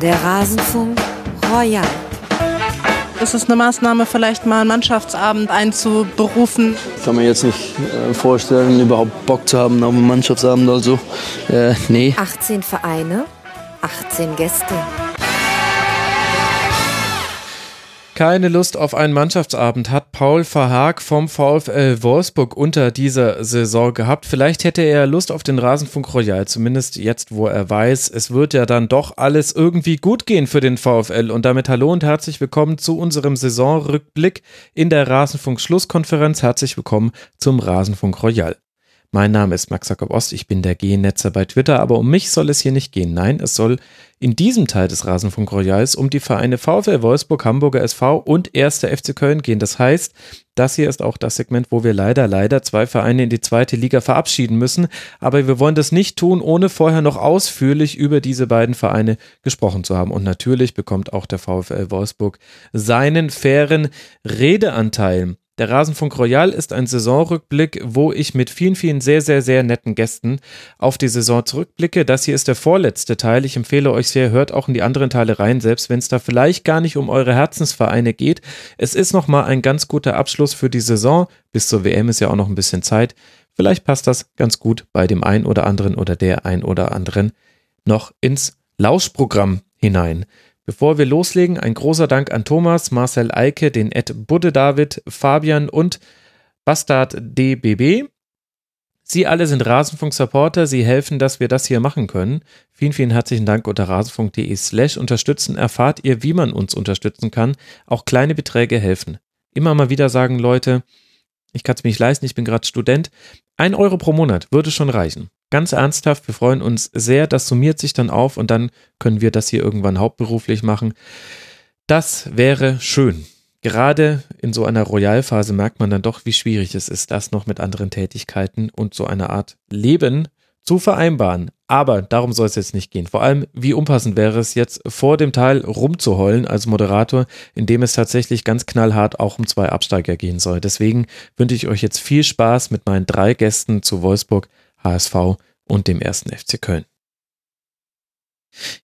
Der Rasenfunk Royal. Ist es eine Maßnahme, vielleicht mal einen Mannschaftsabend einzuberufen? Ich kann mir jetzt nicht äh, vorstellen, überhaupt Bock zu haben auf einen Mannschaftsabend. Also, äh, nee. 18 Vereine, 18 Gäste. Keine Lust auf einen Mannschaftsabend hat Paul Verhaag vom VfL Wolfsburg unter dieser Saison gehabt. Vielleicht hätte er Lust auf den Rasenfunk Royal, zumindest jetzt, wo er weiß, es wird ja dann doch alles irgendwie gut gehen für den VfL. Und damit hallo und herzlich willkommen zu unserem Saisonrückblick in der Rasenfunk Schlusskonferenz. Herzlich willkommen zum Rasenfunk Royal. Mein Name ist Max Jakob Ost, ich bin der G-Netzer bei Twitter, aber um mich soll es hier nicht gehen. Nein, es soll in diesem Teil des Rasenfunk Royals um die Vereine VfL Wolfsburg, Hamburger SV und 1. FC Köln gehen. Das heißt, das hier ist auch das Segment, wo wir leider, leider zwei Vereine in die zweite Liga verabschieden müssen. Aber wir wollen das nicht tun, ohne vorher noch ausführlich über diese beiden Vereine gesprochen zu haben. Und natürlich bekommt auch der VfL Wolfsburg seinen fairen Redeanteil. Der Rasenfunk Royal ist ein Saisonrückblick, wo ich mit vielen, vielen sehr, sehr, sehr netten Gästen auf die Saison zurückblicke. Das hier ist der vorletzte Teil. Ich empfehle euch sehr, hört auch in die anderen Teile rein, selbst wenn es da vielleicht gar nicht um eure Herzensvereine geht. Es ist nochmal ein ganz guter Abschluss für die Saison. Bis zur WM ist ja auch noch ein bisschen Zeit. Vielleicht passt das ganz gut bei dem ein oder anderen oder der ein oder anderen noch ins Lauschprogramm hinein. Bevor wir loslegen, ein großer Dank an Thomas, Marcel Eike, den Ed Budde David, Fabian und Bastard DBB. Sie alle sind Rasenfunk-Supporter. Sie helfen, dass wir das hier machen können. Vielen, vielen herzlichen Dank. Unter rasenfunk.de slash unterstützen erfahrt ihr, wie man uns unterstützen kann. Auch kleine Beträge helfen. Immer mal wieder sagen Leute, ich kann es mir nicht leisten, ich bin gerade Student. Ein Euro pro Monat würde schon reichen. Ganz ernsthaft, wir freuen uns sehr. Das summiert sich dann auf und dann können wir das hier irgendwann hauptberuflich machen. Das wäre schön. Gerade in so einer Royalphase merkt man dann doch, wie schwierig es ist, das noch mit anderen Tätigkeiten und so einer Art Leben zu vereinbaren. Aber darum soll es jetzt nicht gehen. Vor allem, wie unpassend wäre es jetzt vor dem Teil rumzuheulen als Moderator, in dem es tatsächlich ganz knallhart auch um zwei Absteiger gehen soll. Deswegen wünsche ich euch jetzt viel Spaß mit meinen drei Gästen zu Wolfsburg HSV und dem ersten FC Köln.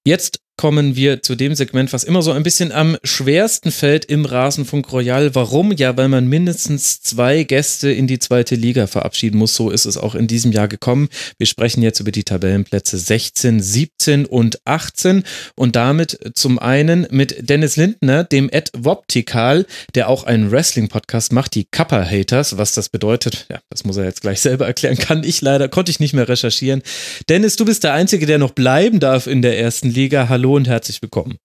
Jetzt kommen wir zu dem Segment, was immer so ein bisschen am schwersten fällt im Rasenfunk Royal. Warum? Ja, weil man mindestens zwei Gäste in die zweite Liga verabschieden muss. So ist es auch in diesem Jahr gekommen. Wir sprechen jetzt über die Tabellenplätze 16, 17 und 18 und damit zum einen mit Dennis Lindner, dem Ed Woptikal, der auch einen Wrestling-Podcast macht, die Kappa Haters. Was das bedeutet, ja, das muss er jetzt gleich selber erklären. Kann ich leider, konnte ich nicht mehr recherchieren. Dennis, du bist der Einzige, der noch bleiben darf in der ersten Liga. Hallo Hallo und herzlich willkommen.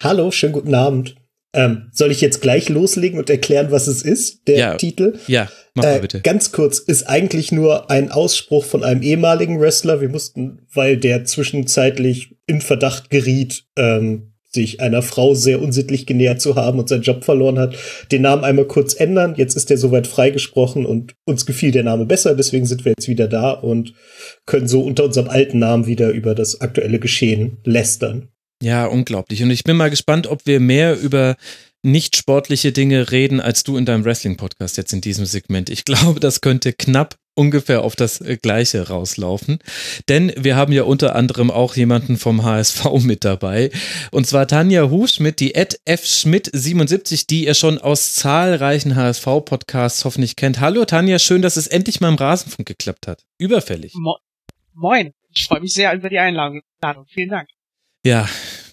Hallo, schönen guten Abend. Ähm, soll ich jetzt gleich loslegen und erklären, was es ist, der ja, Titel? Ja, mach mal äh, bitte. Ganz kurz, ist eigentlich nur ein Ausspruch von einem ehemaligen Wrestler. Wir mussten, weil der zwischenzeitlich in Verdacht geriet, ähm, sich einer Frau sehr unsittlich genähert zu haben und seinen Job verloren hat, den Namen einmal kurz ändern. Jetzt ist er soweit freigesprochen und uns gefiel der Name besser, deswegen sind wir jetzt wieder da und können so unter unserem alten Namen wieder über das aktuelle Geschehen lästern. Ja, unglaublich. Und ich bin mal gespannt, ob wir mehr über nicht sportliche Dinge reden, als du in deinem Wrestling-Podcast jetzt in diesem Segment. Ich glaube, das könnte knapp ungefähr auf das äh, Gleiche rauslaufen. Denn wir haben ja unter anderem auch jemanden vom HSV mit dabei. Und zwar Tanja Hufschmidt, die Ed F. Schmidt 77, die ihr schon aus zahlreichen HSV-Podcasts hoffentlich kennt. Hallo Tanja, schön, dass es endlich mal im Rasenfunk geklappt hat. Überfällig. Mo Moin, ich freue mich sehr über die Einladung. Vielen Dank. Ja,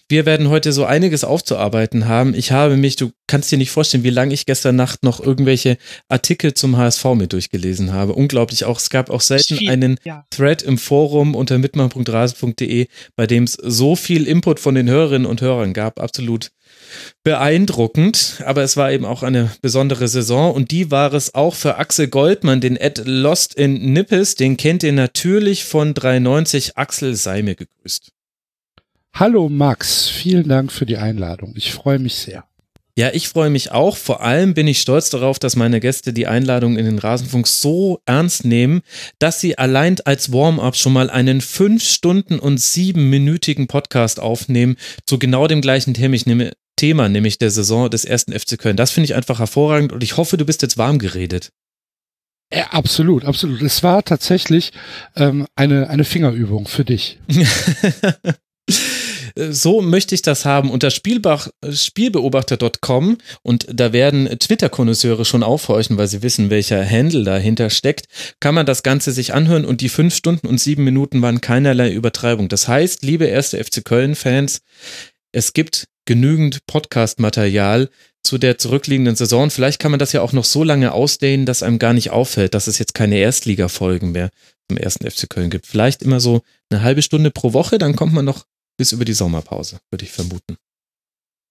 wir werden heute so einiges aufzuarbeiten haben. Ich habe mich, du kannst dir nicht vorstellen, wie lange ich gestern Nacht noch irgendwelche Artikel zum HSV mit durchgelesen habe. Unglaublich auch. Es gab auch selten viel, einen ja. Thread im Forum unter mitmach.rasen.de, bei dem es so viel Input von den Hörerinnen und Hörern gab. Absolut beeindruckend. Aber es war eben auch eine besondere Saison und die war es auch für Axel Goldmann, den Ed Lost in Nippes. Den kennt ihr natürlich von 390. Axel sei mir gegrüßt. Hallo Max, vielen Dank für die Einladung. Ich freue mich sehr. Ja, ich freue mich auch. Vor allem bin ich stolz darauf, dass meine Gäste die Einladung in den Rasenfunk so ernst nehmen, dass sie allein als Warm-up schon mal einen fünf Stunden und siebenminütigen Podcast aufnehmen zu genau dem gleichen Thema, nämlich der Saison des ersten FC Köln. Das finde ich einfach hervorragend und ich hoffe, du bist jetzt warm geredet. Ja, absolut, absolut. Es war tatsächlich ähm, eine, eine Fingerübung für dich. So möchte ich das haben unter Spielbeobachter.com und da werden Twitter-Konnoisseure schon aufhorchen, weil sie wissen, welcher Handle dahinter steckt, kann man das Ganze sich anhören und die fünf Stunden und sieben Minuten waren keinerlei Übertreibung. Das heißt, liebe erste FC Köln-Fans, es gibt genügend Podcast-Material zu der zurückliegenden Saison. Vielleicht kann man das ja auch noch so lange ausdehnen, dass einem gar nicht auffällt, dass es jetzt keine Erstliga-Folgen mehr zum ersten FC Köln gibt. Vielleicht immer so eine halbe Stunde pro Woche, dann kommt man noch bis über die Sommerpause, würde ich vermuten.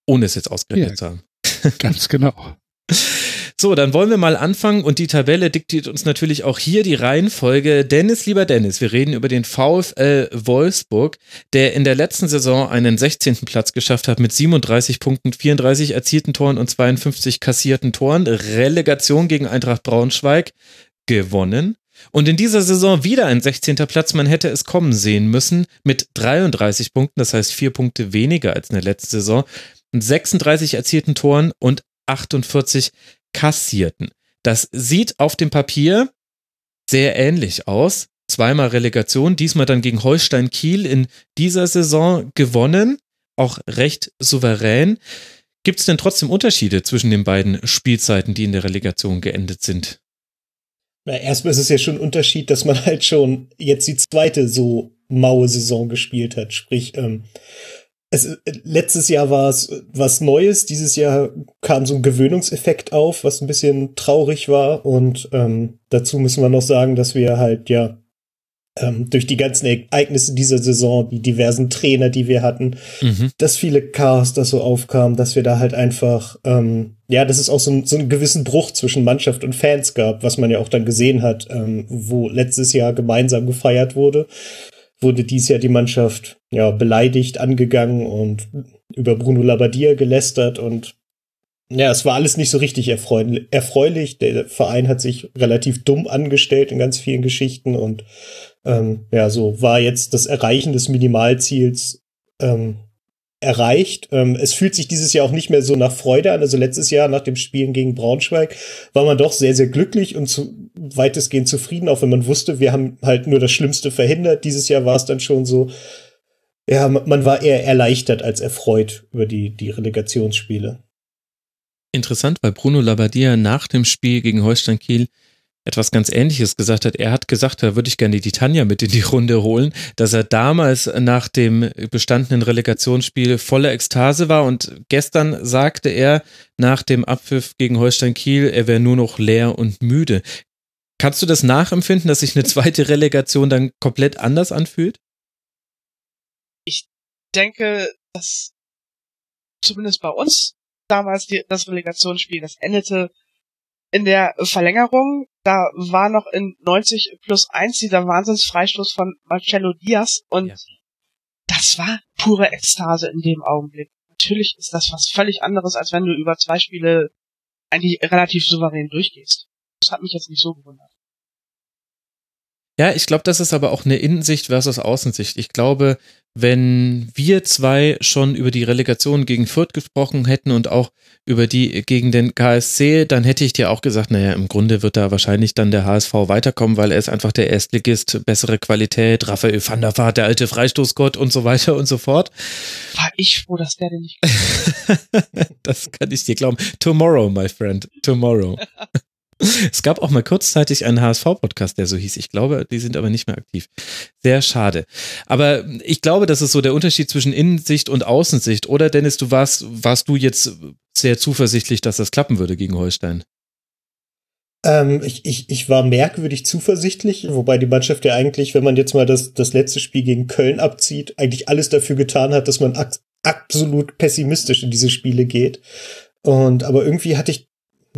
Ohne es jetzt ausgerechnet ja, zu haben. Ganz genau. So, dann wollen wir mal anfangen und die Tabelle diktiert uns natürlich auch hier die Reihenfolge. Dennis, lieber Dennis, wir reden über den VfL Wolfsburg, der in der letzten Saison einen 16. Platz geschafft hat mit 37 Punkten, 34 erzielten Toren und 52 kassierten Toren. Relegation gegen Eintracht Braunschweig gewonnen. Und in dieser Saison wieder ein 16. Platz, man hätte es kommen sehen müssen, mit 33 Punkten, das heißt vier Punkte weniger als in der letzten Saison, 36 erzielten Toren und 48 kassierten. Das sieht auf dem Papier sehr ähnlich aus. Zweimal Relegation, diesmal dann gegen Holstein Kiel in dieser Saison gewonnen, auch recht souverän. Gibt es denn trotzdem Unterschiede zwischen den beiden Spielzeiten, die in der Relegation geendet sind? Na, erstmal ist es ja schon ein Unterschied, dass man halt schon jetzt die zweite so maue Saison gespielt hat. Sprich, ähm, es, äh, letztes Jahr war es was Neues, dieses Jahr kam so ein Gewöhnungseffekt auf, was ein bisschen traurig war. Und ähm, dazu müssen wir noch sagen, dass wir halt ja ähm, durch die ganzen Ereignisse dieser Saison, die diversen Trainer, die wir hatten, mhm. dass viele Chaos, das so aufkam, dass wir da halt einfach, ähm, ja, dass es auch so, ein, so einen gewissen Bruch zwischen Mannschaft und Fans gab, was man ja auch dann gesehen hat, ähm, wo letztes Jahr gemeinsam gefeiert wurde, wurde dies Jahr die Mannschaft ja beleidigt, angegangen und über Bruno Labbadia gelästert und ja, es war alles nicht so richtig erfreulich. Der Verein hat sich relativ dumm angestellt in ganz vielen Geschichten und ähm, ja, so war jetzt das Erreichen des Minimalziels ähm, erreicht. Ähm, es fühlt sich dieses Jahr auch nicht mehr so nach Freude an. Also letztes Jahr nach dem Spielen gegen Braunschweig war man doch sehr, sehr glücklich und zu, weitestgehend zufrieden, auch wenn man wusste, wir haben halt nur das Schlimmste verhindert. Dieses Jahr war es dann schon so, ja, man war eher erleichtert als erfreut über die, die Relegationsspiele. Interessant, weil Bruno Labbadia nach dem Spiel gegen Holstein Kiel etwas ganz Ähnliches gesagt hat. Er hat gesagt, da würde ich gerne die Tanja mit in die Runde holen, dass er damals nach dem bestandenen Relegationsspiel voller Ekstase war und gestern sagte er nach dem Abpfiff gegen Holstein Kiel, er wäre nur noch leer und müde. Kannst du das nachempfinden, dass sich eine zweite Relegation dann komplett anders anfühlt? Ich denke, dass zumindest bei uns damals die, das Relegationsspiel, das endete in der Verlängerung, da war noch in 90 plus 1 dieser Wahnsinnsfreistoß von Marcello Diaz und ja. das war pure Ekstase in dem Augenblick. Natürlich ist das was völlig anderes, als wenn du über zwei Spiele eigentlich relativ souverän durchgehst. Das hat mich jetzt nicht so gewundert. Ja, ich glaube, das ist aber auch eine Innensicht versus Außensicht. Ich glaube, wenn wir zwei schon über die Relegation gegen Fürth gesprochen hätten und auch über die gegen den KSC, dann hätte ich dir auch gesagt, naja, im Grunde wird da wahrscheinlich dann der HSV weiterkommen, weil er ist einfach der Erstligist, bessere Qualität, Raphael van der Vaart, der alte Freistoßgott und so weiter und so fort. War ich froh, dass der denn nicht. das kann ich dir glauben. Tomorrow, my friend. Tomorrow. Es gab auch mal kurzzeitig einen HSV-Podcast, der so hieß. Ich glaube, die sind aber nicht mehr aktiv. Sehr schade. Aber ich glaube, das ist so der Unterschied zwischen Innensicht und Außensicht. Oder Dennis, du warst, warst du jetzt sehr zuversichtlich, dass das klappen würde gegen Holstein? Ähm, ich, ich, ich war merkwürdig zuversichtlich, wobei die Mannschaft ja eigentlich, wenn man jetzt mal das, das letzte Spiel gegen Köln abzieht, eigentlich alles dafür getan hat, dass man absolut pessimistisch in diese Spiele geht. Und aber irgendwie hatte ich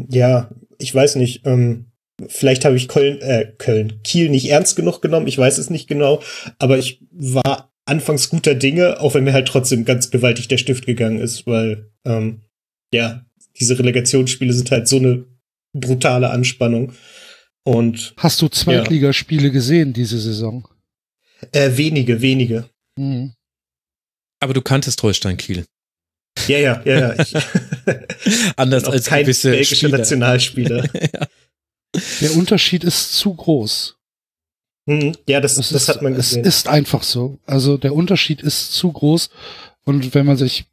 ja ich weiß nicht, ähm, vielleicht habe ich Köln, äh, Köln, Kiel nicht ernst genug genommen, ich weiß es nicht genau, aber ich war anfangs guter Dinge, auch wenn mir halt trotzdem ganz gewaltig der Stift gegangen ist, weil, ähm, ja, diese Relegationsspiele sind halt so eine brutale Anspannung. Und hast du Zweitligaspiele ja. gesehen diese Saison? Äh, wenige, wenige. Mhm. Aber du kanntest Holstein Kiel. Ja, ja, ja, ja. Ich Anders als kein gewisse belgische Spieler. Nationalspieler. ja. Der Unterschied ist zu groß. Mhm. Ja, das, das, das, hat man gesehen. Es ist einfach so. Also der Unterschied ist zu groß. Und wenn man sich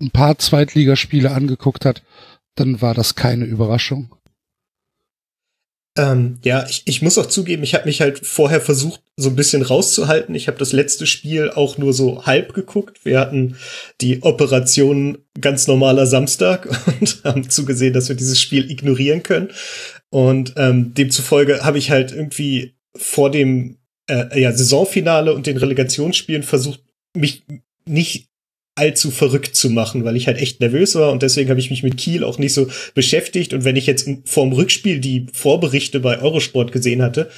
ein paar Zweitligaspiele angeguckt hat, dann war das keine Überraschung. Ähm, ja, ich, ich muss auch zugeben, ich habe mich halt vorher versucht, so ein bisschen rauszuhalten. Ich habe das letzte Spiel auch nur so halb geguckt. Wir hatten die Operation ganz normaler Samstag und haben zugesehen, dass wir dieses Spiel ignorieren können. Und ähm, demzufolge habe ich halt irgendwie vor dem äh, ja, Saisonfinale und den Relegationsspielen versucht, mich nicht allzu verrückt zu machen, weil ich halt echt nervös war und deswegen habe ich mich mit Kiel auch nicht so beschäftigt und wenn ich jetzt vorm Rückspiel die Vorberichte bei Eurosport gesehen hatte,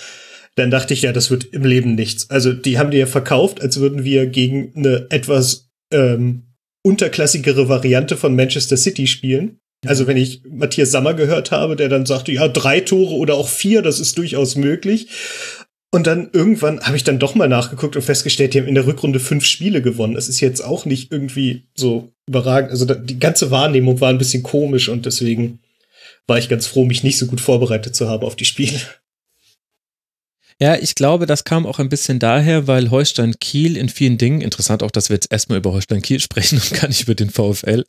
dann dachte ich, ja, das wird im Leben nichts. Also die haben die ja verkauft, als würden wir gegen eine etwas ähm, unterklassigere Variante von Manchester City spielen. Also wenn ich Matthias Sammer gehört habe, der dann sagte, ja, drei Tore oder auch vier, das ist durchaus möglich. Und dann irgendwann habe ich dann doch mal nachgeguckt und festgestellt, die haben in der Rückrunde fünf Spiele gewonnen. Das ist jetzt auch nicht irgendwie so überragend. Also die ganze Wahrnehmung war ein bisschen komisch und deswegen war ich ganz froh, mich nicht so gut vorbereitet zu haben auf die Spiele. Ja, ich glaube, das kam auch ein bisschen daher, weil Holstein Kiel in vielen Dingen, interessant auch, dass wir jetzt erstmal über Holstein Kiel sprechen und gar nicht über den VfL,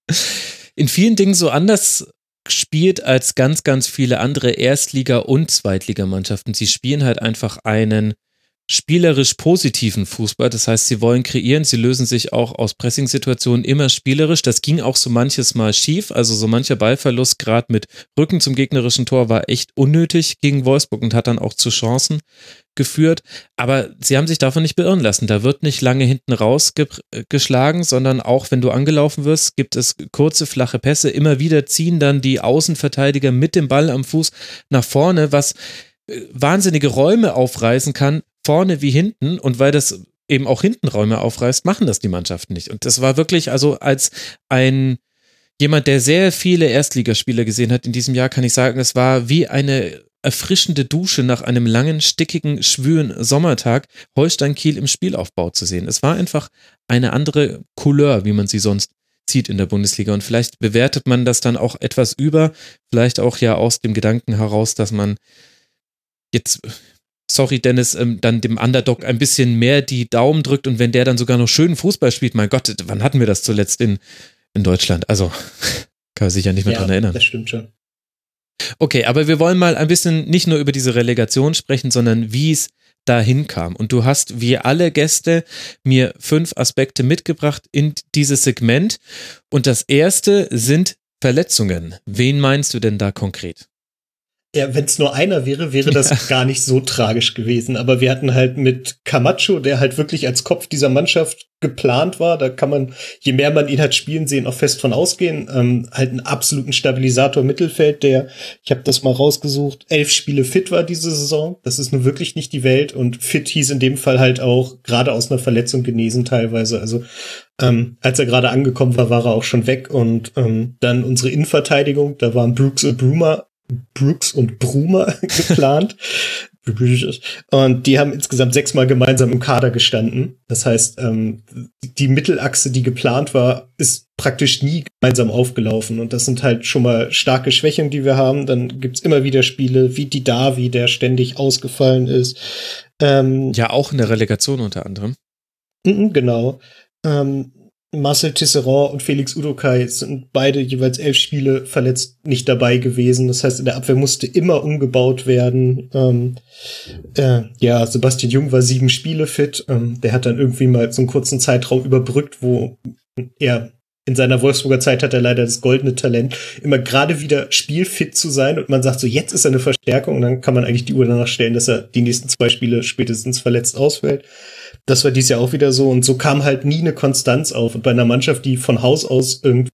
in vielen Dingen so anders spielt als ganz, ganz viele andere Erstliga- und Zweitligamannschaften. Sie spielen halt einfach einen spielerisch positiven Fußball. Das heißt, sie wollen kreieren, sie lösen sich auch aus Pressingsituationen immer spielerisch. Das ging auch so manches Mal schief. Also so mancher Ballverlust, gerade mit Rücken zum gegnerischen Tor, war echt unnötig gegen Wolfsburg und hat dann auch zu Chancen geführt. Aber sie haben sich davon nicht beirren lassen. Da wird nicht lange hinten rausgeschlagen, sondern auch wenn du angelaufen wirst, gibt es kurze, flache Pässe. Immer wieder ziehen dann die Außenverteidiger mit dem Ball am Fuß nach vorne, was äh, wahnsinnige Räume aufreißen kann, vorne wie hinten. Und weil das eben auch hinten Räume aufreißt, machen das die Mannschaften nicht. Und das war wirklich also als ein jemand, der sehr viele Erstligaspiele gesehen hat in diesem Jahr, kann ich sagen, es war wie eine erfrischende Dusche nach einem langen, stickigen, schwülen Sommertag Holstein Kiel im Spielaufbau zu sehen. Es war einfach eine andere Couleur, wie man sie sonst zieht in der Bundesliga. Und vielleicht bewertet man das dann auch etwas über, vielleicht auch ja aus dem Gedanken heraus, dass man jetzt sorry Dennis, ähm, dann dem Underdog ein bisschen mehr die Daumen drückt und wenn der dann sogar noch schönen Fußball spielt, mein Gott, wann hatten wir das zuletzt in, in Deutschland? Also, kann man sich ja nicht mehr ja, dran erinnern. Das stimmt schon. Okay, aber wir wollen mal ein bisschen nicht nur über diese Relegation sprechen, sondern wie es dahin kam. Und du hast wie alle Gäste mir fünf Aspekte mitgebracht in dieses Segment. Und das erste sind Verletzungen. Wen meinst du denn da konkret? Ja, wenn es nur einer wäre, wäre das ja. gar nicht so tragisch gewesen. Aber wir hatten halt mit Camacho, der halt wirklich als Kopf dieser Mannschaft geplant war, da kann man, je mehr man ihn hat spielen sehen, auch fest von ausgehen, ähm, halt einen absoluten Stabilisator im Mittelfeld, der, ich habe das mal rausgesucht, elf Spiele fit war diese Saison. Das ist nun wirklich nicht die Welt und fit hieß in dem Fall halt auch gerade aus einer Verletzung genesen teilweise. Also ähm, als er gerade angekommen war, war er auch schon weg und ähm, dann unsere Innenverteidigung, da waren Brooks und Broomer Brooks und Brumer geplant. und die haben insgesamt sechsmal gemeinsam im Kader gestanden. Das heißt, ähm, die Mittelachse, die geplant war, ist praktisch nie gemeinsam aufgelaufen. Und das sind halt schon mal starke Schwächen, die wir haben. Dann gibt's immer wieder Spiele wie die Davi, der ständig ausgefallen ist. Ähm, ja, auch in der Relegation unter anderem. Genau. Ähm, Marcel Tisserand und Felix Udokai sind beide jeweils elf Spiele verletzt nicht dabei gewesen. Das heißt, in der Abwehr musste immer umgebaut werden. Ähm, äh, ja, Sebastian Jung war sieben Spiele fit. Ähm, der hat dann irgendwie mal so einen kurzen Zeitraum überbrückt, wo er in seiner Wolfsburger Zeit hat er leider das goldene Talent, immer gerade wieder spielfit zu sein und man sagt so, jetzt ist er eine Verstärkung und dann kann man eigentlich die Uhr danach stellen, dass er die nächsten zwei Spiele spätestens verletzt ausfällt. Das war dies Jahr auch wieder so und so kam halt nie eine Konstanz auf und bei einer Mannschaft, die von Haus aus irgendwie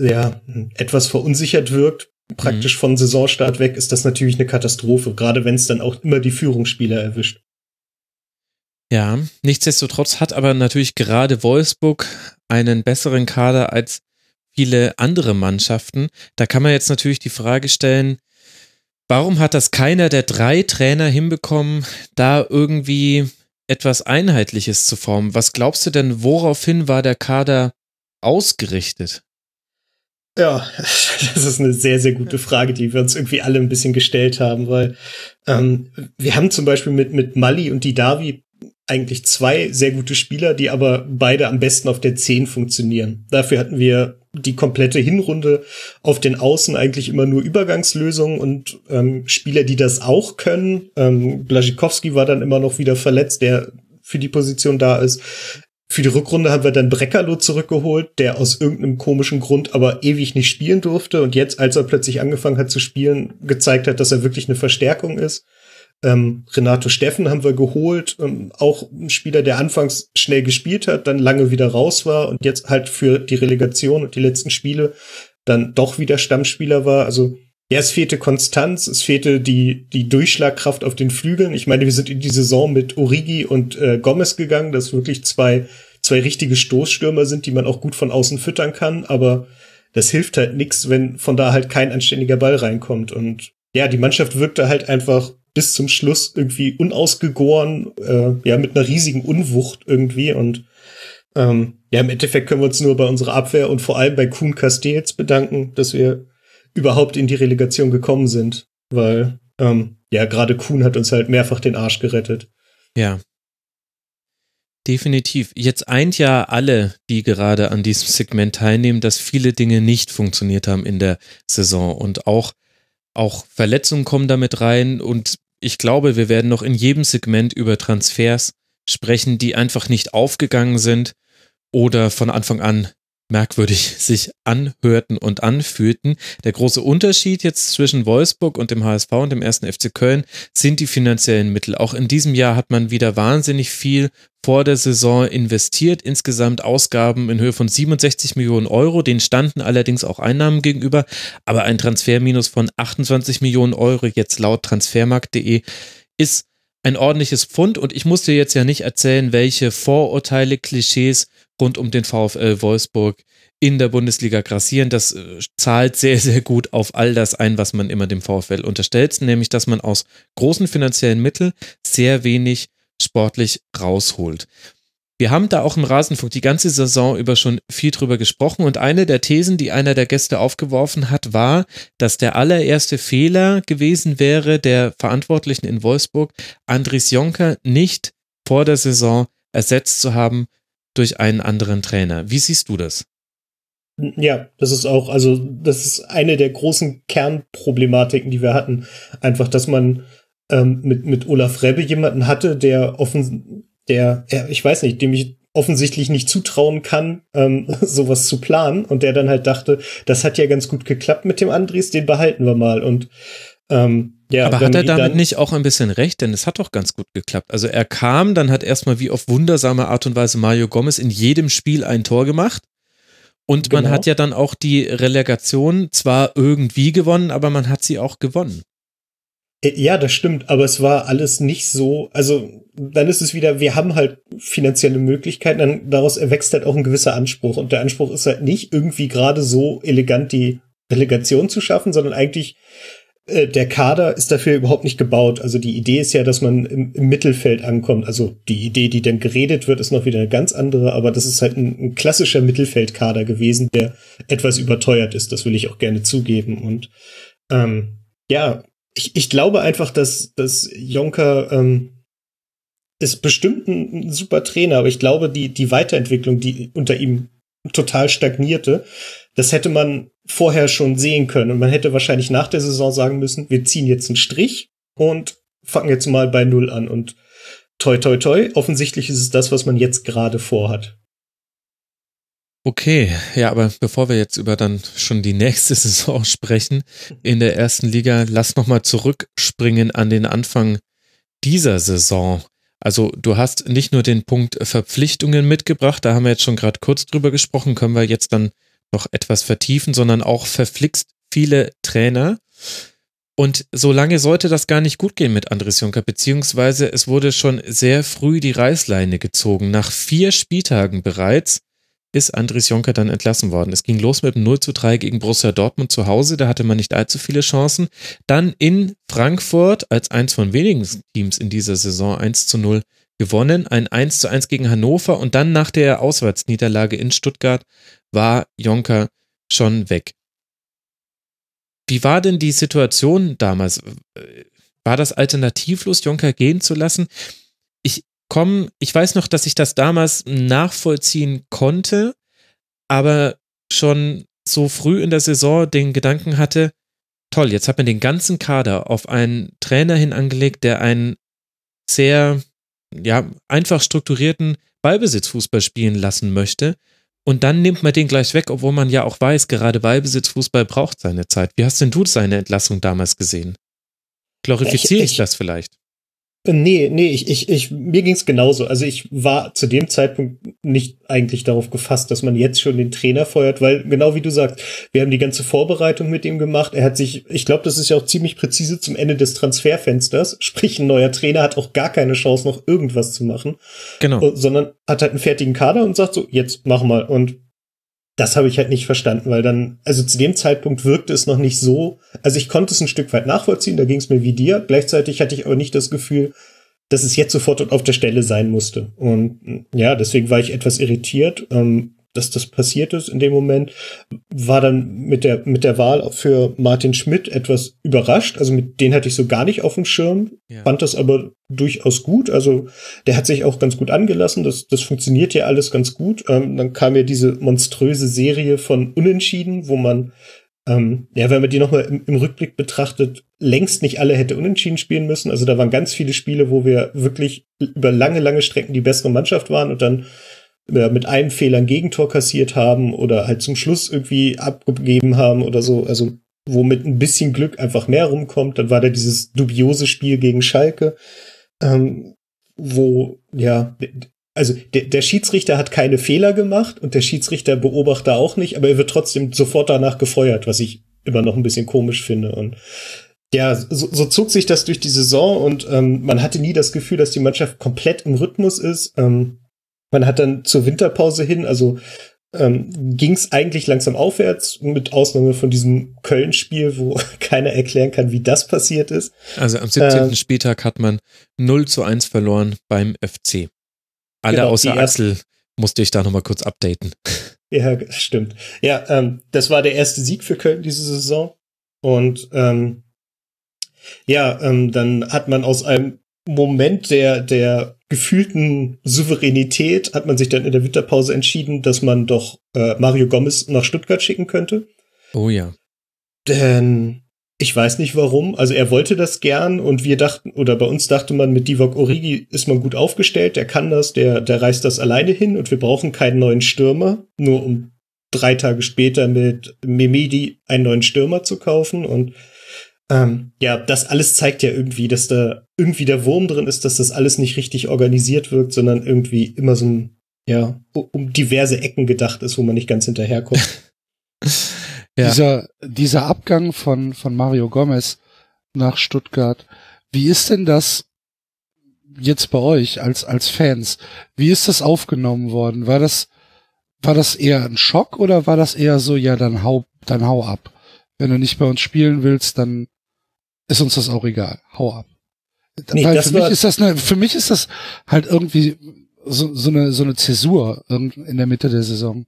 ja, etwas verunsichert wirkt, praktisch mhm. von Saisonstart weg, ist das natürlich eine Katastrophe, gerade wenn es dann auch immer die Führungsspieler erwischt. Ja, nichtsdestotrotz hat aber natürlich gerade Wolfsburg einen besseren Kader als viele andere Mannschaften. Da kann man jetzt natürlich die Frage stellen, warum hat das keiner der drei Trainer hinbekommen, da irgendwie etwas Einheitliches zu formen? Was glaubst du denn, woraufhin war der Kader ausgerichtet? Ja, das ist eine sehr, sehr gute Frage, die wir uns irgendwie alle ein bisschen gestellt haben, weil ähm, wir haben zum Beispiel mit, mit Mali und Didavi eigentlich zwei sehr gute Spieler, die aber beide am besten auf der 10 funktionieren. Dafür hatten wir die komplette Hinrunde auf den Außen eigentlich immer nur Übergangslösungen und ähm, Spieler, die das auch können. Ähm, Blaschikowski war dann immer noch wieder verletzt, der für die Position da ist. Für die Rückrunde haben wir dann Breckerlo zurückgeholt, der aus irgendeinem komischen Grund aber ewig nicht spielen durfte und jetzt, als er plötzlich angefangen hat zu spielen, gezeigt hat, dass er wirklich eine Verstärkung ist. Ähm, Renato Steffen haben wir geholt, ähm, auch ein Spieler, der anfangs schnell gespielt hat, dann lange wieder raus war und jetzt halt für die Relegation und die letzten Spiele dann doch wieder Stammspieler war. Also ja, es fehlte Konstanz, es fehlte die, die Durchschlagkraft auf den Flügeln. Ich meine, wir sind in die Saison mit Origi und äh, Gomez gegangen, das wirklich zwei, zwei richtige Stoßstürmer sind, die man auch gut von außen füttern kann, aber das hilft halt nix, wenn von da halt kein anständiger Ball reinkommt. Und ja, die Mannschaft wirkte halt einfach bis zum Schluss irgendwie unausgegoren, äh, ja, mit einer riesigen Unwucht irgendwie. Und ähm, ja, im Endeffekt können wir uns nur bei unserer Abwehr und vor allem bei Kuhn Castells bedanken, dass wir überhaupt in die Relegation gekommen sind. Weil, ähm, ja, gerade Kuhn hat uns halt mehrfach den Arsch gerettet. Ja. Definitiv. Jetzt eint ja alle, die gerade an diesem Segment teilnehmen, dass viele Dinge nicht funktioniert haben in der Saison und auch auch Verletzungen kommen damit rein und ich glaube, wir werden noch in jedem Segment über Transfers sprechen, die einfach nicht aufgegangen sind oder von Anfang an merkwürdig sich anhörten und anfühlten. Der große Unterschied jetzt zwischen Wolfsburg und dem HSV und dem ersten FC Köln sind die finanziellen Mittel. Auch in diesem Jahr hat man wieder wahnsinnig viel vor der Saison investiert. Insgesamt Ausgaben in Höhe von 67 Millionen Euro. Den standen allerdings auch Einnahmen gegenüber. Aber ein Transferminus von 28 Millionen Euro jetzt laut transfermarkt.de ist ein ordentliches Pfund. Und ich musste jetzt ja nicht erzählen, welche Vorurteile, Klischees rund um den VfL Wolfsburg in der Bundesliga grassieren. Das äh, zahlt sehr, sehr gut auf all das ein, was man immer dem VfL unterstellt, nämlich dass man aus großen finanziellen Mitteln sehr wenig sportlich rausholt. Wir haben da auch im Rasenfunk die ganze Saison über schon viel drüber gesprochen und eine der Thesen, die einer der Gäste aufgeworfen hat, war, dass der allererste Fehler gewesen wäre der Verantwortlichen in Wolfsburg, Andries Jonker nicht vor der Saison ersetzt zu haben durch einen anderen Trainer. Wie siehst du das? Ja, das ist auch, also das ist eine der großen Kernproblematiken, die wir hatten. Einfach, dass man ähm, mit, mit Olaf Rebbe jemanden hatte, der offen, der, ich weiß nicht, dem ich offensichtlich nicht zutrauen kann, ähm, sowas zu planen und der dann halt dachte, das hat ja ganz gut geklappt mit dem Andries, den behalten wir mal und ähm, ja, Aber hat er damit nicht auch ein bisschen recht? Denn es hat doch ganz gut geklappt. Also er kam, dann hat erstmal wie auf wundersame Art und Weise Mario Gomez in jedem Spiel ein Tor gemacht. Und genau. man hat ja dann auch die Relegation zwar irgendwie gewonnen, aber man hat sie auch gewonnen. Äh, ja, das stimmt, aber es war alles nicht so, also dann ist es wieder, wir haben halt finanzielle Möglichkeiten, dann daraus erwächst halt auch ein gewisser Anspruch und der Anspruch ist halt nicht irgendwie gerade so elegant die Relegation zu schaffen, sondern eigentlich der Kader ist dafür überhaupt nicht gebaut. Also die Idee ist ja, dass man im, im, Mittelfeld ankommt. Also die Idee, die dann geredet wird, ist noch wieder eine ganz andere, aber das ist halt ein, ein klassischer Mittelfeldkader gewesen, der etwas überteuert ist. Das will ich auch gerne zugeben. Und ähm, ja, ich, ich glaube einfach, dass, dass Jonker ähm, ist bestimmt ein, ein super Trainer, aber ich glaube, die, die Weiterentwicklung, die unter ihm total stagnierte, das hätte man vorher schon sehen können. Und man hätte wahrscheinlich nach der Saison sagen müssen, wir ziehen jetzt einen Strich und fangen jetzt mal bei Null an. Und toi, toi, toi, offensichtlich ist es das, was man jetzt gerade vorhat. Okay, ja, aber bevor wir jetzt über dann schon die nächste Saison sprechen in der ersten Liga, lass nochmal zurückspringen an den Anfang dieser Saison. Also du hast nicht nur den Punkt Verpflichtungen mitgebracht, da haben wir jetzt schon gerade kurz drüber gesprochen, können wir jetzt dann noch etwas vertiefen, sondern auch verflixt viele Trainer. Und so lange sollte das gar nicht gut gehen mit Andres Juncker, beziehungsweise es wurde schon sehr früh die Reißleine gezogen. Nach vier Spieltagen bereits ist Andres Jonker dann entlassen worden. Es ging los mit dem 0 zu 3 gegen Borussia Dortmund zu Hause, da hatte man nicht allzu viele Chancen. Dann in Frankfurt als eins von wenigen Teams in dieser Saison 1 zu 0 gewonnen, ein 1 zu 1 gegen Hannover und dann nach der Auswärtsniederlage in Stuttgart war Jonker schon weg. Wie war denn die Situation damals? War das alternativlos, Jonker gehen zu lassen? Ich kommen, ich weiß noch, dass ich das damals nachvollziehen konnte, aber schon so früh in der Saison den Gedanken hatte, toll, jetzt hat man den ganzen Kader auf einen Trainer hin angelegt, der einen sehr, ja, einfach strukturierten Ballbesitzfußball spielen lassen möchte. Und dann nimmt man den gleich weg, obwohl man ja auch weiß, gerade Ballbesitzfußball braucht seine Zeit. Wie hast denn du seine Entlassung damals gesehen? Glorifiziere ich, ich, ich das vielleicht? Nee, nee, ich, ich, ich, mir ging's genauso. Also ich war zu dem Zeitpunkt nicht eigentlich darauf gefasst, dass man jetzt schon den Trainer feuert, weil genau wie du sagst, wir haben die ganze Vorbereitung mit ihm gemacht. Er hat sich, ich glaube, das ist ja auch ziemlich präzise zum Ende des Transferfensters. Sprich, ein neuer Trainer hat auch gar keine Chance, noch irgendwas zu machen. Genau. Sondern hat halt einen fertigen Kader und sagt so, jetzt mach mal. Und das habe ich halt nicht verstanden, weil dann, also zu dem Zeitpunkt wirkte es noch nicht so, also ich konnte es ein Stück weit nachvollziehen, da ging es mir wie dir. Gleichzeitig hatte ich aber nicht das Gefühl, dass es jetzt sofort auf der Stelle sein musste. Und ja, deswegen war ich etwas irritiert. Ähm, dass das passiert ist in dem Moment, war dann mit der, mit der Wahl für Martin Schmidt etwas überrascht. Also mit den hatte ich so gar nicht auf dem Schirm, ja. fand das aber durchaus gut. Also der hat sich auch ganz gut angelassen. Das, das funktioniert ja alles ganz gut. Ähm, dann kam ja diese monströse Serie von Unentschieden, wo man ähm, ja, wenn man die nochmal im, im Rückblick betrachtet, längst nicht alle hätte unentschieden spielen müssen. Also da waren ganz viele Spiele, wo wir wirklich über lange, lange Strecken die bessere Mannschaft waren und dann mit einem Fehler ein Gegentor kassiert haben oder halt zum Schluss irgendwie abgegeben haben oder so. Also wo mit ein bisschen Glück einfach mehr rumkommt. Dann war da dieses dubiose Spiel gegen Schalke, ähm, wo ja also der, der Schiedsrichter hat keine Fehler gemacht und der Schiedsrichter Beobachter auch nicht, aber er wird trotzdem sofort danach gefeuert, was ich immer noch ein bisschen komisch finde. Und ja, so, so zog sich das durch die Saison und ähm, man hatte nie das Gefühl, dass die Mannschaft komplett im Rhythmus ist. Ähm, man hat dann zur Winterpause hin, also ähm, ging es eigentlich langsam aufwärts, mit Ausnahme von diesem Köln-Spiel, wo keiner erklären kann, wie das passiert ist. Also am 17. Äh, Spieltag hat man 0 zu 1 verloren beim FC. Alle genau, außer Axel musste ich da nochmal kurz updaten. Ja, stimmt. Ja, ähm, das war der erste Sieg für Köln diese Saison. Und ähm, ja, ähm, dann hat man aus einem Moment der, der gefühlten Souveränität hat man sich dann in der Winterpause entschieden, dass man doch äh, Mario Gomez nach Stuttgart schicken könnte. Oh ja. Denn ich weiß nicht warum. Also er wollte das gern und wir dachten, oder bei uns dachte man, mit Divock Origi ist man gut aufgestellt, der kann das, der, der reißt das alleine hin und wir brauchen keinen neuen Stürmer, nur um drei Tage später mit Memedi einen neuen Stürmer zu kaufen. Und ähm, ja, das alles zeigt ja irgendwie, dass da irgendwie der Wurm drin ist, dass das alles nicht richtig organisiert wirkt, sondern irgendwie immer so ein, ja, um diverse Ecken gedacht ist, wo man nicht ganz hinterherkommt. Ja. Dieser, dieser Abgang von, von Mario Gomez nach Stuttgart, wie ist denn das jetzt bei euch als, als Fans? Wie ist das aufgenommen worden? War das, war das eher ein Schock oder war das eher so, ja, dann hau, dann hau ab? Wenn du nicht bei uns spielen willst, dann ist uns das auch egal. Hau ab. Nee, Weil für mich ist das eine, für mich ist das halt irgendwie so, so eine, so eine Zäsur in der Mitte der Saison.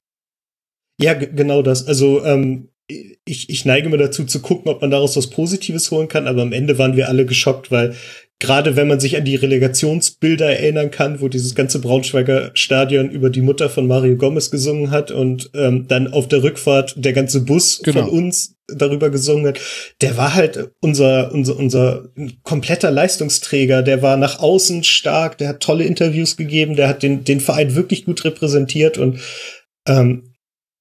Ja, genau das. Also ähm, ich, ich neige mir dazu zu gucken, ob man daraus was Positives holen kann, aber am Ende waren wir alle geschockt, weil gerade wenn man sich an die Relegationsbilder erinnern kann, wo dieses ganze Braunschweiger Stadion über die Mutter von Mario Gomez gesungen hat und ähm, dann auf der Rückfahrt der ganze Bus genau. von uns darüber gesungen hat, der war halt unser, unser, unser kompletter Leistungsträger, der war nach außen stark, der hat tolle Interviews gegeben, der hat den, den Verein wirklich gut repräsentiert und ähm,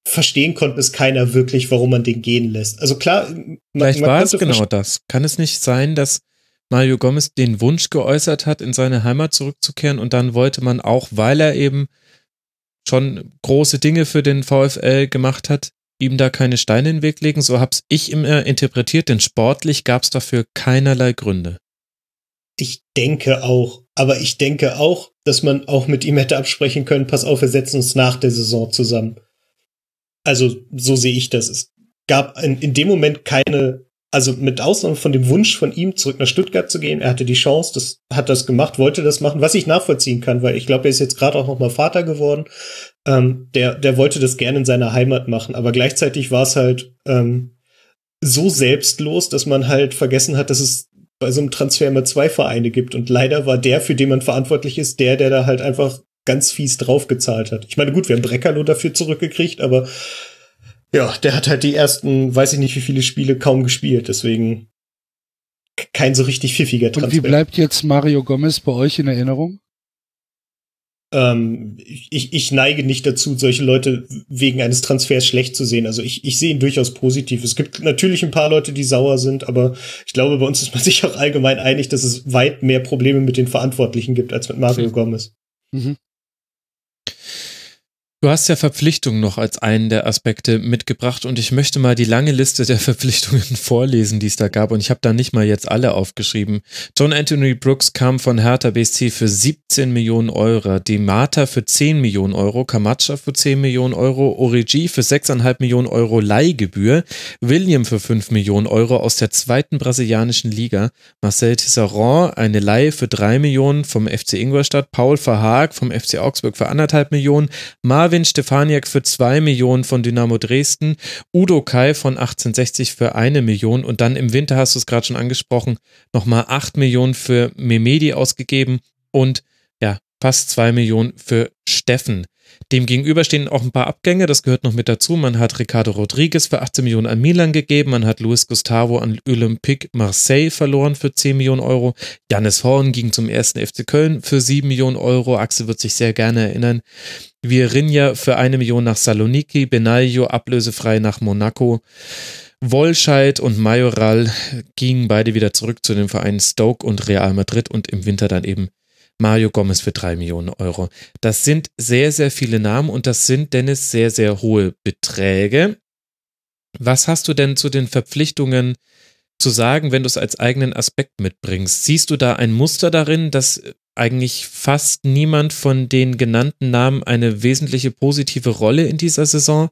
verstehen konnte es keiner wirklich, warum man den gehen lässt. Also klar, man, vielleicht man war es genau das. Kann es nicht sein, dass Mario Gomez den Wunsch geäußert hat, in seine Heimat zurückzukehren und dann wollte man auch, weil er eben schon große Dinge für den VfL gemacht hat, ihm da keine Steine in den Weg legen. So hab's ich immer interpretiert, denn sportlich gab's dafür keinerlei Gründe. Ich denke auch, aber ich denke auch, dass man auch mit ihm hätte absprechen können, pass auf, wir setzen uns nach der Saison zusammen. Also so sehe ich das. Es gab in, in dem Moment keine, also mit Ausnahme von dem Wunsch von ihm zurück nach Stuttgart zu gehen. Er hatte die Chance, das hat das gemacht, wollte das machen, was ich nachvollziehen kann, weil ich glaube, er ist jetzt gerade auch noch mal Vater geworden. Ähm, der, der wollte das gerne in seiner Heimat machen, aber gleichzeitig war es halt ähm, so selbstlos, dass man halt vergessen hat, dass es bei so einem Transfer immer zwei Vereine gibt. Und leider war der, für den man verantwortlich ist, der, der da halt einfach ganz fies draufgezahlt hat. Ich meine, gut, wir haben Breckerlo dafür zurückgekriegt, aber ja, der hat halt die ersten, weiß ich nicht wie viele Spiele kaum gespielt, deswegen kein so richtig pfiffiger Transfer. Und wie bleibt jetzt Mario Gomez bei euch in Erinnerung? Ähm, ich, ich neige nicht dazu, solche Leute wegen eines Transfers schlecht zu sehen. Also ich, ich sehe ihn durchaus positiv. Es gibt natürlich ein paar Leute, die sauer sind, aber ich glaube, bei uns ist man sich auch allgemein einig, dass es weit mehr Probleme mit den Verantwortlichen gibt als mit Mario mhm. Gomez. Mhm. Du hast ja Verpflichtungen noch als einen der Aspekte mitgebracht und ich möchte mal die lange Liste der Verpflichtungen vorlesen, die es da gab und ich habe da nicht mal jetzt alle aufgeschrieben. John Anthony Brooks kam von Hertha BSC für 17 Millionen Euro, Di Mata für 10 Millionen Euro, Camacha für 10 Millionen Euro, Origi für 6,5 Millionen Euro Leihgebühr, William für 5 Millionen Euro aus der zweiten brasilianischen Liga, Marcel Tisserand eine Leihe für 3 Millionen vom FC Ingolstadt, Paul Verhaag vom FC Augsburg für anderthalb Millionen, Mar Marvin Stefaniak für zwei Millionen von Dynamo Dresden, Udo Kai von 1860 für eine Million und dann im Winter hast du es gerade schon angesprochen, nochmal acht Millionen für Memedi ausgegeben und ja, fast zwei Millionen für Steffen. Dem gegenüber stehen auch ein paar Abgänge, das gehört noch mit dazu. Man hat Ricardo Rodriguez für 18 Millionen an Milan gegeben, man hat Luis Gustavo an Olympique Marseille verloren für 10 Millionen Euro. Janis Horn ging zum ersten FC Köln für 7 Millionen Euro. Axel wird sich sehr gerne erinnern. Virinja für eine Million nach Saloniki, Benaglio ablösefrei nach Monaco. Wolscheid und Majoral gingen beide wieder zurück zu den Vereinen Stoke und Real Madrid und im Winter dann eben Mario Gomez für drei Millionen Euro. Das sind sehr, sehr viele Namen und das sind, Dennis, sehr, sehr hohe Beträge. Was hast du denn zu den Verpflichtungen zu sagen, wenn du es als eigenen Aspekt mitbringst? Siehst du da ein Muster darin, dass eigentlich fast niemand von den genannten Namen eine wesentliche positive Rolle in dieser Saison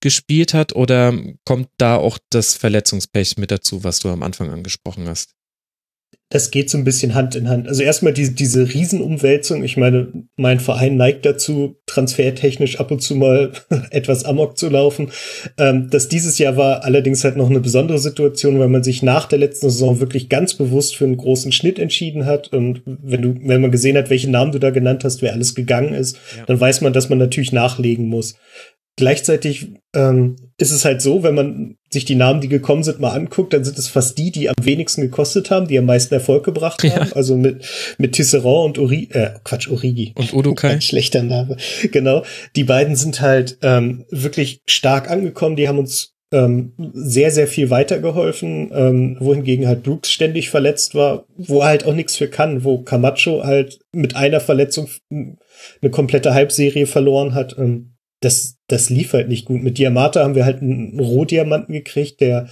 gespielt hat oder kommt da auch das Verletzungspech mit dazu, was du am Anfang angesprochen hast? Das geht so ein bisschen Hand in Hand. Also erstmal diese, diese Riesenumwälzung. Ich meine, mein Verein neigt dazu, transfertechnisch ab und zu mal etwas amok zu laufen. Ähm, das dieses Jahr war allerdings halt noch eine besondere Situation, weil man sich nach der letzten Saison wirklich ganz bewusst für einen großen Schnitt entschieden hat. Und wenn du, wenn man gesehen hat, welche Namen du da genannt hast, wer alles gegangen ist, ja. dann weiß man, dass man natürlich nachlegen muss. Gleichzeitig ähm, ist es halt so, wenn man sich die Namen, die gekommen sind, mal anguckt, dann sind es fast die, die am wenigsten gekostet haben, die am meisten Erfolg gebracht ja. haben. Also mit, mit Tisserand und Uri, äh, Quatsch, Origi. Und Udokai. Ein schlechter Name. Genau. Die beiden sind halt ähm, wirklich stark angekommen. Die haben uns ähm, sehr, sehr viel weitergeholfen, ähm, wohingegen halt Brooks ständig verletzt war, wo er halt auch nichts für kann, wo Camacho halt mit einer Verletzung eine komplette Halbserie verloren hat. Ähm, das, das lief halt nicht gut. Mit Diamata haben wir halt einen Rohdiamanten gekriegt, der,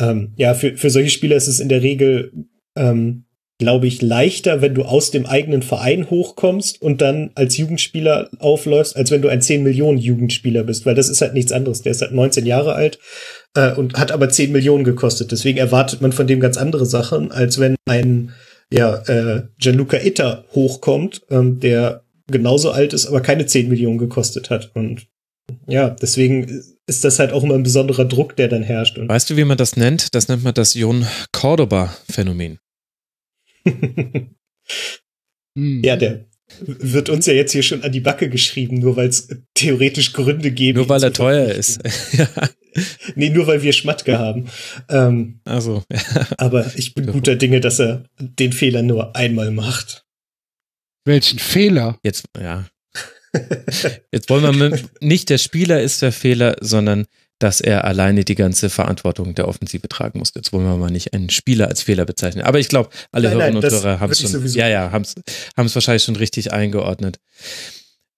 ähm, ja, für, für solche Spieler ist es in der Regel, ähm, glaube ich, leichter, wenn du aus dem eigenen Verein hochkommst und dann als Jugendspieler aufläufst, als wenn du ein 10 Millionen Jugendspieler bist, weil das ist halt nichts anderes. Der ist halt 19 Jahre alt äh, und hat aber 10 Millionen gekostet. Deswegen erwartet man von dem ganz andere Sachen, als wenn ein ja, äh, Gianluca Itter hochkommt, ähm, der genauso alt ist, aber keine 10 Millionen gekostet hat. Und ja, deswegen ist das halt auch immer ein besonderer Druck, der dann herrscht. Und weißt du, wie man das nennt? Das nennt man das Jon Cordoba-Phänomen. ja, der wird uns ja jetzt hier schon an die Backe geschrieben, nur weil es theoretisch Gründe gibt. Nur weil er teuer ist. ja. Nee, nur weil wir Schmatke haben. Ähm, also, ja. Aber ich bin guter Dinge, dass er den Fehler nur einmal macht. Welchen Fehler? Jetzt, ja. Jetzt wollen wir mit, nicht der Spieler ist der Fehler, sondern dass er alleine die ganze Verantwortung der Offensive tragen muss. Jetzt wollen wir mal nicht einen Spieler als Fehler bezeichnen. Aber ich glaube, alle nein, Hörerinnen nein, und Hörer haben es schon, ja, ja, haben es wahrscheinlich schon richtig eingeordnet.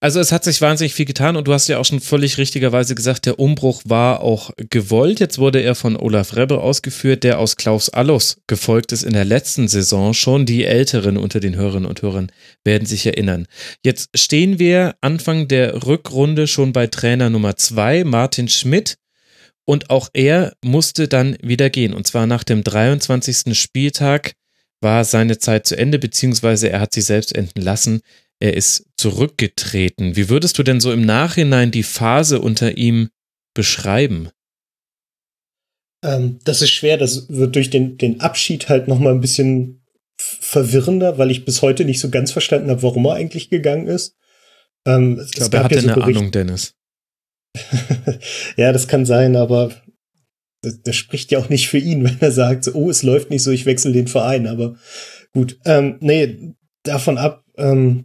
Also es hat sich wahnsinnig viel getan und du hast ja auch schon völlig richtigerweise gesagt, der Umbruch war auch gewollt. Jetzt wurde er von Olaf Rebbe ausgeführt, der aus Klaus Allofs gefolgt ist in der letzten Saison schon. Die Älteren unter den Hörerinnen und Hörern werden sich erinnern. Jetzt stehen wir Anfang der Rückrunde schon bei Trainer Nummer zwei, Martin Schmidt. Und auch er musste dann wieder gehen. Und zwar nach dem 23. Spieltag war seine Zeit zu Ende, beziehungsweise er hat sie selbst enden lassen er ist zurückgetreten. Wie würdest du denn so im Nachhinein die Phase unter ihm beschreiben? Ähm, das ist schwer, das wird durch den, den Abschied halt noch mal ein bisschen verwirrender, weil ich bis heute nicht so ganz verstanden habe, warum er eigentlich gegangen ist. Ähm, ich glaube, er hatte ja so eine Bericht Ahnung, Dennis. ja, das kann sein, aber das, das, spricht ja auch nicht für ihn, wenn er sagt, oh, es läuft nicht so, ich wechsle den Verein. Aber gut, ähm, nee, davon ab ähm,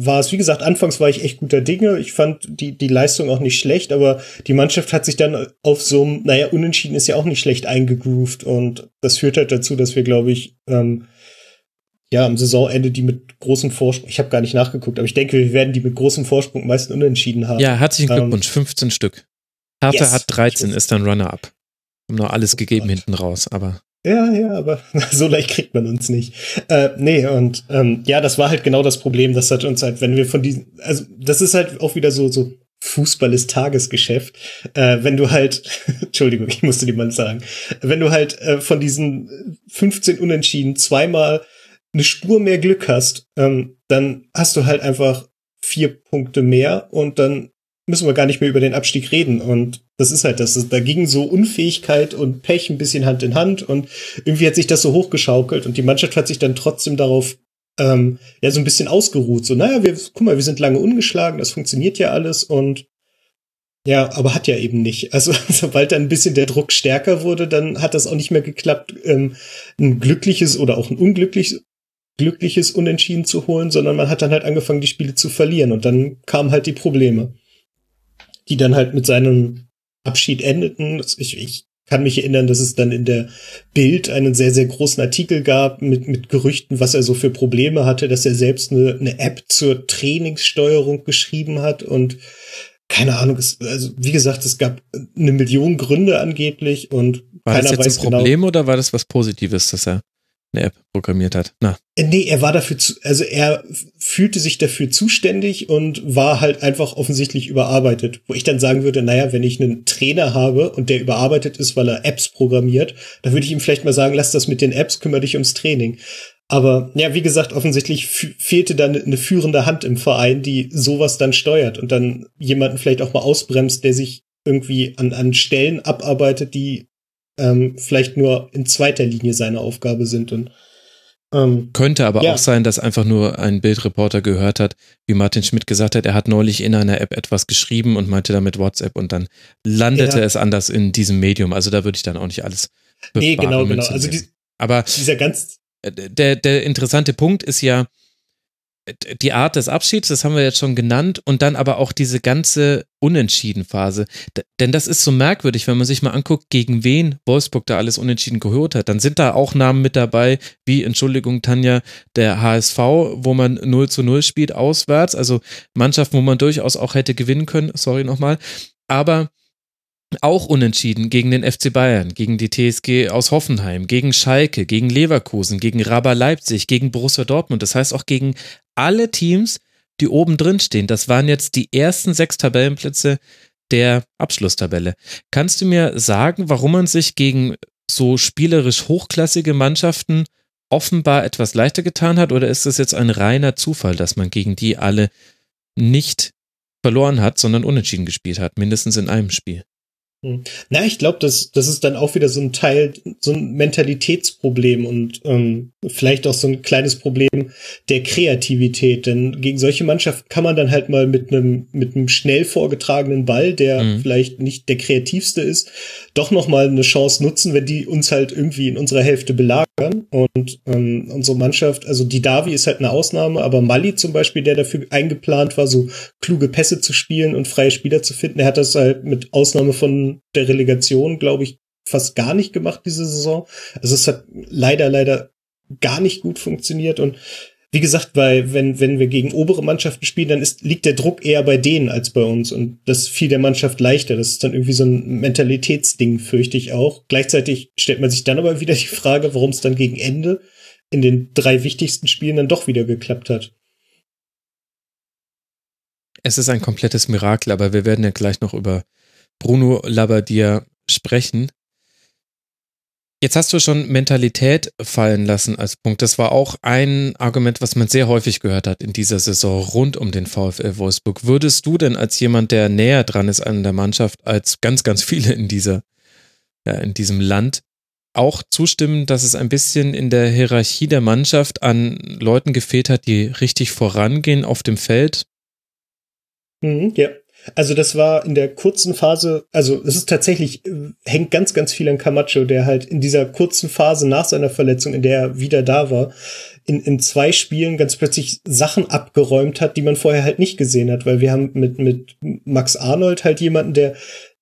war es, wie gesagt, anfangs war ich echt guter Dinge. Ich fand die, die Leistung auch nicht schlecht, aber die Mannschaft hat sich dann auf so einem, naja, unentschieden ist ja auch nicht schlecht eingegroovt und das führt halt dazu, dass wir, glaube ich, ähm, ja, am Saisonende die mit großem Vorsprung, ich habe gar nicht nachgeguckt, aber ich denke, wir werden die mit großem Vorsprung meistens unentschieden haben. Ja, herzlichen ähm, Glückwunsch, ähm, 15 Stück. Hertha yes. hat 13, ist dann Runner-up. Haben noch alles oh gegeben hinten raus, aber. Ja, ja, aber so leicht kriegt man uns nicht. Äh, nee, und ähm, ja, das war halt genau das Problem, das hat uns halt, wenn wir von diesen, also das ist halt auch wieder so, so Fußball ist Tagesgeschäft. Äh, wenn du halt, Entschuldigung, ich musste dir mal sagen, wenn du halt äh, von diesen 15 Unentschieden zweimal eine Spur mehr Glück hast, ähm, dann hast du halt einfach vier Punkte mehr und dann müssen wir gar nicht mehr über den Abstieg reden. Und das ist halt das. Da ging so Unfähigkeit und Pech ein bisschen Hand in Hand und irgendwie hat sich das so hochgeschaukelt und die Mannschaft hat sich dann trotzdem darauf ähm, ja so ein bisschen ausgeruht. So, naja, wir, guck mal, wir sind lange ungeschlagen, das funktioniert ja alles und ja, aber hat ja eben nicht. Also sobald dann ein bisschen der Druck stärker wurde, dann hat das auch nicht mehr geklappt, ähm, ein glückliches oder auch ein unglückliches glückliches Unentschieden zu holen, sondern man hat dann halt angefangen, die Spiele zu verlieren und dann kamen halt die Probleme, die dann halt mit seinem Abschied endeten. Ich, ich kann mich erinnern, dass es dann in der Bild einen sehr, sehr großen Artikel gab mit, mit Gerüchten, was er so für Probleme hatte, dass er selbst eine, eine App zur Trainingssteuerung geschrieben hat und keine Ahnung, es, also wie gesagt, es gab eine Million Gründe angeblich und war keiner das jetzt weiß ein genau Problem genau, oder war das was Positives, dass er eine App programmiert hat. Na. Äh, nee, er war dafür zu, also er fühlte sich dafür zuständig und war halt einfach offensichtlich überarbeitet. Wo ich dann sagen würde, naja, wenn ich einen Trainer habe und der überarbeitet ist, weil er Apps programmiert, dann würde ich ihm vielleicht mal sagen, lass das mit den Apps, kümmere dich ums Training. Aber ja, wie gesagt, offensichtlich fehlte dann eine führende Hand im Verein, die sowas dann steuert und dann jemanden vielleicht auch mal ausbremst, der sich irgendwie an, an Stellen abarbeitet, die ähm, vielleicht nur in zweiter Linie seine Aufgabe sind. Und ähm, Könnte aber ja. auch sein, dass einfach nur ein Bildreporter gehört hat, wie Martin Schmidt gesagt hat, er hat neulich in einer App etwas geschrieben und meinte damit WhatsApp und dann landete ja. es anders in diesem Medium. Also da würde ich dann auch nicht alles. Nee, genau, genau. Also die, aber dieser ganz äh, der, der interessante Punkt ist ja, die Art des Abschieds, das haben wir jetzt schon genannt, und dann aber auch diese ganze Unentschieden-Phase. Denn das ist so merkwürdig, wenn man sich mal anguckt, gegen wen Wolfsburg da alles unentschieden gehört hat. Dann sind da auch Namen mit dabei, wie, Entschuldigung, Tanja, der HSV, wo man 0 zu 0 spielt auswärts, also Mannschaften, wo man durchaus auch hätte gewinnen können, sorry nochmal. Aber auch unentschieden gegen den FC Bayern, gegen die TSG aus Hoffenheim, gegen Schalke, gegen Leverkusen, gegen Raba Leipzig, gegen Borussia Dortmund. Das heißt auch gegen alle Teams, die oben drin stehen. Das waren jetzt die ersten sechs Tabellenplätze der Abschlusstabelle. Kannst du mir sagen, warum man sich gegen so spielerisch hochklassige Mannschaften offenbar etwas leichter getan hat? Oder ist das jetzt ein reiner Zufall, dass man gegen die alle nicht verloren hat, sondern unentschieden gespielt hat, mindestens in einem Spiel? Hm. Na, ich glaube, das, das ist dann auch wieder so ein Teil, so ein Mentalitätsproblem und ähm, vielleicht auch so ein kleines Problem der Kreativität. Denn gegen solche Mannschaften kann man dann halt mal mit einem mit einem schnell vorgetragenen Ball, der mhm. vielleicht nicht der kreativste ist, doch noch mal eine Chance nutzen, wenn die uns halt irgendwie in unserer Hälfte belagern. Und ähm, unsere Mannschaft, also die Davi ist halt eine Ausnahme, aber Mali zum Beispiel, der dafür eingeplant war, so kluge Pässe zu spielen und freie Spieler zu finden, der hat das halt mit Ausnahme von der Relegation, glaube ich, fast gar nicht gemacht diese Saison. Also es hat leider, leider gar nicht gut funktioniert und wie gesagt, weil wenn, wenn wir gegen obere Mannschaften spielen, dann ist, liegt der Druck eher bei denen als bei uns. Und das fiel der Mannschaft leichter. Das ist dann irgendwie so ein Mentalitätsding, fürchte ich auch. Gleichzeitig stellt man sich dann aber wieder die Frage, warum es dann gegen Ende in den drei wichtigsten Spielen dann doch wieder geklappt hat. Es ist ein komplettes Mirakel, aber wir werden ja gleich noch über Bruno Labbadia sprechen. Jetzt hast du schon Mentalität fallen lassen als Punkt. Das war auch ein Argument, was man sehr häufig gehört hat in dieser Saison rund um den VfL Wolfsburg. Würdest du denn als jemand, der näher dran ist an der Mannschaft als ganz, ganz viele in dieser ja, in diesem Land auch zustimmen, dass es ein bisschen in der Hierarchie der Mannschaft an Leuten gefehlt hat, die richtig vorangehen auf dem Feld? Mhm, ja. Also das war in der kurzen Phase, also es ist tatsächlich, äh, hängt ganz, ganz viel an Camacho, der halt in dieser kurzen Phase nach seiner Verletzung, in der er wieder da war, in, in zwei Spielen ganz plötzlich Sachen abgeräumt hat, die man vorher halt nicht gesehen hat, weil wir haben mit, mit Max Arnold halt jemanden, der,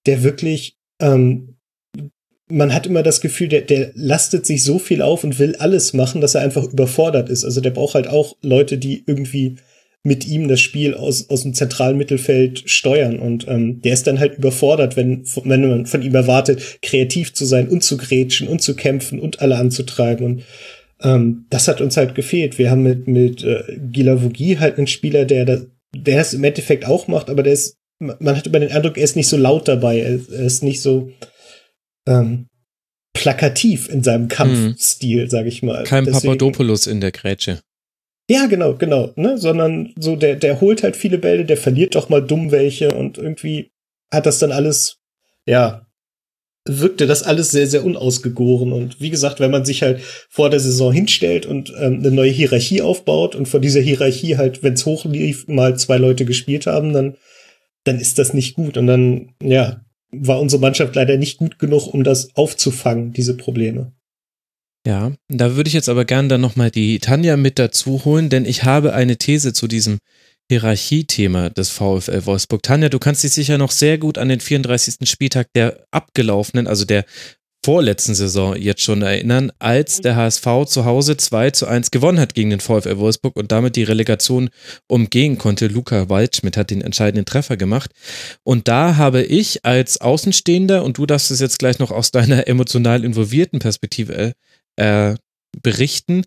der wirklich, ähm, man hat immer das Gefühl, der, der lastet sich so viel auf und will alles machen, dass er einfach überfordert ist. Also der braucht halt auch Leute, die irgendwie mit ihm das Spiel aus, aus dem zentralen Mittelfeld steuern. Und ähm, der ist dann halt überfordert, wenn, wenn man von ihm erwartet, kreativ zu sein und zu grätschen und zu kämpfen und alle anzutreiben. Und ähm, das hat uns halt gefehlt. Wir haben mit, mit äh, Gilavogi halt einen Spieler, der das, der es im Endeffekt auch macht, aber der ist, man hat immer den Eindruck, er ist nicht so laut dabei, er, er ist nicht so ähm, plakativ in seinem Kampfstil, hm. sag ich mal. Kein Deswegen, Papadopoulos in der Grätsche. Ja, genau, genau, ne, sondern so der der holt halt viele Bälle, der verliert doch mal dumm welche und irgendwie hat das dann alles ja wirkte das alles sehr sehr unausgegoren. Und wie gesagt, wenn man sich halt vor der Saison hinstellt und ähm, eine neue Hierarchie aufbaut und vor dieser Hierarchie halt, wenn es hochlief, mal zwei Leute gespielt haben, dann dann ist das nicht gut. Und dann ja war unsere Mannschaft leider nicht gut genug, um das aufzufangen, diese Probleme. Ja, da würde ich jetzt aber gerne dann nochmal die Tanja mit dazu holen, denn ich habe eine These zu diesem Hierarchiethema des VfL Wolfsburg. Tanja, du kannst dich sicher noch sehr gut an den 34. Spieltag der abgelaufenen, also der vorletzten Saison jetzt schon erinnern, als der HSV zu Hause 2 zu 1 gewonnen hat gegen den VfL Wolfsburg und damit die Relegation umgehen konnte. Luca Waldschmidt hat den entscheidenden Treffer gemacht. Und da habe ich als Außenstehender, und du darfst es jetzt gleich noch aus deiner emotional involvierten Perspektive äh, berichten,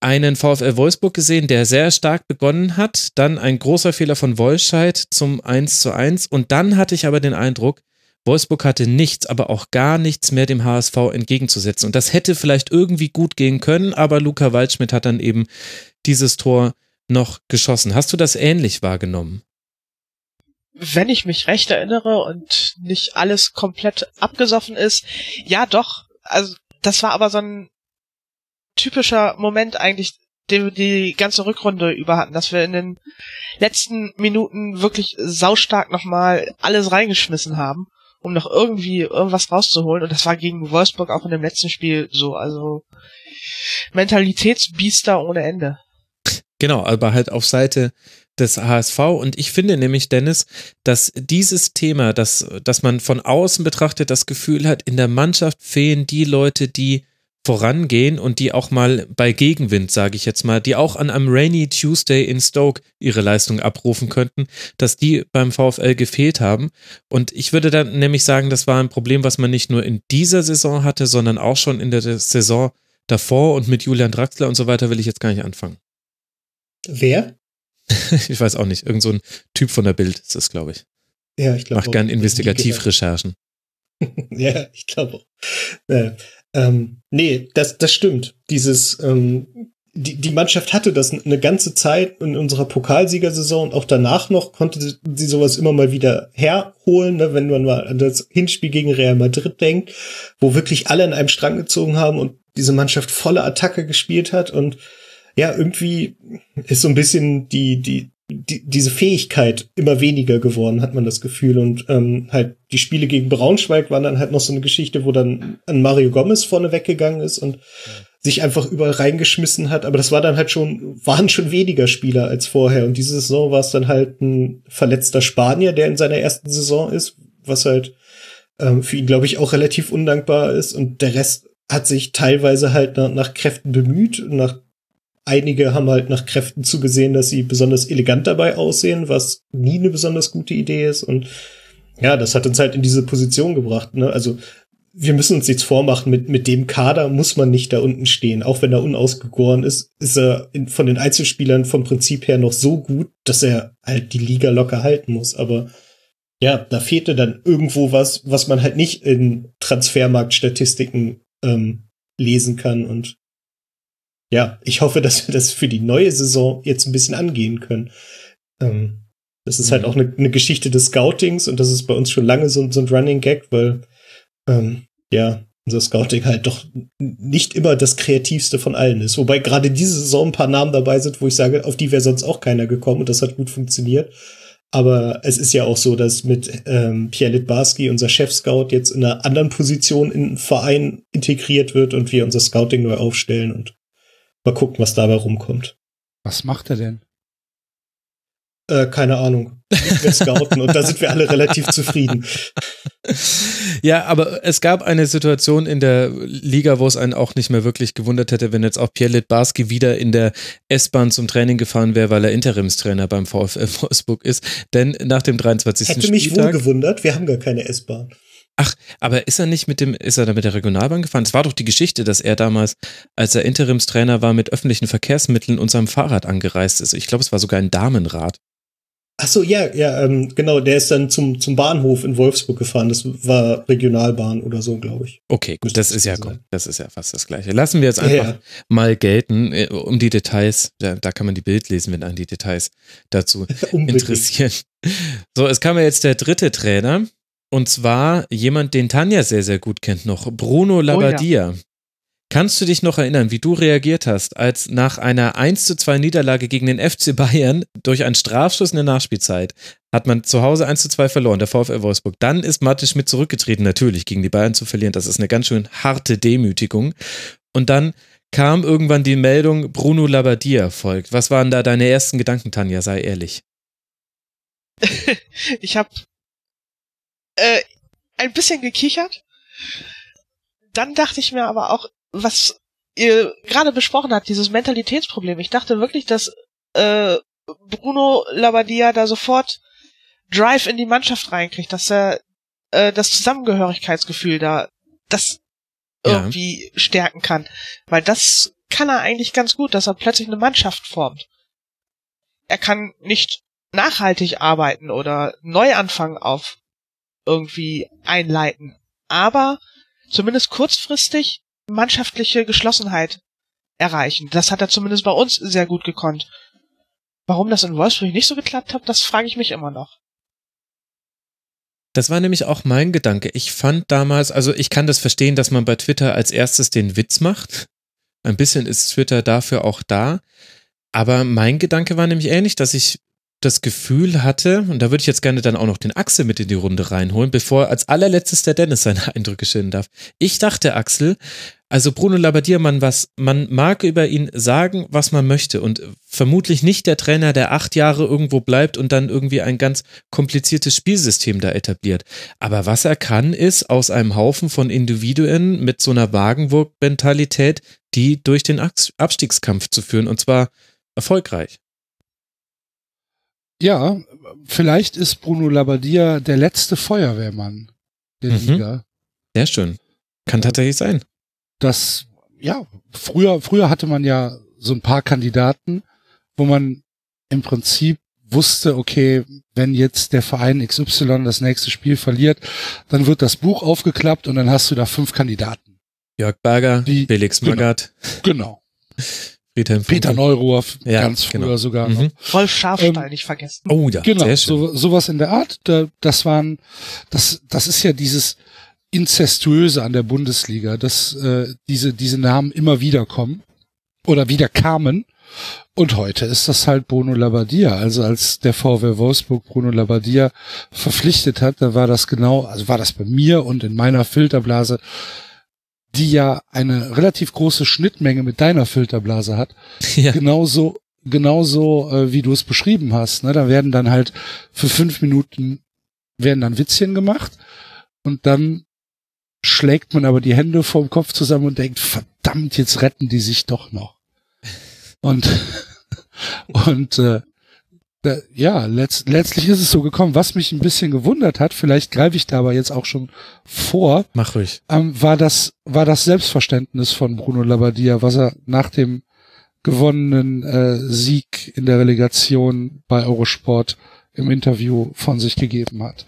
einen VfL Wolfsburg gesehen, der sehr stark begonnen hat, dann ein großer Fehler von Wolscheid zum 1 zu 1 und dann hatte ich aber den Eindruck, Wolfsburg hatte nichts, aber auch gar nichts mehr dem HSV entgegenzusetzen. Und das hätte vielleicht irgendwie gut gehen können, aber Luca Waldschmidt hat dann eben dieses Tor noch geschossen. Hast du das ähnlich wahrgenommen? Wenn ich mich recht erinnere und nicht alles komplett abgesoffen ist, ja doch. Also das war aber so ein typischer Moment eigentlich, den wir die ganze Rückrunde über hatten, dass wir in den letzten Minuten wirklich saustark nochmal alles reingeschmissen haben, um noch irgendwie irgendwas rauszuholen. Und das war gegen Wolfsburg auch in dem letzten Spiel so. Also Mentalitätsbiester ohne Ende. Genau, aber halt auf Seite des HSV. Und ich finde nämlich, Dennis, dass dieses Thema, dass, dass man von außen betrachtet das Gefühl hat, in der Mannschaft fehlen die Leute, die vorangehen und die auch mal bei Gegenwind, sage ich jetzt mal, die auch an einem Rainy Tuesday in Stoke ihre Leistung abrufen könnten, dass die beim VfL gefehlt haben. Und ich würde dann nämlich sagen, das war ein Problem, was man nicht nur in dieser Saison hatte, sondern auch schon in der Saison davor und mit Julian Draxler und so weiter will ich jetzt gar nicht anfangen. Wer? ich weiß auch nicht. Irgend so ein Typ von der Bild ist das, glaube ich. Ja, ich glaube. Macht gern Investigativrecherchen. ja, ich glaube auch. Äh, ähm, nee, das, das stimmt. Dieses, ähm, die, die Mannschaft hatte das eine ganze Zeit in unserer Pokalsiegersaison und auch danach noch konnte sie sowas immer mal wieder herholen, ne, wenn man mal an das Hinspiel gegen Real Madrid denkt, wo wirklich alle an einem Strang gezogen haben und diese Mannschaft volle Attacke gespielt hat und ja, irgendwie ist so ein bisschen die, die, die, diese Fähigkeit immer weniger geworden, hat man das Gefühl. Und ähm, halt die Spiele gegen Braunschweig waren dann halt noch so eine Geschichte, wo dann an Mario Gomez vorne weggegangen ist und ja. sich einfach überall reingeschmissen hat. Aber das war dann halt schon, waren schon weniger Spieler als vorher. Und diese Saison war es dann halt ein verletzter Spanier, der in seiner ersten Saison ist, was halt ähm, für ihn, glaube ich, auch relativ undankbar ist. Und der Rest hat sich teilweise halt nach, nach Kräften bemüht, nach Einige haben halt nach Kräften zugesehen, dass sie besonders elegant dabei aussehen, was nie eine besonders gute Idee ist. Und ja, das hat uns halt in diese Position gebracht. Ne? Also wir müssen uns nichts vormachen, mit, mit dem Kader muss man nicht da unten stehen. Auch wenn er unausgegoren ist, ist er in, von den Einzelspielern vom Prinzip her noch so gut, dass er halt die Liga locker halten muss. Aber ja, da fehlte dann irgendwo was, was man halt nicht in Transfermarktstatistiken ähm, lesen kann. Und ja, ich hoffe, dass wir das für die neue Saison jetzt ein bisschen angehen können. Ähm, das ist halt mhm. halt auch eine, eine, Geschichte des Scoutings und das ist bei uns schon lange so, so ein Running Gag, weil ähm, ja, unser Scouting halt doch nicht immer das kreativste von allen ist. Wobei gerade diese Saison ein paar Namen dabei sind, wo ich sage, auf die wäre sonst auch keiner gekommen und das hat gut funktioniert. Aber es ist ja auch so, dass mit ähm, Pierre Litbarski, unser Chef-Scout, jetzt in einer anderen Position in den Verein integriert wird und wir unser Scouting neu aufstellen und mal gucken, was dabei rumkommt. Was macht er denn? Äh, keine Ahnung. Wir scouten und da sind wir alle relativ zufrieden. Ja, aber es gab eine Situation in der Liga, wo es einen auch nicht mehr wirklich gewundert hätte, wenn jetzt auch Pierre Litbarski wieder in der S-Bahn zum Training gefahren wäre, weil er Interimstrainer beim VfL Wolfsburg ist. Denn nach dem 23. Hätte mich Spieltag, wohl gewundert, wir haben gar keine S-Bahn. Ach, aber ist er nicht mit dem, ist er da mit der Regionalbahn gefahren? Es war doch die Geschichte, dass er damals, als er Interimstrainer war, mit öffentlichen Verkehrsmitteln und seinem Fahrrad angereist ist. Ich glaube, es war sogar ein Damenrad. Ach so, ja, ja, ähm, genau, der ist dann zum, zum Bahnhof in Wolfsburg gefahren. Das war Regionalbahn oder so, glaube ich. Okay, gut, das es ist ja gut. Das ist ja fast das Gleiche. Lassen wir jetzt einfach Ja, ja. mal gelten, äh, um die Details. Da, da kann man die Bild lesen, wenn einen die Details dazu interessieren. So, es kam ja jetzt der dritte Trainer. Und zwar jemand, den Tanja sehr, sehr gut kennt noch. Bruno Labbadia. Kannst du dich noch erinnern, wie du reagiert hast, als nach einer 1 zu 2 Niederlage gegen den FC Bayern durch einen Strafschuss in der Nachspielzeit hat man zu Hause 1 zu 2 verloren, der VfL Wolfsburg. Dann ist Martin Schmidt zurückgetreten, natürlich gegen die Bayern zu verlieren. Das ist eine ganz schön harte Demütigung. Und dann kam irgendwann die Meldung, Bruno Labbadia folgt. Was waren da deine ersten Gedanken, Tanja? Sei ehrlich. ich habe äh, ein bisschen gekichert. Dann dachte ich mir aber auch, was ihr gerade besprochen habt, dieses Mentalitätsproblem. Ich dachte wirklich, dass äh, Bruno Labbadia da sofort Drive in die Mannschaft reinkriegt, dass er äh, das Zusammengehörigkeitsgefühl da das Ja. irgendwie stärken kann. Weil das kann er eigentlich ganz gut, dass er plötzlich eine Mannschaft formt. Er kann nicht nachhaltig arbeiten oder Neuanfang auf irgendwie einleiten, aber zumindest kurzfristig mannschaftliche Geschlossenheit erreichen. Das hat er zumindest bei uns sehr gut gekonnt. Warum das in Wolfsburg nicht so geklappt hat, das frage ich mich immer noch. Das war nämlich auch mein Gedanke. Ich fand damals, also ich kann das verstehen, dass man bei Twitter als erstes den Witz macht. Ein bisschen ist Twitter dafür auch da. Aber mein Gedanke war nämlich ähnlich, dass ich das Gefühl hatte, und da würde ich jetzt gerne dann auch noch den Axel mit in die Runde reinholen, bevor als allerletztes der Dennis seine Eindrücke schildern darf. Ich dachte, Axel, also Bruno Labbadia, man was, man mag über ihn sagen, was man möchte und vermutlich nicht der Trainer, der acht Jahre irgendwo bleibt und dann irgendwie ein ganz kompliziertes Spielsystem da etabliert. Aber was er kann, ist aus einem Haufen von Individuen mit so einer Wagenburg-Mentalität, die durch den Abs- Abstiegskampf zu führen und zwar erfolgreich. Ja, vielleicht ist Bruno Labbadia der letzte Feuerwehrmann der Mhm. Liga. Sehr schön. Kann tatsächlich sein. Das, ja, früher, früher hatte man ja so ein paar Kandidaten, wo man im Prinzip wusste, okay, wenn jetzt der Verein XY das nächste Spiel verliert, dann wird das Buch aufgeklappt und dann hast du da fünf Kandidaten. Jörg Berger, Die- Felix genau. Magath, Genau. Friedhelm Peter Funke. Neuruhr, Ja, ganz früher genau. sogar noch. Mhm. Rolf Scharfstein Ähm, nicht vergessen. Oh ja, Genau, sehr schön. so, sowas in der Art. Da, das waren, das, das ist ja dieses Inzestuöse an der Bundesliga, dass äh, diese, diese Namen immer wieder kommen oder wieder kamen. Und heute ist das halt Bruno Labbadia. Also als der VW Wolfsburg Bruno Labbadia verpflichtet hat, da war das genau, also war das bei mir und in meiner Filterblase, die ja eine relativ große Schnittmenge mit deiner Filterblase hat, ja. genauso genauso äh, wie du es beschrieben hast. Ne? Da werden dann halt für fünf Minuten werden dann Witzchen gemacht und dann schlägt man aber die Hände vorm Kopf zusammen und denkt, verdammt, jetzt retten die sich doch noch. Und und äh, da, ja, letzt, letztlich ist es so gekommen. Was mich ein bisschen gewundert hat, vielleicht greife ich da aber jetzt auch schon vor, Mach ruhig. ähm, war das war das Selbstverständnis von Bruno Labbadia, was er nach dem gewonnenen äh, Sieg in der Relegation bei Eurosport im Interview von sich gegeben hat.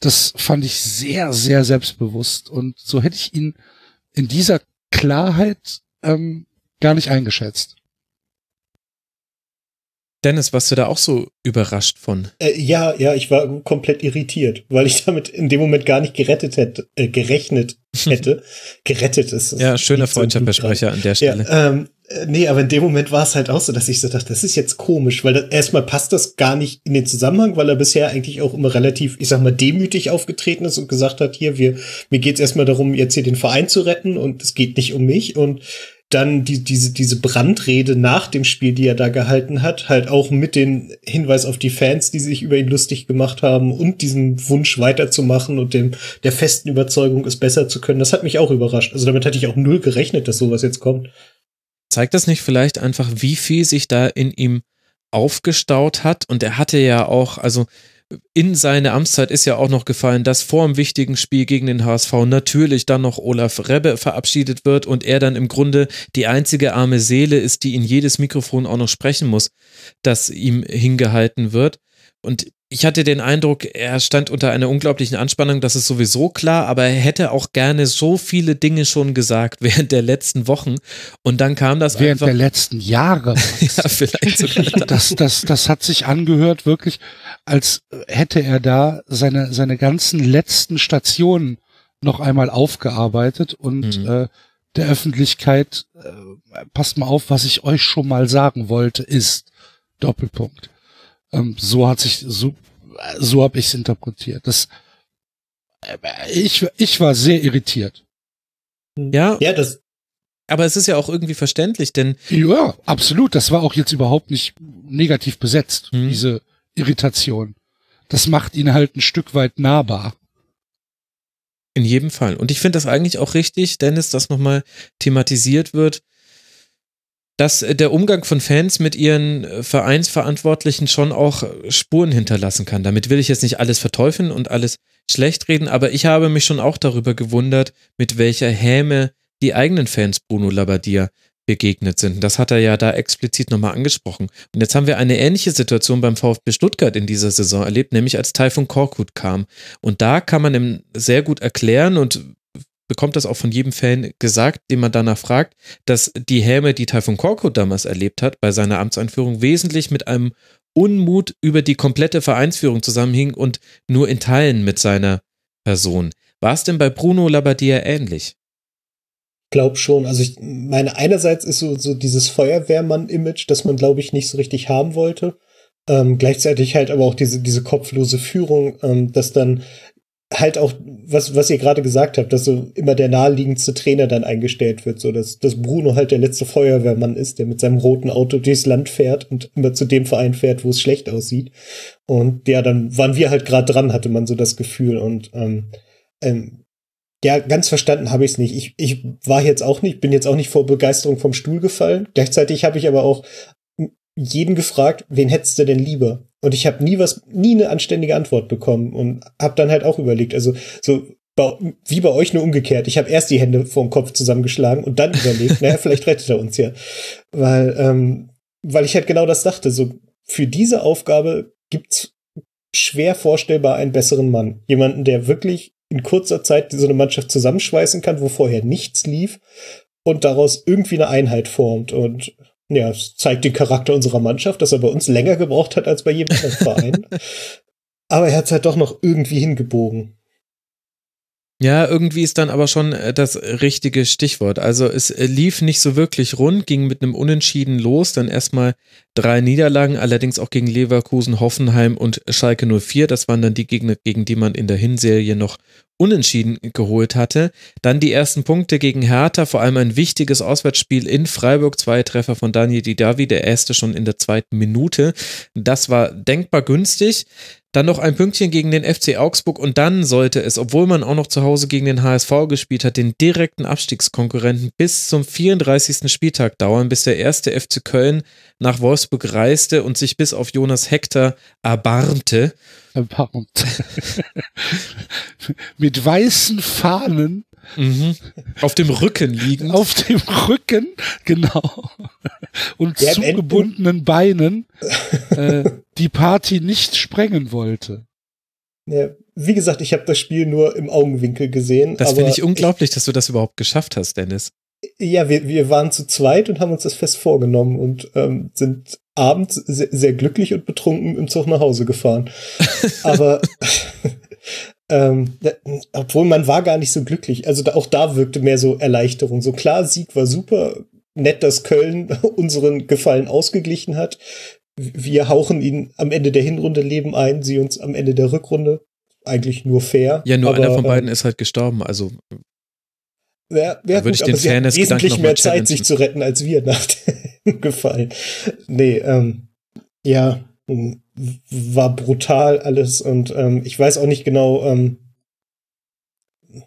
Das fand ich sehr, sehr selbstbewusst und so hätte ich ihn in dieser Klarheit ähm, gar nicht eingeschätzt. Dennis, warst du da auch so überrascht von? Äh, ja, ja, ich war komplett irritiert, weil ich damit in dem Moment gar nicht gerettet hätte, äh, gerechnet hätte. gerettet ist. Ja, schöner Freundschaftsversprecher an der Stelle. Ja, ähm, äh, nee, aber in dem Moment war es halt auch so, dass ich so dachte, das ist jetzt komisch, weil das, erstmal passt das gar nicht in den Zusammenhang, weil er bisher eigentlich auch immer relativ, ich sag mal, demütig aufgetreten ist und gesagt hat, hier, wir, mir geht's erstmal darum, jetzt hier den Verein zu retten und es geht nicht um mich und dann die, diese, diese Brandrede nach dem Spiel, die er da gehalten hat, halt auch mit dem Hinweis auf die Fans, die sich über ihn lustig gemacht haben und diesem Wunsch weiterzumachen und dem, der festen Überzeugung, es besser zu können, das hat mich auch überrascht. Also damit hatte ich auch null gerechnet, dass sowas jetzt kommt. Zeigt das nicht vielleicht einfach, wie viel sich da in ihm aufgestaut hat? Und er hatte ja auch, also in seine Amtszeit ist ja auch noch gefallen, dass vor dem wichtigen Spiel gegen den HSV natürlich dann noch Olaf Rebbe verabschiedet wird und er dann im Grunde die einzige arme Seele ist, die in jedes Mikrofon auch noch sprechen muss, das ihm hingehalten wird. Und ich hatte den Eindruck, er stand unter einer unglaublichen Anspannung, das ist sowieso klar, aber er hätte auch gerne so viele Dinge schon gesagt während der letzten Wochen und dann kam das während einfach. der letzten Jahre. ja, vielleicht sogar. Das, das, das hat sich angehört wirklich, als hätte er da seine, seine ganzen letzten Stationen noch einmal aufgearbeitet und mhm. äh, der Öffentlichkeit, äh, passt mal auf, was ich euch schon mal sagen wollte, ist Doppelpunkt. Ähm, so hat sich, so, so habe ich es interpretiert. Das, äh, ich, ich war sehr irritiert. Ja. Ja, das. Aber es ist ja auch irgendwie verständlich, denn. Ja, absolut. Das war auch jetzt überhaupt nicht negativ besetzt, hm. diese Irritation. Das macht ihn halt ein Stück weit nahbar. In jedem Fall. Und ich finde das eigentlich auch richtig, Dennis, dass nochmal thematisiert wird, dass äh, der Umgang von Fans mit ihren äh, Vereinsverantwortlichen schon auch äh, Spuren hinterlassen kann. Damit will ich jetzt nicht alles verteufeln und alles schlecht reden, aber ich habe mich schon auch darüber gewundert, mit welcher Häme die eigenen Fans Bruno Labbadia begegnet sind. Das hat er ja da explizit nochmal angesprochen. Und jetzt haben wir eine ähnliche Situation beim VfB Stuttgart in dieser Saison erlebt, nämlich als Taifun Korkut kam. Und da kann man sehr gut erklären und bekommt das auch von jedem Fan gesagt, den man danach fragt, dass die Häme, die Taifun Korkut damals erlebt hat, bei seiner Amtseinführung wesentlich mit einem Unmut über die komplette Vereinsführung zusammenhing und nur in Teilen mit seiner Person. War es denn bei Bruno Labbadia ähnlich? Glaub schon. Also ich meine, einerseits ist so, so dieses Feuerwehrmann-Image, das man, glaube ich, nicht so richtig haben wollte. Ähm, gleichzeitig halt aber auch diese, diese kopflose Führung, ähm, dass dann halt auch, was, was ihr gerade gesagt habt, dass so immer der naheliegendste Trainer dann eingestellt wird, so dass, dass Bruno halt der letzte Feuerwehrmann ist, der mit seinem roten Auto durchs Land fährt und immer zu dem Verein fährt, wo es schlecht aussieht. Und ja, dann waren wir halt gerade dran, hatte man so das Gefühl. Und ähm, ähm, ja, ganz verstanden habe ich es nicht. Ich, ich war jetzt auch nicht, bin jetzt auch nicht vor Begeisterung vom Stuhl gefallen. Gleichzeitig habe ich aber auch jeden gefragt, wen hättest du denn lieber? Und ich habe nie was, nie eine anständige Antwort bekommen und habe dann halt auch überlegt, also so wie bei euch nur umgekehrt. Ich habe erst die Hände vorm Kopf zusammengeschlagen und dann überlegt, naja, vielleicht rettet er uns ja. Weil, ähm, weil ich halt genau das dachte, so für diese Aufgabe gibt's schwer vorstellbar einen besseren Mann. Jemanden, der wirklich in kurzer Zeit so eine Mannschaft zusammenschweißen kann, wo vorher nichts lief und daraus irgendwie eine Einheit formt. Und ja, es zeigt den Charakter unserer Mannschaft, dass er bei uns länger gebraucht hat als bei jedem anderen Verein. aber er hat es halt doch noch irgendwie hingebogen. Ja, irgendwie ist dann aber schon äh, das richtige Stichwort. Also es äh, lief nicht so wirklich rund, ging mit einem Unentschieden los, dann erstmal drei Niederlagen, allerdings auch gegen Leverkusen, Hoffenheim und Schalke 04. Das waren dann die Gegner, gegen die man in der Hinserie noch unentschieden geholt hatte. Dann die ersten Punkte gegen Hertha, vor allem ein wichtiges Auswärtsspiel in Freiburg, zwei Treffer von Daniel Didavi, der erste schon in der zweiten Minute. Das war denkbar günstig. Dann noch ein Pünktchen gegen den FC Augsburg und dann sollte es, obwohl man auch noch zu Hause gegen den HSV gespielt hat, den direkten Abstiegskonkurrenten bis zum 34. Spieltag dauern, bis der erste FC Köln nach Wolfsburg reiste und sich bis auf Jonas Hector erbarmte. Erbarmte. Mit weißen Fahnen Mhm. Auf dem Rücken liegen. Auf dem Rücken, genau. Und ja, zugebundenen Beinen äh, die Party nicht sprengen wollte. Ja, wie gesagt, ich habe das Spiel nur im Augenwinkel gesehen. Das finde ich unglaublich, ich, dass du das überhaupt geschafft hast, Dennis. Ja, wir, wir waren zu zweit und haben uns das fest vorgenommen und ähm, sind abends sehr, sehr glücklich und betrunken im Zug nach Hause gefahren. Aber ähm, obwohl man war gar nicht so glücklich. Also da, auch da wirkte mehr so Erleichterung. So klar, Sieg war super. Nett, dass Köln unseren Gefallen ausgeglichen hat. Wir hauchen ihn am Ende der Hinrunde Leben ein, sie uns am Ende der Rückrunde. Eigentlich nur fair. Ja, nur aber, einer von beiden ähm, ist halt gestorben. Also ja, ja, würde ich den Fan wesentlich mehr Zeit, sich zu retten als wir nach dem Gefallen. Nee, ähm, ja, war brutal alles und ähm, ich weiß auch nicht genau, ähm,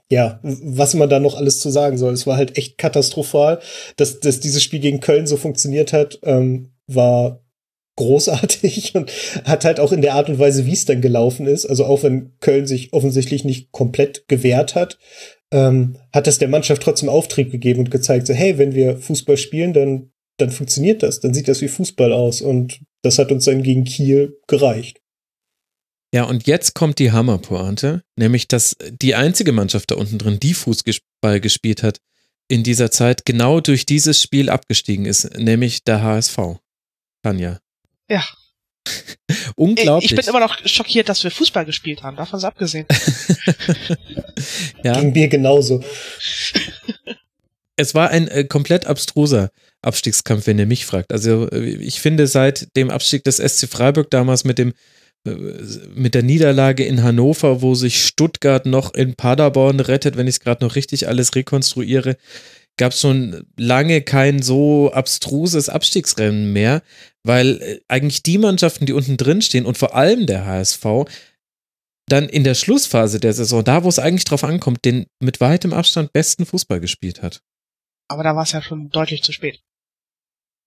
ja, was man da noch alles zu sagen soll. Es war halt echt katastrophal, dass, dass dieses Spiel gegen Köln so funktioniert hat, ähm, war großartig und hat halt auch in der Art und Weise, wie es dann gelaufen ist, also auch wenn Köln sich offensichtlich nicht komplett gewehrt hat, ähm, hat das der Mannschaft trotzdem Auftrieb gegeben und gezeigt, so, hey, wenn wir Fußball spielen, dann, dann funktioniert das, dann sieht das wie Fußball aus und das hat uns dann gegen Kiel gereicht. Ja, und jetzt kommt die Hammerpointe, nämlich, dass die einzige Mannschaft da unten drin, die Fußball gespielt hat, in dieser Zeit genau durch dieses Spiel abgestiegen ist, nämlich der HSV. Tanja. Ja, Unglaublich. Ich bin immer noch schockiert, dass wir Fußball gespielt haben, davon ist abgesehen. ja. Ging mir genauso. Es war ein äh, komplett abstruser Abstiegskampf, wenn ihr mich fragt. Also äh, ich finde seit dem Abstieg des SC Freiburg damals mit dem äh, mit der Niederlage in Hannover, wo sich Stuttgart noch in Paderborn rettet, wenn ich es gerade noch richtig alles rekonstruiere, gab es schon lange kein so abstruses Abstiegsrennen mehr, weil äh, eigentlich die Mannschaften, die unten drin stehen und vor allem der HSV, dann in der Schlussphase der Saison, da wo es eigentlich drauf ankommt, den mit weitem Abstand besten Fußball gespielt hat. Aber da war es ja schon deutlich zu spät.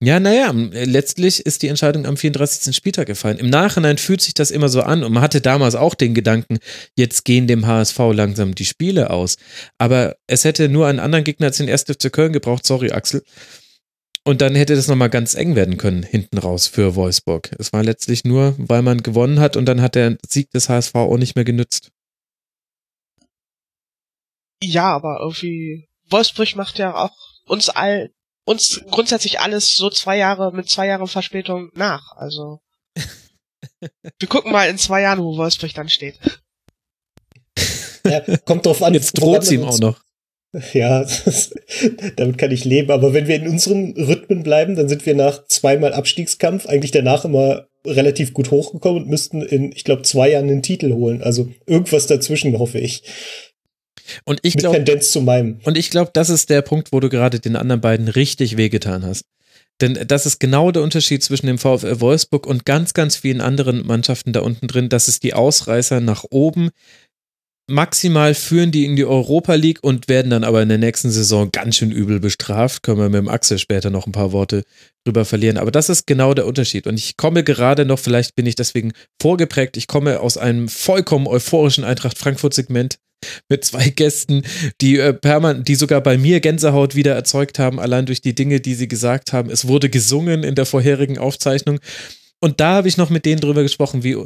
Ja, naja, letztlich ist die Entscheidung am 34. Spieltag gefallen. Im Nachhinein fühlt sich das immer so an und man hatte damals auch den Gedanken, jetzt gehen dem HSV langsam die Spiele aus. Aber es hätte nur einen anderen Gegner als den 1. FC Köln gebraucht, sorry Axel. Und dann hätte das nochmal ganz eng werden können, hinten raus für Wolfsburg. Es war letztlich nur, weil man gewonnen hat und dann hat der Sieg des HSV auch nicht mehr genützt. Ja, aber irgendwie, Wolfsburg macht ja auch uns all uns grundsätzlich alles so zwei Jahre mit zwei Jahren Verspätung nach. Also wir gucken mal in zwei Jahren, wo Wolfsburg dann steht. Ja, kommt drauf an. Jetzt droht sie ihm auch noch. Ja, das, damit kann ich leben. Aber wenn wir in unseren Rhythmen bleiben, dann sind wir nach zweimal Abstiegskampf eigentlich danach immer relativ gut hochgekommen und müssten in, ich glaube, zwei Jahren den Titel holen. Also irgendwas dazwischen, hoffe ich. Und ich glaube, Tendenz zu meinem. Und ich glaube, das ist der Punkt, wo du gerade den anderen beiden richtig wehgetan hast. Denn das ist genau der Unterschied zwischen dem VfL Wolfsburg und ganz, ganz vielen anderen Mannschaften da unten drin. Das ist die Ausreißer nach oben. Maximal führen die in die Europa League und werden dann aber in der nächsten Saison ganz schön übel bestraft. Können wir mit dem Axel später noch ein paar Worte drüber verlieren. Aber das ist genau der Unterschied. Und ich komme gerade noch, vielleicht bin ich deswegen vorgeprägt, ich komme aus einem vollkommen euphorischen Eintracht Frankfurt-Segment mit zwei Gästen, die äh, permanent, die sogar bei mir Gänsehaut wieder erzeugt haben, allein durch die Dinge, die sie gesagt haben. Es wurde gesungen in der vorherigen Aufzeichnung. Und da habe ich noch mit denen drüber gesprochen, wie,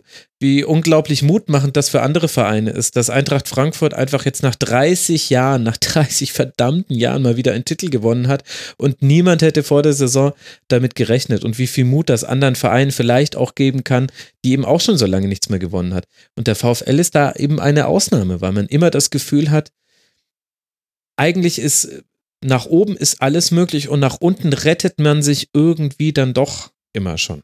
wie unglaublich mutmachend das für andere Vereine ist, dass Eintracht Frankfurt einfach jetzt nach 30 Jahren, nach 30 verdammten Jahren mal wieder einen Titel gewonnen hat und niemand hätte vor der Saison damit gerechnet und wie viel Mut das anderen Vereinen vielleicht auch geben kann, die eben auch schon so lange nichts mehr gewonnen hat. Und der VfL ist da eben eine Ausnahme, weil man immer das Gefühl hat, eigentlich ist nach oben ist alles möglich und nach unten rettet man sich irgendwie dann doch immer schon.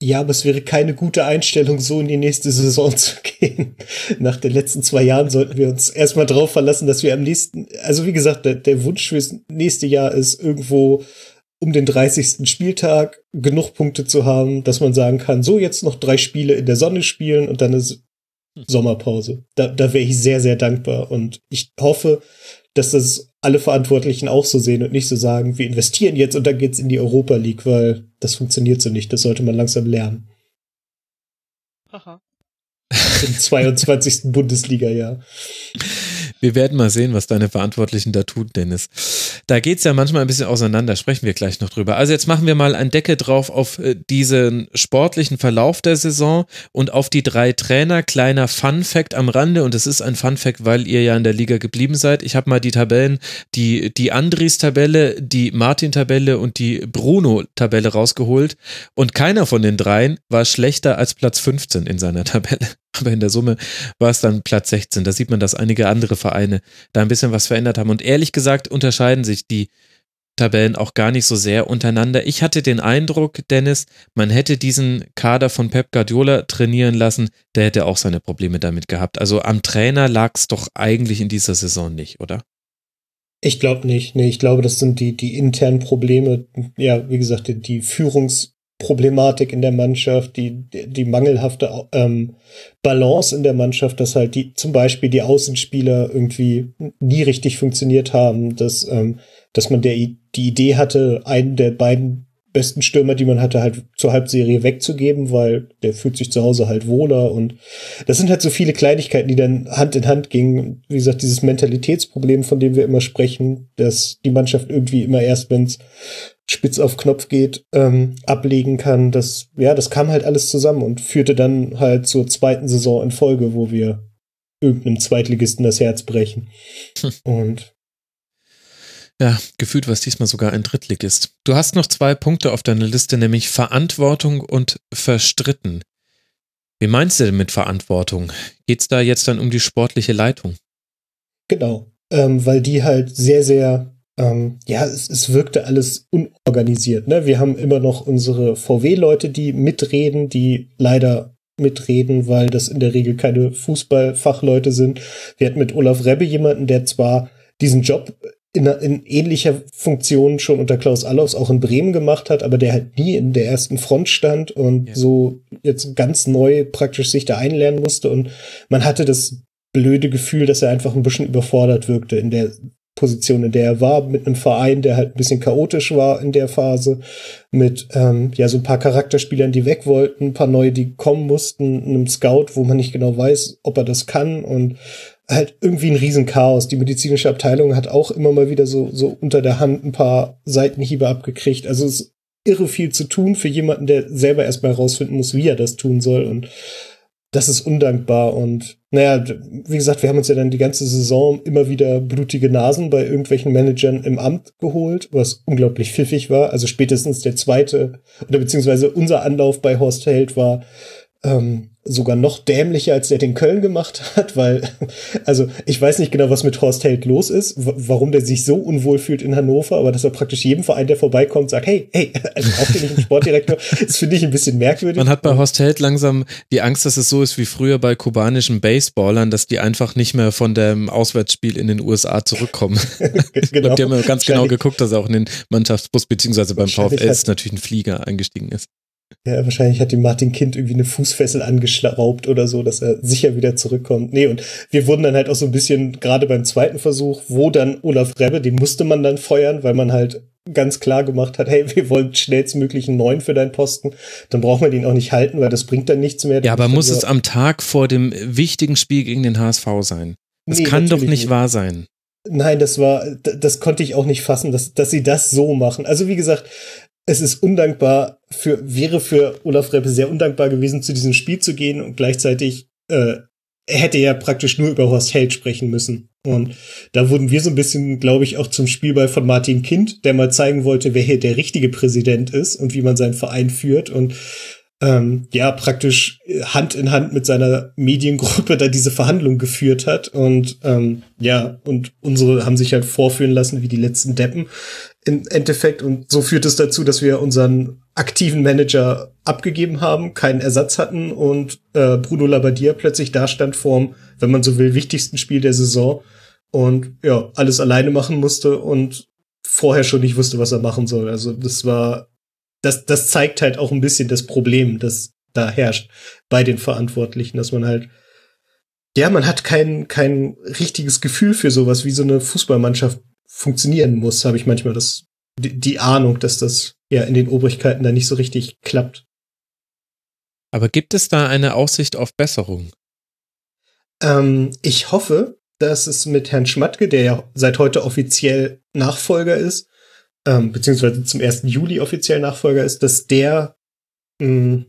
Ja, aber es wäre keine gute Einstellung, so in die nächste Saison zu gehen. Nach den letzten zwei Jahren sollten wir uns erstmal drauf verlassen, dass wir am nächsten, also wie gesagt, der, der Wunsch fürs nächste Jahr ist irgendwo um den 30. Spieltag genug Punkte zu haben, dass man sagen kann, so jetzt noch drei Spiele in der Sonne spielen und dann ist Sommerpause. Da, da wäre ich sehr, sehr dankbar. Und ich hoffe, dass das alle Verantwortlichen auch so sehen und nicht so sagen, wir investieren jetzt und dann geht's in die Europa League, weil das funktioniert so nicht. Das sollte man langsam lernen. Aha. Im 22. Bundesliga-Jahr. Wir werden mal sehen, was deine Verantwortlichen da tun, Dennis. Da geht's ja manchmal ein bisschen auseinander, sprechen wir gleich noch drüber. Also jetzt machen wir mal ein Decke drauf auf äh, diesen sportlichen Verlauf der Saison und auf die drei Trainer. Kleiner Fun Fact am Rande und es ist ein Fun Fact, weil ihr ja in der Liga geblieben seid. Ich habe mal die Tabellen, die, die Andris-Tabelle, die Martin-Tabelle und die Bruno-Tabelle rausgeholt und keiner von den dreien war schlechter als Platz 15 in seiner Tabelle aber in der Summe war es dann Platz 16. Da sieht man, dass einige andere Vereine da ein bisschen was verändert haben. Und ehrlich gesagt unterscheiden sich die Tabellen auch gar nicht so sehr untereinander. Ich hatte den Eindruck, Dennis, man hätte diesen Kader von Pep Guardiola trainieren lassen, der hätte auch seine Probleme damit gehabt. Also am Trainer lag es doch eigentlich in dieser Saison nicht, oder? Ich glaube nicht. Nee, ich glaube, das sind die, die internen Probleme. Ja, wie gesagt, die, die Führungs- Problematik in der Mannschaft, die, die mangelhafte ähm, Balance in der Mannschaft, dass halt die, zum Beispiel die Außenspieler irgendwie nie richtig funktioniert haben, dass, ähm, dass man der, die Idee hatte, einen der beiden besten Stürmer, die man hatte, halt zur Halbserie wegzugeben, weil der fühlt sich zu Hause halt wohler und das sind halt so viele Kleinigkeiten, die dann Hand in Hand gingen. Wie gesagt, dieses Mentalitätsproblem, von dem wir immer sprechen, dass die Mannschaft irgendwie immer erst, wenn es spitz auf Knopf geht, ähm, ablegen kann. Das, ja, das kam halt alles zusammen und führte dann halt zur zweiten Saison in Folge, wo wir irgendeinem Zweitligisten das Herz brechen. Hm. Und ja, gefühlt war es diesmal sogar ein Drittligist. Du hast noch zwei Punkte auf deiner Liste, nämlich Verantwortung und Verstritten. Wie meinst du denn mit Verantwortung? Geht's da jetzt dann um die sportliche Leitung? Genau, ähm, weil die halt sehr, sehr ähm, ja, es, es wirkte alles unorganisiert. Ne? Wir haben immer noch unsere VW-Leute, die mitreden, die leider mitreden, weil das in der Regel keine Fußballfachleute sind. Wir hatten mit Olaf Rebbe jemanden, der zwar diesen Job in, in ähnlicher Funktion schon unter Klaus Allofs auch in Bremen gemacht hat, aber der halt nie in der ersten Front stand und ja. so jetzt ganz neu praktisch sich da einlernen musste und man hatte das blöde Gefühl, dass er einfach ein bisschen überfordert wirkte in der Position, in der er war, mit einem Verein, der halt ein bisschen chaotisch war in der Phase, mit ähm, ja so ein paar Charakterspielern, die weg wollten, ein paar neue, die kommen mussten, einem Scout, wo man nicht genau weiß, ob er das kann und halt irgendwie ein Riesenchaos. Die medizinische Abteilung hat auch immer mal wieder so, so unter der Hand ein paar Seitenhiebe abgekriegt. Also es ist irre viel zu tun für jemanden, der selber erstmal rausfinden muss, wie er das tun soll und das ist undankbar und naja, wie gesagt, wir haben uns ja dann die ganze Saison immer wieder blutige Nasen bei irgendwelchen Managern im Amt geholt, was unglaublich pfiffig war. Also spätestens der zweite oder beziehungsweise unser Anlauf bei Horst Held war ähm, sogar noch dämlicher, als der den Köln gemacht hat, weil, also ich weiß nicht genau, was mit Horst Held los ist, warum der sich so unwohl fühlt in Hannover, aber dass er praktisch jedem Verein, der vorbeikommt, sagt, hey, hey, also auch bin ich ein Sportdirektor, das finde ich ein bisschen merkwürdig. Man hat bei Horst Held langsam die Angst, dass es so ist wie früher bei kubanischen Baseballern, dass die einfach nicht mehr von dem Auswärtsspiel in den USA zurückkommen. genau. die haben ja ganz genau geguckt, dass er auch in den Mannschaftsbus beziehungsweise beim VfL natürlich ein Flieger eingestiegen ist. Ja, wahrscheinlich hat dem Martin Kind irgendwie eine Fußfessel angeschraubt oder so, dass er sicher wieder zurückkommt. Nee, und wir wurden dann halt auch so ein bisschen, gerade beim zweiten Versuch, wo dann Olaf Rebbe, den musste man dann feuern, weil man halt ganz klar gemacht hat, hey, wir wollen schnellstmöglich einen neuen für deinen Posten, dann braucht man den auch nicht halten, weil das bringt dann nichts mehr. Ja, aber muss es am Tag vor dem wichtigen Spiel gegen den HSV sein? Das nee, kann doch nicht, nicht wahr sein. Nein, das war, das konnte ich auch nicht fassen, dass, dass sie das so machen. Also wie gesagt, es ist undankbar für, wäre für Olaf Reppe sehr undankbar gewesen, zu diesem Spiel zu gehen und gleichzeitig, äh, er hätte ja praktisch nur über Horst Held sprechen müssen. Und da wurden wir so ein bisschen, glaube ich, auch zum Spielball von Martin Kind, der mal zeigen wollte, wer hier der richtige Präsident ist und wie man seinen Verein führt. Und ähm, ja praktisch Hand in Hand mit seiner Mediengruppe da diese Verhandlung geführt hat und ähm, ja und unsere haben sich halt vorführen lassen wie die letzten Deppen im Endeffekt und so führt es dazu, dass wir unseren aktiven Manager abgegeben haben, keinen Ersatz hatten und äh, Bruno Labbadia plötzlich da stand vorm, wenn man so will, wichtigsten Spiel der Saison und ja alles alleine machen musste und vorher schon nicht wusste, was er machen soll. Also das war das, das zeigt halt auch ein bisschen das Problem, das da herrscht bei den Verantwortlichen, dass man halt, ja, man hat kein, kein richtiges Gefühl für sowas, wie so eine Fußballmannschaft funktionieren muss, habe ich manchmal das, die, die Ahnung, dass das ja in den Obrigkeiten da nicht so richtig klappt. Aber gibt es da eine Aussicht auf Besserung? Ähm, ich hoffe, dass es mit Herrn Schmatke, der ja seit heute offiziell Nachfolger ist, ähm, beziehungsweise zum 1. Juli offiziell Nachfolger ist, dass der mh,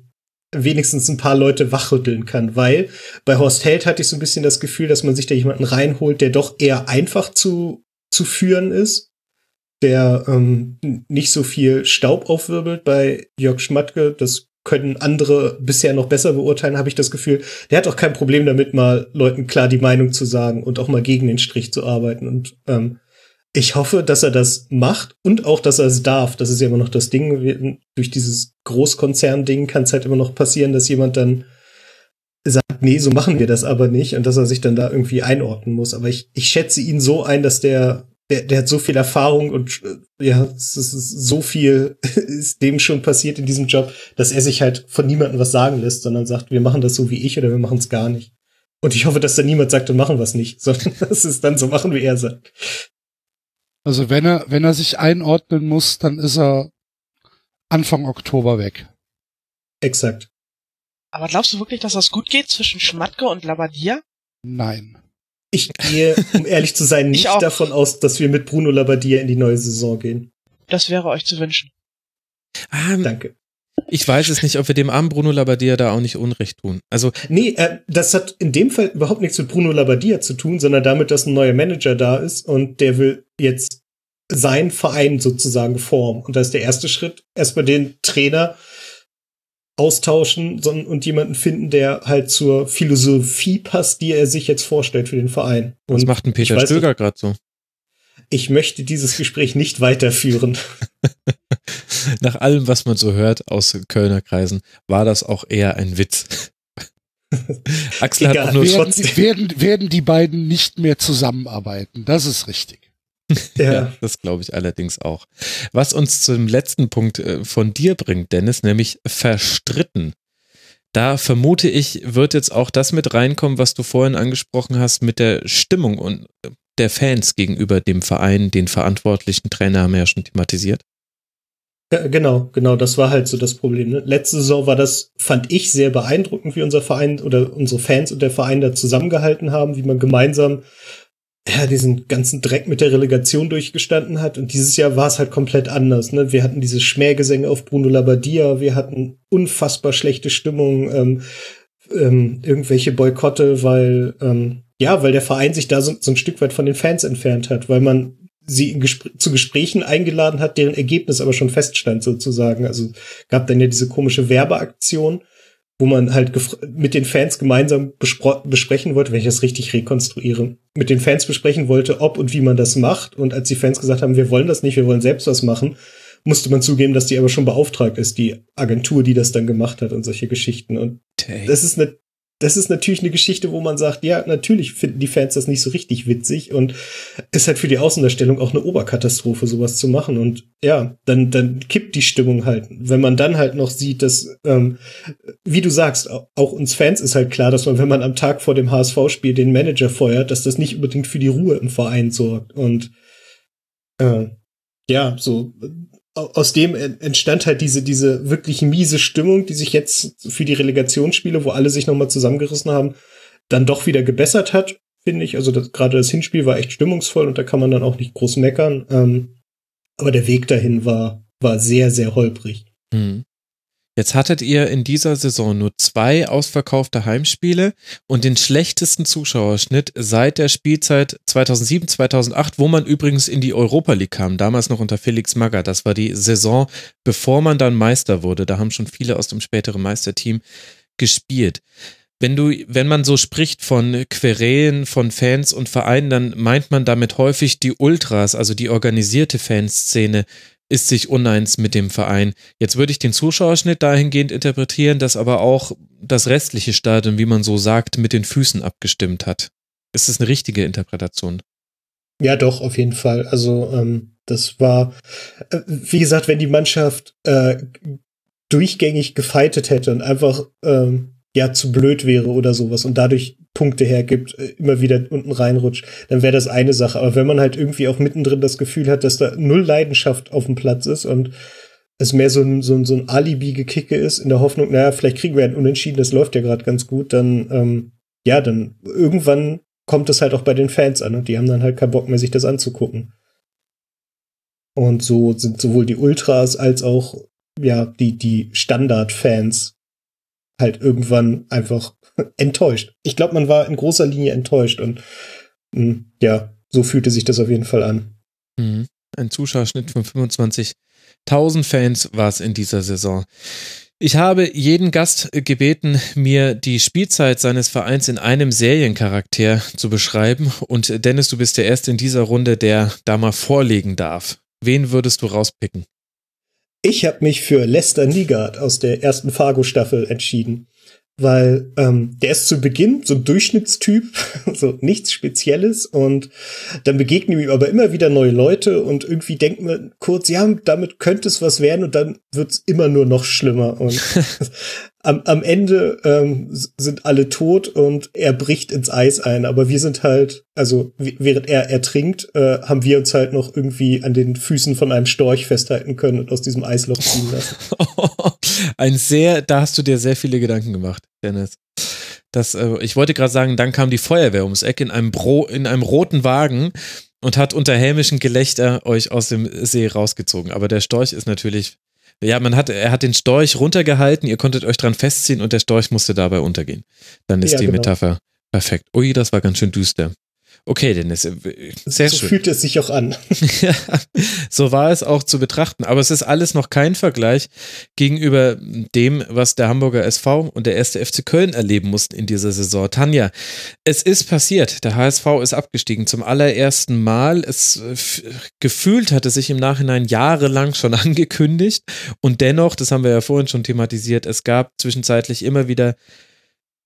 wenigstens ein paar Leute wachrütteln kann, weil bei Horst Held hatte ich so ein bisschen das Gefühl, dass man sich da jemanden reinholt, der doch eher einfach zu, zu führen ist, der ähm, nicht so viel Staub aufwirbelt. Bei Jörg Schmatke, das können andere bisher noch besser beurteilen, habe ich das Gefühl. Der hat auch kein Problem damit, mal Leuten klar die Meinung zu sagen und auch mal gegen den Strich zu arbeiten. Und ähm, ich hoffe, dass er das macht und auch, dass er es darf. Das ist ja immer noch das Ding. Durch dieses Großkonzern-Ding kann es halt immer noch passieren, dass jemand dann sagt, nee, so machen wir das aber nicht und dass er sich dann da irgendwie einordnen muss. Aber ich, ich schätze ihn so ein, dass der, der, der hat so viel Erfahrung und äh, ja, es ist so viel ist dem schon passiert in diesem Job, dass er sich halt von niemandem was sagen lässt, sondern sagt, wir machen das so wie ich oder wir machen es gar nicht. Und ich hoffe, dass da niemand sagt, dann machen wir es nicht, sondern dass es dann so machen, wie er sagt. Also wenn er, wenn er sich einordnen muss, dann ist er Anfang Oktober weg. Exakt. Aber glaubst du wirklich, dass das gut geht zwischen Schmatke und Labadia? Nein. Ich gehe, um ehrlich zu sein, nicht davon aus, dass wir mit Bruno Labbadia in die neue Saison gehen. Das wäre euch zu wünschen. Ähm, Danke. Ich weiß es nicht, ob wir dem armen Bruno Labbadia da auch nicht Unrecht tun. Also nee, äh, das hat in dem Fall überhaupt nichts mit Bruno Labbadia zu tun, sondern damit, dass ein neuer Manager da ist und der will jetzt sein Verein sozusagen formen. Und da ist der erste Schritt, erstmal den Trainer austauschen und jemanden finden, der halt zur Philosophie passt, die er sich jetzt vorstellt für den Verein. Und Was macht ein Peter Stöger gerade so? Ich möchte dieses Gespräch nicht weiterführen. Nach allem, was man so hört aus Kölner Kreisen, war das auch eher ein Witz. Axel Egal, hat auch nur werden, werden, werden die beiden nicht mehr zusammenarbeiten. Das ist richtig. Ja, ja das glaube ich allerdings auch. Was uns zum letzten Punkt äh, von dir bringt, Dennis, nämlich verstritten. Da vermute ich, wird jetzt auch das mit reinkommen, was du vorhin angesprochen hast, mit der Stimmung und äh, der Fans gegenüber dem Verein, den verantwortlichen Trainer haben wir ja schon thematisiert. Genau, genau, das war halt so das Problem. Ne? Letzte Saison war das, fand ich, sehr beeindruckend, wie unser Verein oder unsere Fans und der Verein da zusammengehalten haben, wie man gemeinsam ja, diesen ganzen Dreck mit der Relegation durchgestanden hat. Und dieses Jahr war es halt komplett anders. Ne? Wir hatten diese Schmähgesänge auf Bruno Labbadia, wir hatten unfassbar schlechte Stimmung, ähm, ähm, irgendwelche Boykotte, weil ähm, ja, weil der Verein sich da so, so ein Stück weit von den Fans entfernt hat, weil man sie Gespr zu Gesprächen eingeladen hat, deren Ergebnis aber schon feststand sozusagen. Also gab dann ja diese komische Werbeaktion, wo man halt mit den Fans gemeinsam besprechen wollte, wenn ich das richtig rekonstruiere, mit den Fans besprechen wollte, ob und wie man das macht. Und als die Fans gesagt haben, wir wollen das nicht, wir wollen selbst was machen, musste man zugeben, dass die aber schon beauftragt ist, die Agentur, die das dann gemacht hat und solche Geschichten. Und das ist eine das ist natürlich eine Geschichte, wo man sagt, ja, natürlich finden die Fans das nicht so richtig witzig und ist halt für die Außendarstellung auch eine Oberkatastrophe, sowas zu machen. Und ja, dann, dann kippt die Stimmung halt. Wenn man dann halt noch sieht, dass, ähm, wie du sagst, auch uns Fans ist halt klar, dass man, wenn man am Tag vor dem HSV-Spiel den Manager feuert, dass das nicht unbedingt für die Ruhe im Verein sorgt. Und äh, ja, so aus dem entstand halt diese, diese wirklich miese Stimmung, die sich jetzt für die Relegationsspiele, wo alle sich nochmal zusammengerissen haben, dann doch wieder gebessert hat, finde ich. Also gerade das Hinspiel war echt stimmungsvoll und da kann man dann auch nicht groß meckern. Ähm, aber der Weg dahin war, war sehr, sehr holprig. Hm. Jetzt hattet ihr in dieser Saison nur zwei ausverkaufte Heimspiele und den schlechtesten Zuschauerschnitt seit der Spielzeit 2007, 2008, wo man übrigens in die Europa League kam, damals noch unter Felix Magger. Das war die Saison, bevor man dann Meister wurde. Da haben schon viele aus dem späteren Meisterteam gespielt. Wenn du, wenn man so spricht von Querelen, von Fans und Vereinen, dann meint man damit häufig die Ultras, also die organisierte Fanszene ist sich uneins mit dem Verein. Jetzt würde ich den Zuschauerschnitt dahingehend interpretieren, dass aber auch das restliche Stadion, wie man so sagt, mit den Füßen abgestimmt hat. Ist das eine richtige Interpretation? Ja, doch, auf jeden Fall. Also ähm, das war, äh, wie gesagt, wenn die Mannschaft äh, durchgängig gefeitet hätte und einfach ähm, ja zu blöd wäre oder sowas und dadurch Punkte hergibt, äh, immer wieder unten reinrutscht, dann wäre das eine Sache. Aber wenn man halt irgendwie auch mittendrin das Gefühl hat, dass da null Leidenschaft auf dem Platz ist und es mehr so ein, so ein, so ein Alibi-Gekicke ist, in der Hoffnung, naja, vielleicht kriegen wir ein Unentschieden, das läuft ja gerade ganz gut, dann, ähm, ja, dann irgendwann kommt es halt auch bei den Fans an und die haben dann halt keinen Bock mehr, sich das anzugucken. Und so sind sowohl die Ultras als auch ja die die Standard-Fans halt irgendwann einfach enttäuscht. Ich glaube, man war in großer Linie enttäuscht und mh, hm, ja, so fühlte sich das auf jeden Fall an. Mhm. Ein Zuschauerschnitt von 25.000 Fans war es in dieser Saison. Ich habe jeden Gast gebeten, mir die Spielzeit seines Vereins in einem Seriencharakter zu beschreiben. Und Dennis, du bist der Erste in dieser Runde, der da mal vorlegen darf. Wen würdest du rauspicken? Ich habe mich für Lester Nigard aus der ersten Fargo-Staffel entschieden weil ähm, der ist zu Beginn so ein Durchschnittstyp, so nichts Spezielles und dann begegnen ihm aber immer wieder neue Leute und irgendwie denkt man kurz, ja, damit könnte es was werden und dann wird's immer nur noch schlimmer und am, am Ende ähm, sind alle tot und er bricht ins Eis ein, aber wir sind halt, also während er ertrinkt, äh, haben wir uns halt noch irgendwie an den Füßen von einem Storch festhalten können und aus diesem Eisloch ziehen lassen. Ein sehr, da hast du dir sehr viele Gedanken gemacht, Dennis. Das, äh, ich wollte gerade sagen, dann kam die Feuerwehr ums Eck in einem, Bro, in einem roten Wagen und hat unter hämischem Gelächter euch aus dem See rausgezogen. Aber der Storch ist natürlich ja, man hat, er hat den Storch runtergehalten, ihr konntet euch dran festziehen und der Storch musste dabei untergehen. Dann ist ja, die genau. Metapher perfekt. Ui, das war ganz schön düster. Okay, Dennis, äh, sehr so schön. So fühlt es sich auch an. ja, so war es auch zu betrachten. Aber es ist alles noch kein Vergleich gegenüber dem, was der Hamburger SV und der erste FC Köln erleben mussten in dieser Saison. Tanja, es ist passiert. Der HSV ist abgestiegen zum allerersten Mal. Es gefühlt hatte sich im Nachhinein jahrelang schon angekündigt. Und dennoch, das haben wir ja vorhin schon thematisiert, es gab zwischenzeitlich immer wieder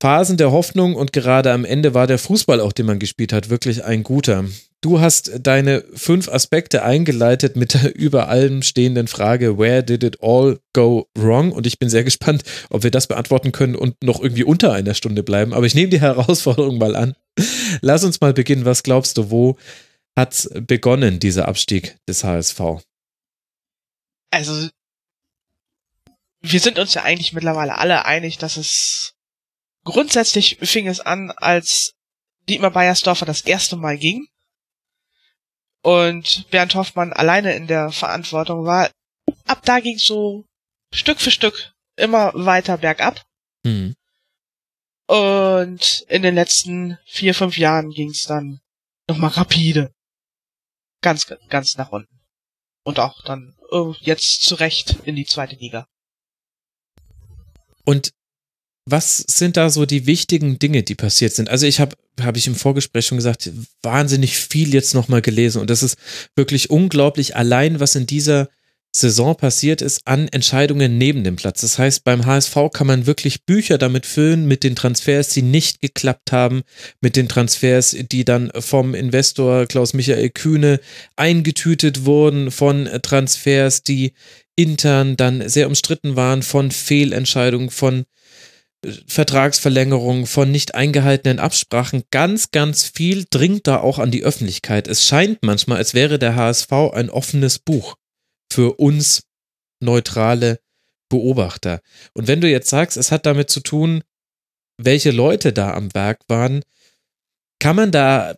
Phasen der Hoffnung und gerade am Ende war der Fußball, auch den man gespielt hat, wirklich ein guter. Du hast deine fünf Aspekte eingeleitet mit der über allem stehenden Frage, where did it all go wrong? Und ich bin sehr gespannt, ob wir das beantworten können und noch irgendwie unter einer Stunde bleiben. Aber ich nehme die Herausforderung mal an. Lass uns mal beginnen. Was glaubst du, wo hat begonnen, dieser Abstieg des HSV? Also, wir sind uns ja eigentlich mittlerweile alle einig, dass es grundsätzlich fing es an, als Dietmar Beiersdorfer das erste Mal ging und Bernd Hoffmann alleine in der Verantwortung war. Ab da ging es so Stück für Stück immer weiter bergab. Mhm. Und in den letzten vier, fünf Jahren ging es dann nochmal rapide. Ganz, ganz nach unten. Und auch dann oh, jetzt zurecht in die zweite Liga. Und was sind da so die wichtigen Dinge, die passiert sind? Also ich habe, habe ich im Vorgespräch schon gesagt, wahnsinnig viel jetzt nochmal gelesen und das ist wirklich unglaublich allein, was in dieser Saison passiert ist an Entscheidungen neben dem Platz. Das heißt, beim HSV kann man wirklich Bücher damit füllen mit den Transfers, die nicht geklappt haben, mit den Transfers, die dann vom Investor Klaus Michael Kühne eingetütet wurden, von Transfers, die intern dann sehr umstritten waren, von Fehlentscheidungen, von Vertragsverlängerungen, von nicht eingehaltenen Absprachen, ganz, ganz viel dringt da auch an die Öffentlichkeit. Es scheint manchmal, als wäre der HSV ein offenes Buch für uns neutrale Beobachter. Und wenn du jetzt sagst, es hat damit zu tun, welche Leute da am Werk waren, kann man da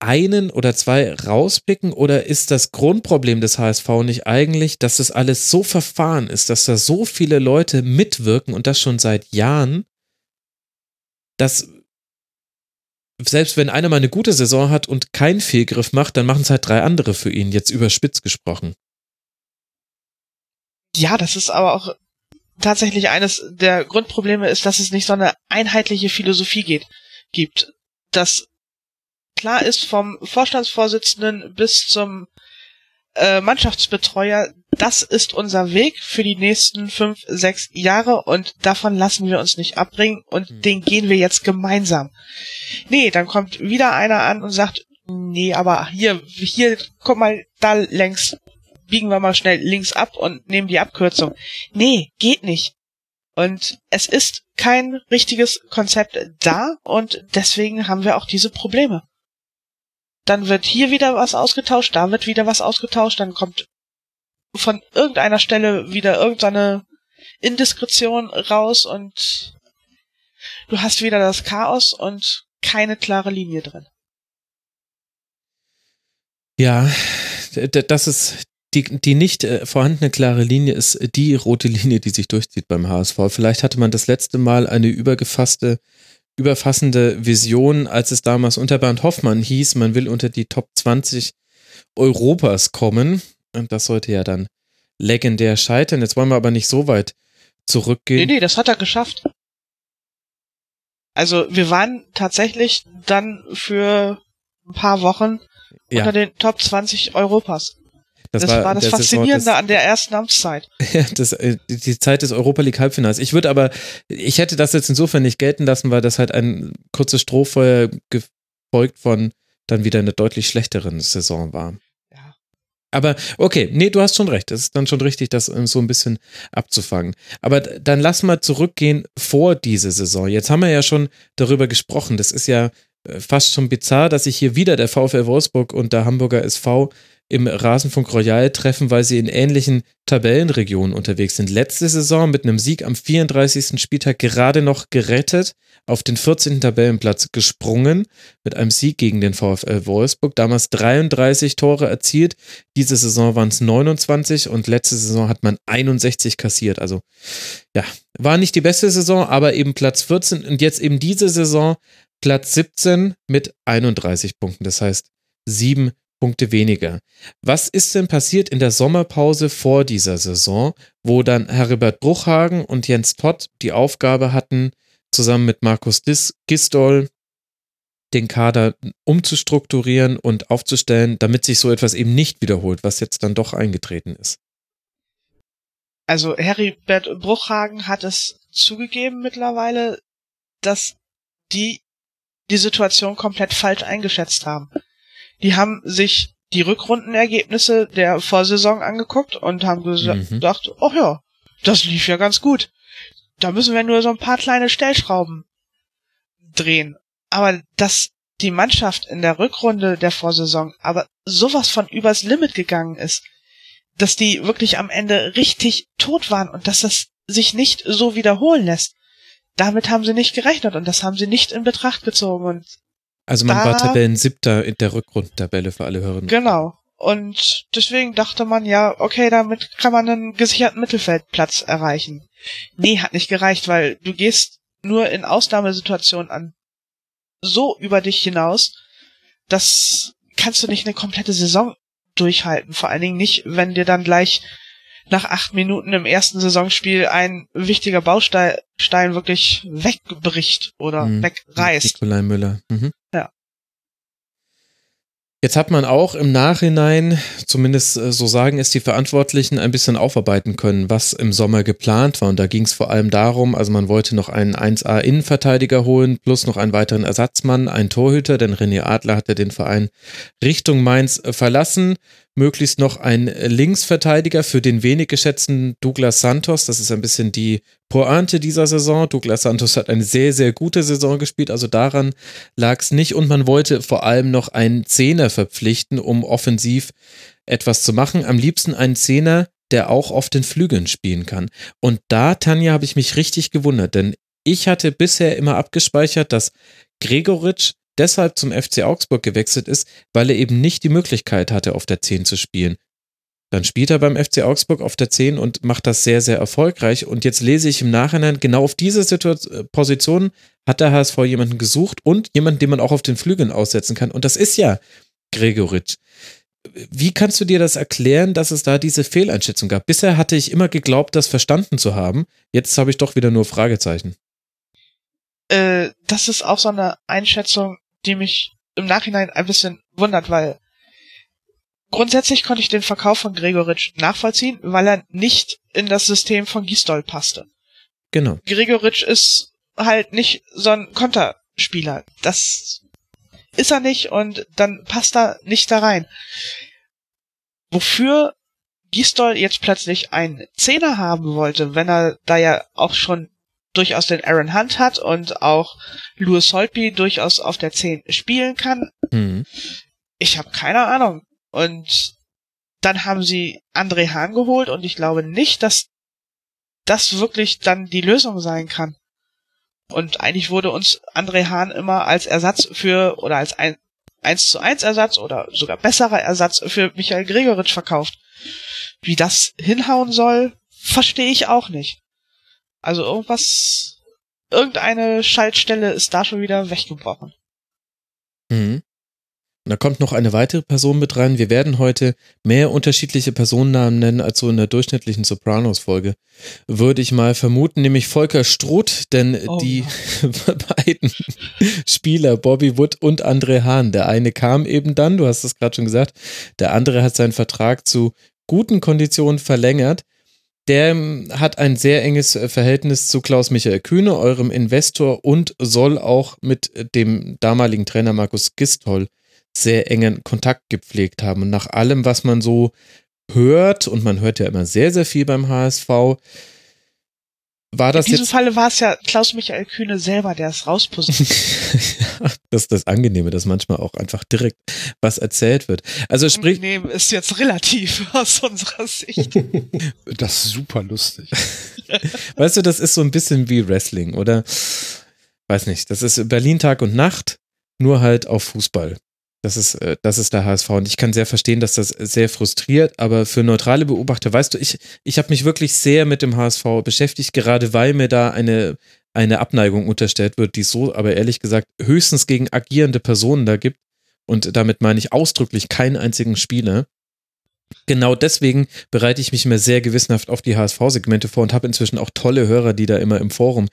einen oder zwei rauspicken oder ist das Grundproblem des HSV nicht eigentlich, dass das alles so verfahren ist, dass da so viele Leute mitwirken und das schon seit Jahren, dass selbst wenn einer mal eine gute Saison hat und keinen Fehlgriff macht, dann machen es halt drei andere für ihn, jetzt überspitzt gesprochen. Ja, das ist aber auch tatsächlich eines der Grundprobleme ist, dass es nicht so eine einheitliche Philosophie geht, gibt. Dass klar ist vom Vorstandsvorsitzenden bis zum äh, Mannschaftsbetreuer, das ist unser Weg für die nächsten fünf, sechs Jahre und davon lassen wir uns nicht abbringen und mhm. den gehen wir jetzt gemeinsam. Nee, dann kommt wieder einer an und sagt, nee, aber hier, hier, guck mal, da längs, biegen wir mal schnell links ab und nehmen die Abkürzung. Nee, geht nicht. Und es ist kein richtiges Konzept da und deswegen haben wir auch diese Probleme dann wird hier wieder was ausgetauscht, da wird wieder was ausgetauscht, dann kommt von irgendeiner Stelle wieder irgendeine Indiskretion raus und du hast wieder das Chaos und keine klare Linie drin. Ja, das ist die, die nicht äh, vorhandene klare Linie ist die rote Linie, die sich durchzieht beim HSV. Vielleicht hatte man das letzte Mal eine übergefasste, überfassende Vision, als es damals unter Bernd Hoffmann hieß, man will unter die Top 20 Europas kommen. Und das sollte ja dann legendär scheitern. Jetzt wollen wir aber nicht so weit zurückgehen. Nee, nee, das hat er geschafft. Also wir waren tatsächlich dann für ein paar Wochen ja. unter den Top 20 Europas. Das, das war, war, das Faszinierende das, an der ersten Amtszeit. Ja, das, äh, die Zeit des Europa League Halbfinals. Ich würde aber, ich hätte das jetzt insofern nicht gelten lassen, weil das halt ein kurzes Strohfeuer gefolgt von dann wieder einer deutlich schlechteren Saison war. Aber okay, nee, du hast schon recht. Es ist dann schon richtig, das äh, so ein bisschen abzufangen. Aber dann lass mal zurückgehen vor diese Saison. Jetzt haben wir ja schon darüber gesprochen. Das ist ja äh, fast schon bizarr, dass sich hier wieder der VfL Wolfsburg und der Hamburger SV im Rasenfunk Royal treffen, weil sie in ähnlichen Tabellenregionen unterwegs sind. Letzte Saison mit einem Sieg am 34. Spieltag gerade noch gerettet, auf den 14. Tabellenplatz gesprungen, mit einem Sieg gegen den VfL Wolfsburg. Damals 33 Tore erzielt. Diese Saison waren es 29 und letzte Saison hat man 61 kassiert. Also ja, war nicht die beste Saison, aber eben Platz 14 und jetzt eben diese Saison Platz 17 mit 31 Punkten. Das heißt, sieben Punkte weniger. Was ist denn passiert in der Sommerpause vor dieser Saison, wo dann Heribert Bruchhagen und Jens Todd die Aufgabe hatten, zusammen mit Markus Gistol den Kader umzustrukturieren und aufzustellen, damit sich so etwas eben nicht wiederholt, was jetzt dann doch eingetreten ist? Also Heribert Bruchhagen hat es zugegeben mittlerweile, dass die die Situation komplett falsch eingeschätzt haben die haben sich die Rückrundenergebnisse der Vorsaison angeguckt und haben mhm. gesagt, ach ja, das lief ja ganz gut. Da müssen wir nur so ein paar kleine Stellschrauben drehen. Aber dass die Mannschaft in der Rückrunde der Vorsaison aber sowas von übers Limit gegangen ist, dass die wirklich am Ende richtig tot waren und dass das sich nicht so wiederholen lässt. Damit haben sie nicht gerechnet und das haben sie nicht in Betracht gezogen und also man da, war Tabellen-Siebter in der Rückrundentabelle für alle Hörerinnen. Genau. Und deswegen dachte man ja, okay, damit kann man einen gesicherten Mittelfeldplatz erreichen. Nee, hat nicht gereicht, weil du gehst nur in Ausnahmesituationen an so über dich hinaus, das kannst du nicht eine komplette Saison durchhalten. Vor allen Dingen nicht, wenn dir dann gleich nach acht Minuten im ersten Saisonspiel ein wichtiger Baustein wirklich wegbricht oder mhm. wegreißt. Nikolai Müller. Mhm. Ja. Jetzt hat man auch im Nachhinein, zumindest äh, so sagen es die Verantwortlichen, ein bisschen aufarbeiten können, was im Sommer geplant war. Und da ging es vor allem darum, also man wollte noch einen 1A-Innenverteidiger holen, plus noch einen weiteren Ersatzmann, einen Torhüter, denn René Adler hatte den Verein Richtung Mainz äh, verlassen möglichst noch ein Linksverteidiger für den wenig geschätzten Douglas Santos. Das ist ein bisschen die Pointe dieser Saison. Douglas Santos hat eine sehr, sehr gute Saison gespielt, also daran lag es nicht. Und man wollte vor allem noch einen Zehner verpflichten, um offensiv etwas zu machen. Am liebsten einen Zehner, der auch auf den Flügeln spielen kann. Und da, Tanja, habe ich mich richtig gewundert, denn ich hatte bisher immer abgespeichert, dass Gregoritsch deshalb zum FC Augsburg gewechselt ist, weil er eben nicht die Möglichkeit hatte, auf der 10 zu spielen. Dann spielt er beim FC Augsburg auf der 10 und macht das sehr, sehr erfolgreich. Und jetzt lese ich im Nachhinein, genau auf diese Situation, Position hat der HSV jemanden gesucht und jemanden, den man auch auf den Flügeln aussetzen kann. Und das ist ja Gregoritsch. Wie kannst du dir das erklären, dass es da diese Fehleinschätzung gab? Bisher hatte ich immer geglaubt, das verstanden zu haben. Jetzt habe ich doch wieder nur Fragezeichen. Äh, das ist auch so eine Einschätzung, die mich im Nachhinein ein bisschen wundert, weil grundsätzlich konnte ich den Verkauf von Gregoritsch nachvollziehen, weil er nicht in das System von Gisdol passte. Genau. Gregoritsch ist halt nicht so ein Konterspieler. Das ist er nicht und dann passt er nicht da rein. Wofür Gisdol jetzt plötzlich einen Zehner haben wollte, wenn er da ja auch schon durchaus den Aaron Hunt hat und auch Louis Holtby durchaus auf der 10 spielen kann. Mhm. Ich habe keine Ahnung. Und dann haben sie André Hahn geholt und ich glaube nicht, dass das wirklich dann die Lösung sein kann. Und eigentlich wurde uns André Hahn immer als Ersatz für oder als ein 1 zu 1 Ersatz oder sogar besserer Ersatz für Michael Gregoritsch verkauft. Wie das hinhauen soll, verstehe ich auch nicht. Also irgendwas, irgendeine Schaltstelle ist da schon wieder weggebrochen. Mhm. Da kommt noch eine weitere Person mit rein. Wir werden heute mehr unterschiedliche Personennamen nennen als so in der durchschnittlichen Sopranos-Folge. Würde ich mal vermuten, nämlich Volker Struth, denn oh, die ja. beiden Spieler, Bobby Wood und André Hahn, der eine kam eben dann, du hast es gerade schon gesagt, der andere hat seinen Vertrag zu guten Konditionen verlängert. Der hat ein sehr enges Verhältnis zu Klaus Michael Kühne, eurem Investor, und soll auch mit dem damaligen Trainer Markus Gistol sehr engen Kontakt gepflegt haben. Und nach allem, was man so hört, und man hört ja immer sehr, sehr viel beim HSV, war das In diesem jetzt Falle war es ja Klaus Michael Kühne selber, der es rauspositioniert. das ist das Angenehme, dass manchmal auch einfach direkt was erzählt wird. Also sprich. Angenehm ist jetzt relativ aus unserer Sicht. Das ist super lustig. weißt du, das ist so ein bisschen wie Wrestling, oder? Weiß nicht. Das ist Berlin Tag und Nacht, nur halt auf Fußball. Das ist, äh, das ist der HSV. Und ich kann sehr verstehen, dass das sehr frustriert, aber für neutrale Beobachter, weißt du, ich, ich habe mich wirklich sehr mit dem HSV beschäftigt, gerade weil mir da eine, eine Abneigung unterstellt wird, die es so, aber ehrlich gesagt, höchstens gegen agierende Personen da gibt. Und damit meine ich ausdrücklich keinen einzigen Spieler. Genau deswegen bereite ich mich immer sehr gewissenhaft auf die HSV-Segmente vor und habe inzwischen auch tolle Hörer, die da immer im Forum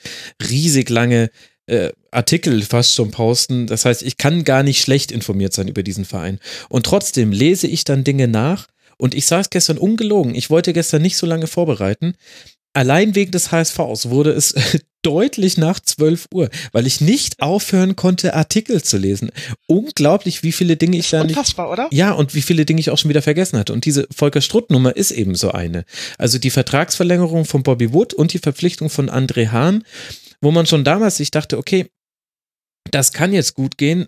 riesig lange äh, Artikel fast schon posten. Das heißt, ich kann gar nicht schlecht informiert sein über diesen Verein. Und trotzdem lese ich dann Dinge nach. Und ich saß gestern ungelogen. Ich wollte gestern nicht so lange vorbereiten. Allein wegen des HSVs wurde es deutlich nach 12 Uhr, weil ich nicht aufhören konnte, Artikel zu lesen. Unglaublich, wie viele Dinge ich da nicht. Unfassbar, oder? Ja, und wie viele Dinge ich auch schon wieder vergessen hatte. Und diese Volker Strutt-Nummer ist eben so eine. Also die Vertragsverlängerung von Bobby Wood und die Verpflichtung von André Hahn wo man schon damals sich dachte, okay, das kann jetzt gut gehen.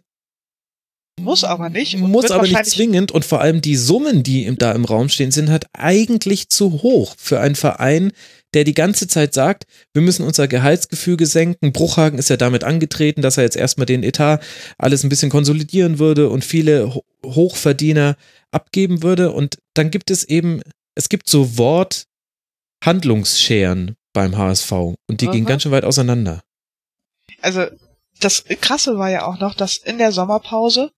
Muss aber nicht. Muss aber nicht zwingend. Und vor allem die Summen, die da im Raum stehen, sind halt eigentlich zu hoch für einen Verein, der die ganze Zeit sagt, wir müssen unser Gehaltsgefüge senken. Bruchhagen ist ja damit angetreten, dass er jetzt erstmal den Etat alles ein bisschen konsolidieren würde und viele Hochverdiener abgeben würde. Und dann gibt es eben, es gibt so Wort-Handlungsscheren beim HSV und die Aha. gingen ganz schön weit auseinander. Also das Krasse war ja auch noch, dass in der Sommerpause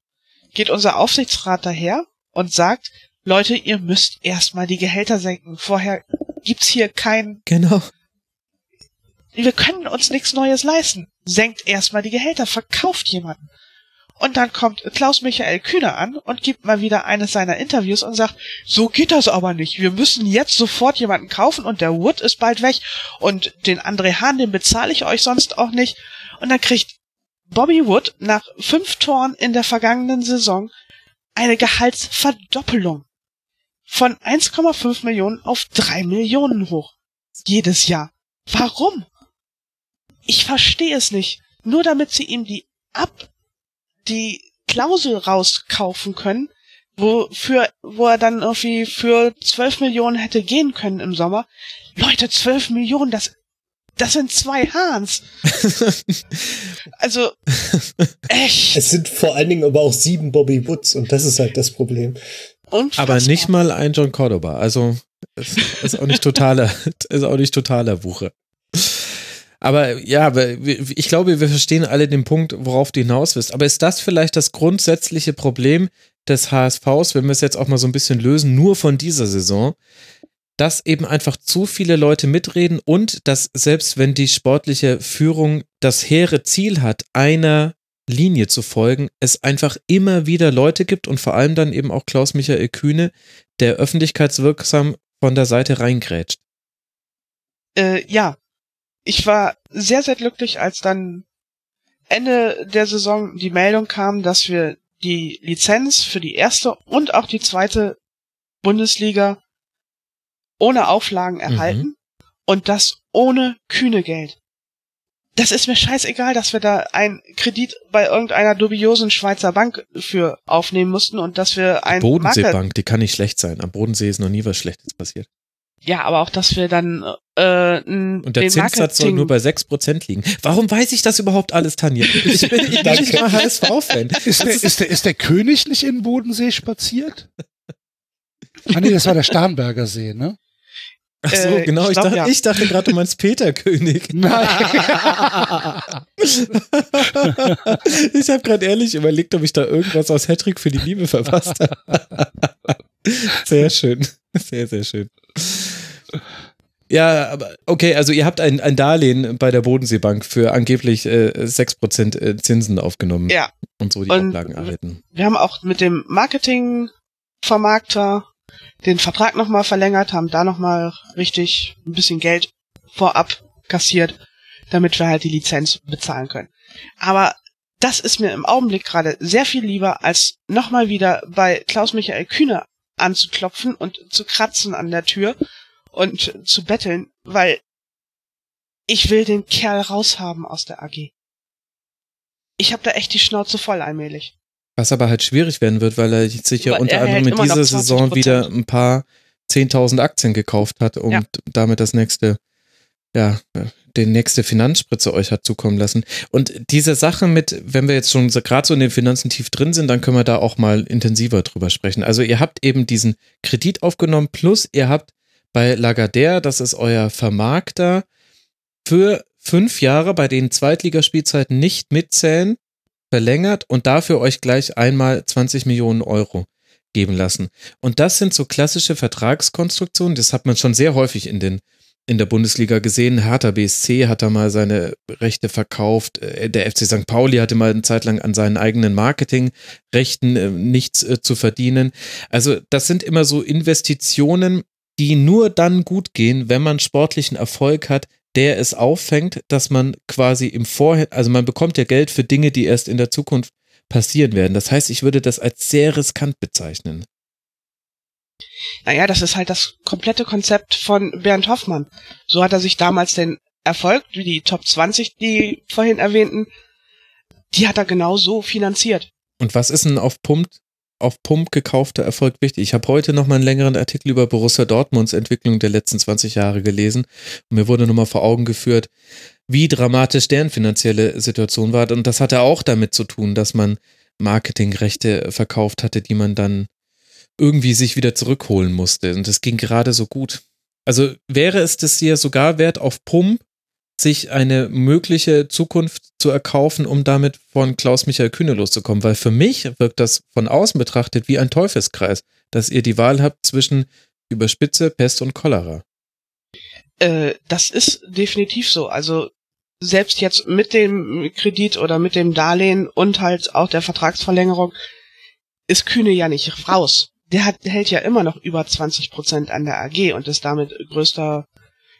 geht unser Aufsichtsrat daher und sagt, Leute, ihr müsst erstmal die Gehälter senken. Vorher gibt's hier kein. Genau. Wir können uns nichts Neues leisten. Senkt erstmal die Gehälter, verkauft jemanden. Und dann kommt Klaus Michael Kühner an und gibt mal wieder eines seiner Interviews und sagt, so geht das aber nicht. Wir müssen jetzt sofort jemanden kaufen und der Wood ist bald weg und den André Hahn, den bezahle ich euch sonst auch nicht. Und dann kriegt Bobby Wood nach fünf Toren in der vergangenen Saison eine Gehaltsverdoppelung von 1,5 Millionen auf 3 Millionen hoch. Jedes Jahr. Warum? Ich verstehe es nicht. Nur damit sie ihm die ab die Klausel rauskaufen können, wo, für, wo er dann irgendwie für 12 Millionen hätte gehen können im Sommer. Leute, 12 Millionen, das, das sind zwei Hahns. also, echt. Es sind vor allen Dingen aber auch sieben Bobby Woods und das ist halt das Problem. Unfassbar. Aber nicht mal ein John Cordoba. Also, ist, ist auch nicht totaler, ist auch nicht totaler Wuche. Aber ja, ich glaube, wir verstehen alle den Punkt, worauf du hinaus willst. Aber ist das vielleicht das grundsätzliche Problem des HSVs, wenn wir es jetzt auch mal so ein bisschen lösen, nur von dieser Saison, dass eben einfach zu viele Leute mitreden und dass selbst wenn die sportliche Führung das hehre Ziel hat, einer Linie zu folgen, es einfach immer wieder Leute gibt und vor allem dann eben auch Klaus Michael Kühne, der öffentlichkeitswirksam von der Seite reingrätscht. Äh, ja, ich war sehr, sehr glücklich, als dann Ende der Saison die Meldung kam, dass wir die Lizenz für die erste und auch die zweite Bundesliga ohne Auflagen mhm. erhalten mhm. und das ohne kühne Geld. Das ist mir scheißegal, dass wir da einen Kredit bei irgendeiner dubiosen Schweizer Bank für aufnehmen mussten und dass wir ein Bodenseebank, die kann nicht schlecht sein. Am Bodensee ist noch nie was Schlechtes passiert. Ja, aber auch, dass wir dann äh, Und der Zinssatz soll nur bei 6% liegen. Warum weiß ich das überhaupt alles, Tanja? Ich bin, ich bin nicht mal HSV-Fan. Ist, der, ist, der, ist der König nicht in Bodensee spaziert? ah nee, das war der Starnberger See, ne? Ach so, äh, genau. Ich, glaub, dachte, ja. ich dachte gerade, du meinst Peter König. Nein. ich habe gerade ehrlich überlegt, ob ich da irgendwas aus Hattrick für die Liebe verpasst habe. sehr schön. Sehr, sehr schön. Ja, aber okay, also ihr habt ein, ein Darlehen bei der Bodenseebank für angeblich äh, 6% äh, Zinsen aufgenommen. Ja. Und so die und Auflagen erhalten. Wir haben auch mit dem Marketingvermarkter den Vertrag nochmal verlängert, haben da nochmal richtig ein bisschen Geld vorab kassiert, damit wir halt die Lizenz bezahlen können. Aber das ist mir im Augenblick gerade sehr viel lieber, als nochmal wieder bei Klaus Michael Kühne anzuklopfen und zu kratzen an der Tür und zu betteln, weil ich will den Kerl raushaben aus der AG. Ich habe da echt die Schnauze voll allmählich. Was aber halt schwierig werden wird, weil er sich ja unter anderem in dieser Saison wieder ein paar 10.000 Aktien gekauft hat und ja. damit das nächste, ja, den nächste Finanzspritze euch hat zukommen lassen. Und diese Sache mit, wenn wir jetzt schon gerade so in den Finanzen tief drin sind, dann können wir da auch mal intensiver drüber sprechen. Also ihr habt eben diesen Kredit aufgenommen, plus ihr habt bei Lagardère, das ist euer Vermarkter, für fünf Jahre, bei denen Zweitligaspielzeiten nicht mitzählen, verlängert und dafür euch gleich einmal 20 Millionen Euro geben lassen. Und das sind so klassische Vertragskonstruktionen, das hat man schon sehr häufig in den in der Bundesliga gesehen. Hertha BSC hat da mal seine Rechte verkauft. Äh, der FC St. Pauli hatte mal eine Zeit lang an seinen eigenen Marketingrechten äh, nichts äh, zu verdienen. Also das sind immer so Investitionen, die nur dann gut gehen, wenn man sportlichen Erfolg hat, der es auffängt, dass man quasi im Vorhinein, also man bekommt ja Geld für Dinge, die erst in der Zukunft passieren werden. Das heißt, ich würde das als sehr riskant bezeichnen. Naja, das ist halt das komplette Konzept von Bernd Hoffmann. So hat er sich damals den Erfolg, wie die Top 20, die vorhin erwähnten, die hat er genau so finanziert. Und was ist denn auf Pump auf Pump gekaufter Erfolg wichtig. Ich habe heute noch mal einen längeren Artikel über Borussia Dortmunds Entwicklung der letzten 20 Jahre gelesen und mir wurde nochmal vor Augen geführt, wie dramatisch deren finanzielle Situation war. Und das hatte auch damit zu tun, dass man Marketingrechte verkauft hatte, die man dann irgendwie sich wieder zurückholen musste. Und das ging gerade so gut. Also wäre es das hier sogar wert, auf Pump sich eine mögliche Zukunft zu erkaufen, um damit von Klaus-Michael Kühne loszukommen. Weil für mich wirkt das von außen betrachtet wie ein Teufelskreis, dass ihr die Wahl habt zwischen Überspitze, Pest und Cholera. Äh, das ist definitiv so. Also selbst jetzt mit dem Kredit oder mit dem Darlehen und halt auch der Vertragsverlängerung ist Kühne ja nicht raus. Der hat, hält ja immer noch über 20 Prozent an der AG und ist damit größter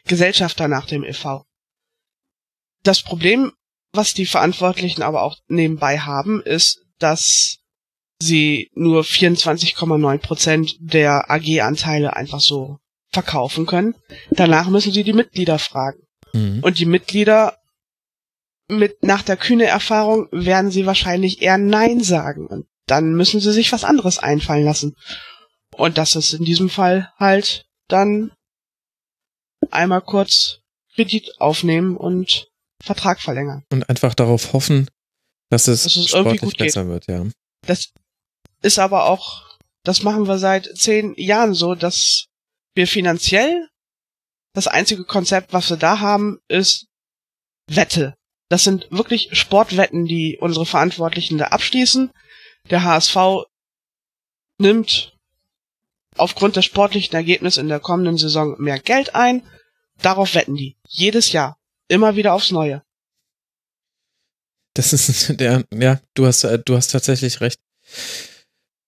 Gesellschafter nach dem e.V. Das Problem, was die Verantwortlichen aber auch nebenbei haben, ist, dass sie nur 24,9 Prozent der AG-Anteile einfach so verkaufen können. Danach müssen sie die Mitglieder fragen. Mhm. Und die Mitglieder mit nach der kühne Erfahrung werden sie wahrscheinlich eher Nein sagen. Und dann müssen sie sich was anderes einfallen lassen. Und das ist in diesem Fall halt dann einmal kurz Kredit aufnehmen und Vertrag verlängern. Und einfach darauf hoffen, dass es, dass es sportlich besser geht. wird, ja. Das ist aber auch, das machen wir seit zehn Jahren so, dass wir finanziell das einzige Konzept, was wir da haben, ist Wette. Das sind wirklich Sportwetten, die unsere Verantwortlichen da abschließen. Der HSV nimmt aufgrund des sportlichen Ergebnisses in der kommenden Saison mehr Geld ein. Darauf wetten die. Jedes Jahr. Immer wieder aufs Neue. Das ist der, ja, du hast, äh, du hast tatsächlich recht.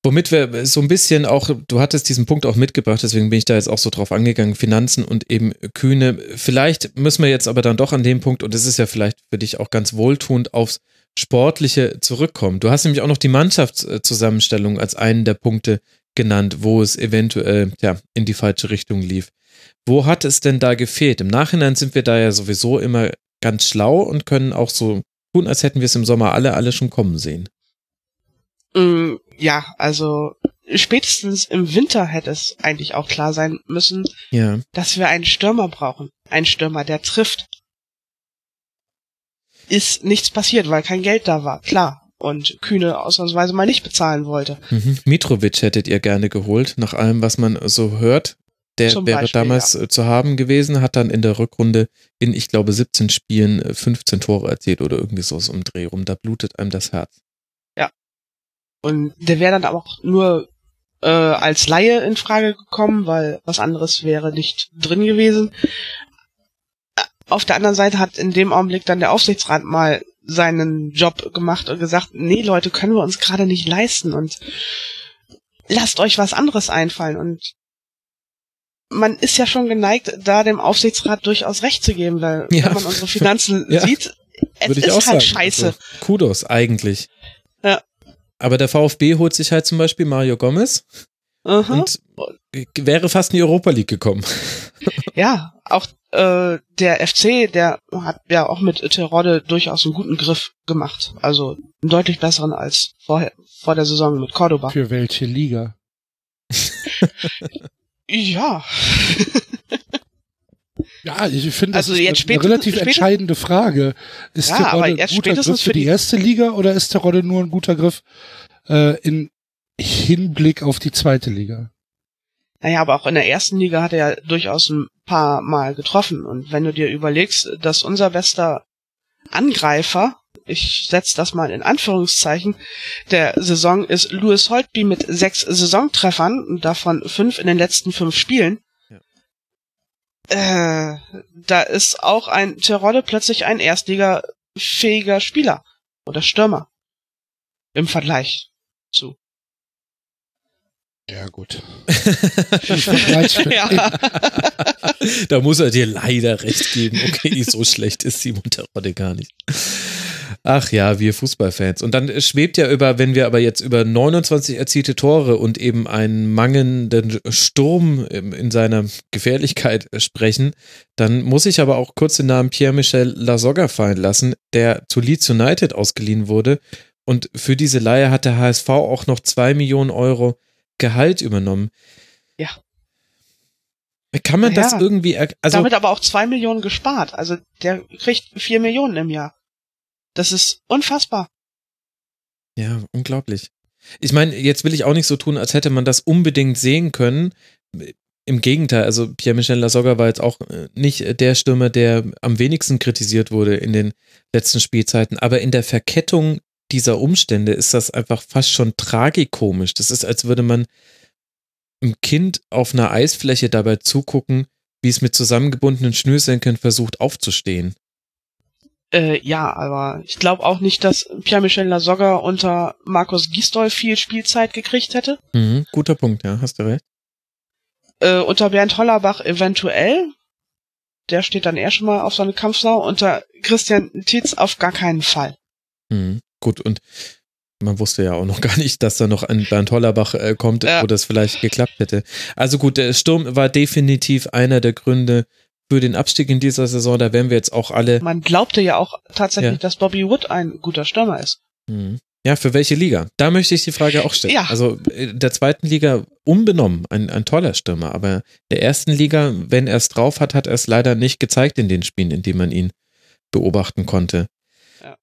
Womit wir so ein bisschen auch, du hattest diesen Punkt auch mitgebracht, deswegen bin ich da jetzt auch so drauf angegangen, Finanzen und eben Kühne. Vielleicht müssen wir jetzt aber dann doch an dem Punkt, und es ist ja vielleicht für dich auch ganz wohltuend, aufs Sportliche zurückkommen. Du hast nämlich auch noch die Mannschaftszusammenstellung als einen der Punkte genannt, wo es eventuell ja, in die falsche Richtung lief. Wo hat es denn da gefehlt? Im Nachhinein sind wir da ja sowieso immer ganz schlau und können auch so tun, als hätten wir es im Sommer alle, alle schon kommen sehen. Mm, ja, also spätestens im Winter hätte es eigentlich auch klar sein müssen, ja. dass wir einen Stürmer brauchen. Einen Stürmer, der trifft. Ist nichts passiert, weil kein Geld da war, klar. Und Kühne ausnahmsweise mal nicht bezahlen wollte. Mhm. Mitrovic hättet ihr gerne geholt, nach allem, was man so hört. Der Zum wäre Beispiel, damals ja. äh, zu haben gewesen, hat dann in der Rückrunde in, ich glaube, 17 Spielen äh, 15 Tore erzielt oder irgendwie so um Dreh rum. Da blutet einem das Herz. Und der wäre dann aber auch nur äh, als Laie in Frage gekommen, weil was anderes wäre nicht drin gewesen. Äh, Auf der anderen Seite hat in dem Augenblick dann der Aufsichtsrat mal seinen Job gemacht und gesagt, nee Leute, können wir uns gerade nicht leisten und lasst euch was anderes einfallen und man ist ja schon geneigt, da dem Aufsichtsrat durchaus recht zu geben, weil Ja. wenn man unsere Finanzen Ja. sieht, es Würde ich ist auch halt sagen. scheiße. Also, Kudos eigentlich. Ja. Aber der VfB holt sich halt zum Beispiel Mario Gomez Aha. und wäre fast in die Europa League gekommen. Ja, auch äh, der FC, der hat ja auch mit Terodde durchaus einen guten Griff gemacht. Also einen deutlich besseren als vorher, vor der Saison mit Cordoba. Für welche Liga? Ja. Ja, ich finde, das Also ist jetzt eine, eine relativ entscheidende Frage. Ist Ja, der aber Rodde ein guter Griff für die erste Liga oder ist der Rodde nur ein guter Griff äh, in Hinblick auf die zweite Liga? Naja, aber auch in der ersten Liga hat er ja durchaus ein paar Mal getroffen. Und wenn du dir überlegst, dass unser bester Angreifer, ich setze das mal in Anführungszeichen, der Saison ist Louis Holtby mit sechs Saisontreffern davon fünf in den letzten fünf Spielen. Äh, da ist auch ein Terodde plötzlich ein erstligafähiger Spieler oder Stürmer im Vergleich zu. Ja, gut. Ja. da muss er dir leider recht geben. Okay, so schlecht ist Simon Terodde gar nicht. Ach ja, wir Fußballfans. Und dann schwebt ja über, wenn wir aber jetzt über 29 erzielte Tore und eben einen mangelnden Sturm in seiner Gefährlichkeit sprechen, dann muss ich aber auch kurz den Namen Pierre-Michel Lasogga fallen lassen, der zu Leeds United ausgeliehen wurde. Und für diese Leihe hat der HSV auch noch zwei Millionen Euro Gehalt übernommen. Ja. Kann man Ja. das irgendwie, also Damit aber auch zwei Millionen gespart. Also der kriegt vier Millionen im Jahr. Das ist unfassbar. Ja, unglaublich. Ich meine, jetzt will ich auch nicht so tun, als hätte man das unbedingt sehen können. Im Gegenteil, also Pierre-Michel Lasogga war jetzt auch äh, nicht der Stürmer, der am wenigsten kritisiert wurde in den letzten Spielzeiten. Aber in der Verkettung dieser Umstände ist das einfach fast schon tragikomisch. Das ist, als würde man einem Kind auf einer Eisfläche dabei zugucken, wie es mit zusammengebundenen Schnürsenkeln versucht aufzustehen. Äh, ja, aber ich glaube auch nicht, dass Pierre-Michel Lasogga unter Markus Gisdol viel Spielzeit gekriegt hätte. Mhm, guter Punkt, ja, hast du recht. Äh, unter Bernd Hollerbach eventuell. Der steht dann eher schon mal auf so eine Kampfsau. Unter Christian Tietz auf gar keinen Fall. Mhm. Gut, und man wusste ja auch noch gar nicht, dass da noch ein Bernd Hollerbach äh, kommt, Ja. wo das vielleicht geklappt hätte. Also gut, der Sturm war definitiv einer der Gründe für den Abstieg in dieser Saison. Da werden wir jetzt auch alle. Man glaubte ja auch tatsächlich, Ja. dass Bobby Wood ein guter Stürmer ist. Mhm. Ja, für welche Liga? Da möchte ich die Frage auch stellen. Ja. Also in der zweiten Liga unbenommen, ein, ein toller Stürmer, aber der ersten Liga, wenn er es drauf hat, hat er es leider nicht gezeigt in den Spielen, in denen man ihn beobachten konnte. Ja.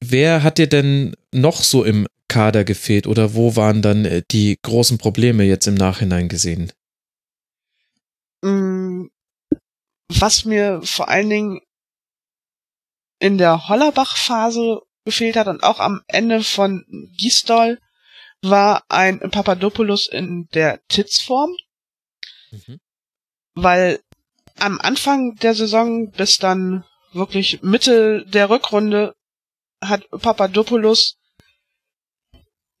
Wer hat dir denn noch so im Kader gefehlt oder wo waren dann äh, die großen Probleme jetzt im Nachhinein gesehen? Was mir vor allen Dingen in der Hollerbach-Phase gefehlt hat und auch am Ende von Gisdol war ein Papadopoulos in der Titz-Form, Mhm. weil am Anfang der Saison bis dann wirklich Mitte der Rückrunde hat Papadopoulos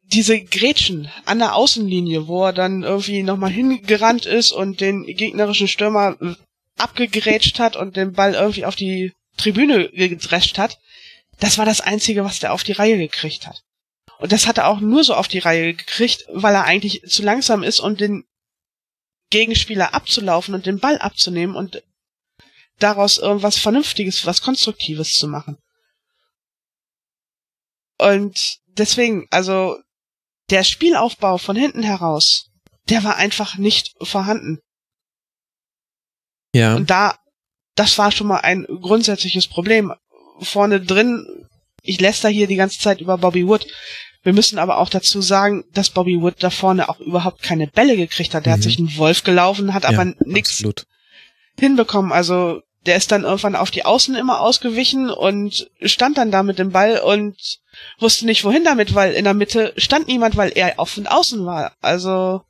diese Grätschen an der Außenlinie, wo er dann irgendwie nochmal hingerannt ist und den gegnerischen Stürmer abgegrätscht hat und den Ball irgendwie auf die Tribüne gedrescht hat, das war das Einzige, was der auf die Reihe gekriegt hat. Und das hat er auch nur so auf die Reihe gekriegt, weil er eigentlich zu langsam ist, um den Gegenspieler abzulaufen und den Ball abzunehmen und daraus irgendwas Vernünftiges, was Konstruktives zu machen. Und deswegen, also der Spielaufbau von hinten heraus, der war einfach nicht vorhanden. Ja. Und da, das war schon mal ein grundsätzliches Problem. Vorne drin, ich lässt da hier die ganze Zeit über Bobby Wood. Wir müssen aber auch dazu sagen, dass Bobby Wood da vorne auch überhaupt keine Bälle gekriegt hat. Der Mhm. hat sich einen Wolf gelaufen, hat ja, aber nichts hinbekommen. Also der ist dann irgendwann auf die Außen immer ausgewichen und stand dann da mit dem Ball und wusste nicht wohin damit, weil in der Mitte stand niemand, weil er auf und außen war. Also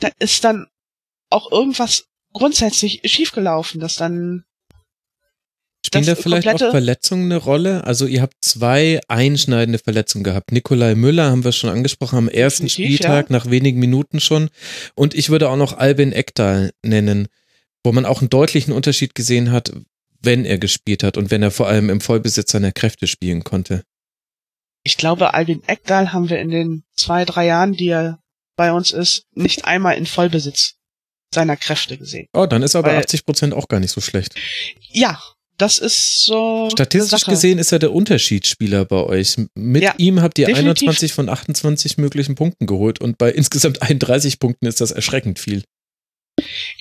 da ist dann auch irgendwas grundsätzlich schiefgelaufen, dass dann Spielen da vielleicht auch Verletzungen eine Rolle? Also ihr habt zwei einschneidende Verletzungen gehabt. Nikolai Müller haben wir schon angesprochen am ersten Definitiv, Spieltag, nach wenigen Minuten schon. Und ich würde auch noch Albin Ekdal nennen, wo man auch einen deutlichen Unterschied gesehen hat, wenn er gespielt hat und wenn er vor allem im Vollbesitz seiner Kräfte spielen konnte. ich glaube, Albin Eckdahl haben wir in den zwei, drei Jahren, die er bei uns ist, nicht einmal in Vollbesitz seiner Kräfte gesehen. Oh, dann ist aber Weil- 80 Prozent auch gar nicht so schlecht. Ja, das ist so. Statistisch gesehen ist er der Unterschiedsspieler bei euch. Mit Ja, ihm habt ihr definitiv. 21 von 28 möglichen Punkten geholt und bei insgesamt 31 Punkten ist das erschreckend viel.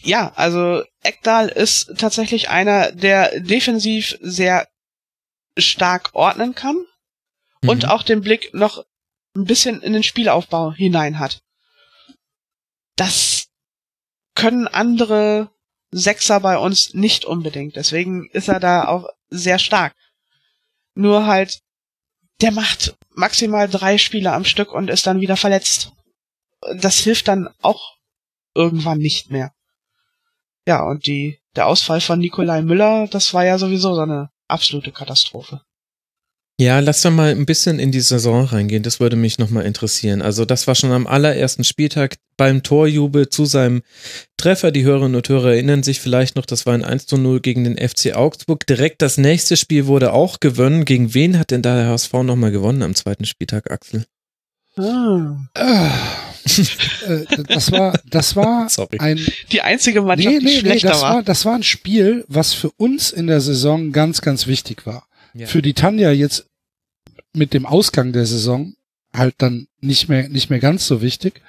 Ja, also Eckdahl ist tatsächlich einer, der defensiv sehr stark ordnen kann und Mhm. auch den Blick noch ein bisschen in den Spielaufbau hinein hat. Das können andere Sechser bei uns nicht unbedingt. Deswegen ist er da auch sehr stark. Nur halt, der macht maximal drei Spiele am Stück und ist dann wieder verletzt. Das hilft dann auch irgendwann nicht mehr. Ja, und die, der Ausfall von Nikolai Müller, das war ja sowieso so eine absolute Katastrophe. Ja, lass doch mal ein bisschen in die Saison reingehen. Das würde mich nochmal interessieren. Also, das war schon am allerersten Spieltag beim Torjubel zu seinem Treffer. Die Hörerinnen und Hörer erinnern sich vielleicht noch, das war ein 1 zu 0 gegen den FC Augsburg. Direkt das nächste Spiel wurde auch gewonnen. Gegen wen hat denn da der HSV nochmal gewonnen am zweiten Spieltag, Axel? Ah. Äh, das war, das war Sorry. ein, Die einzige Mannschaft, nee, die nee, nee, schlechter das war. war, das war ein Spiel, was für uns in der Saison ganz, ganz wichtig war. Ja. Für die Tanja jetzt mit dem Ausgang der Saison halt dann nicht mehr, nicht mehr ganz so wichtig.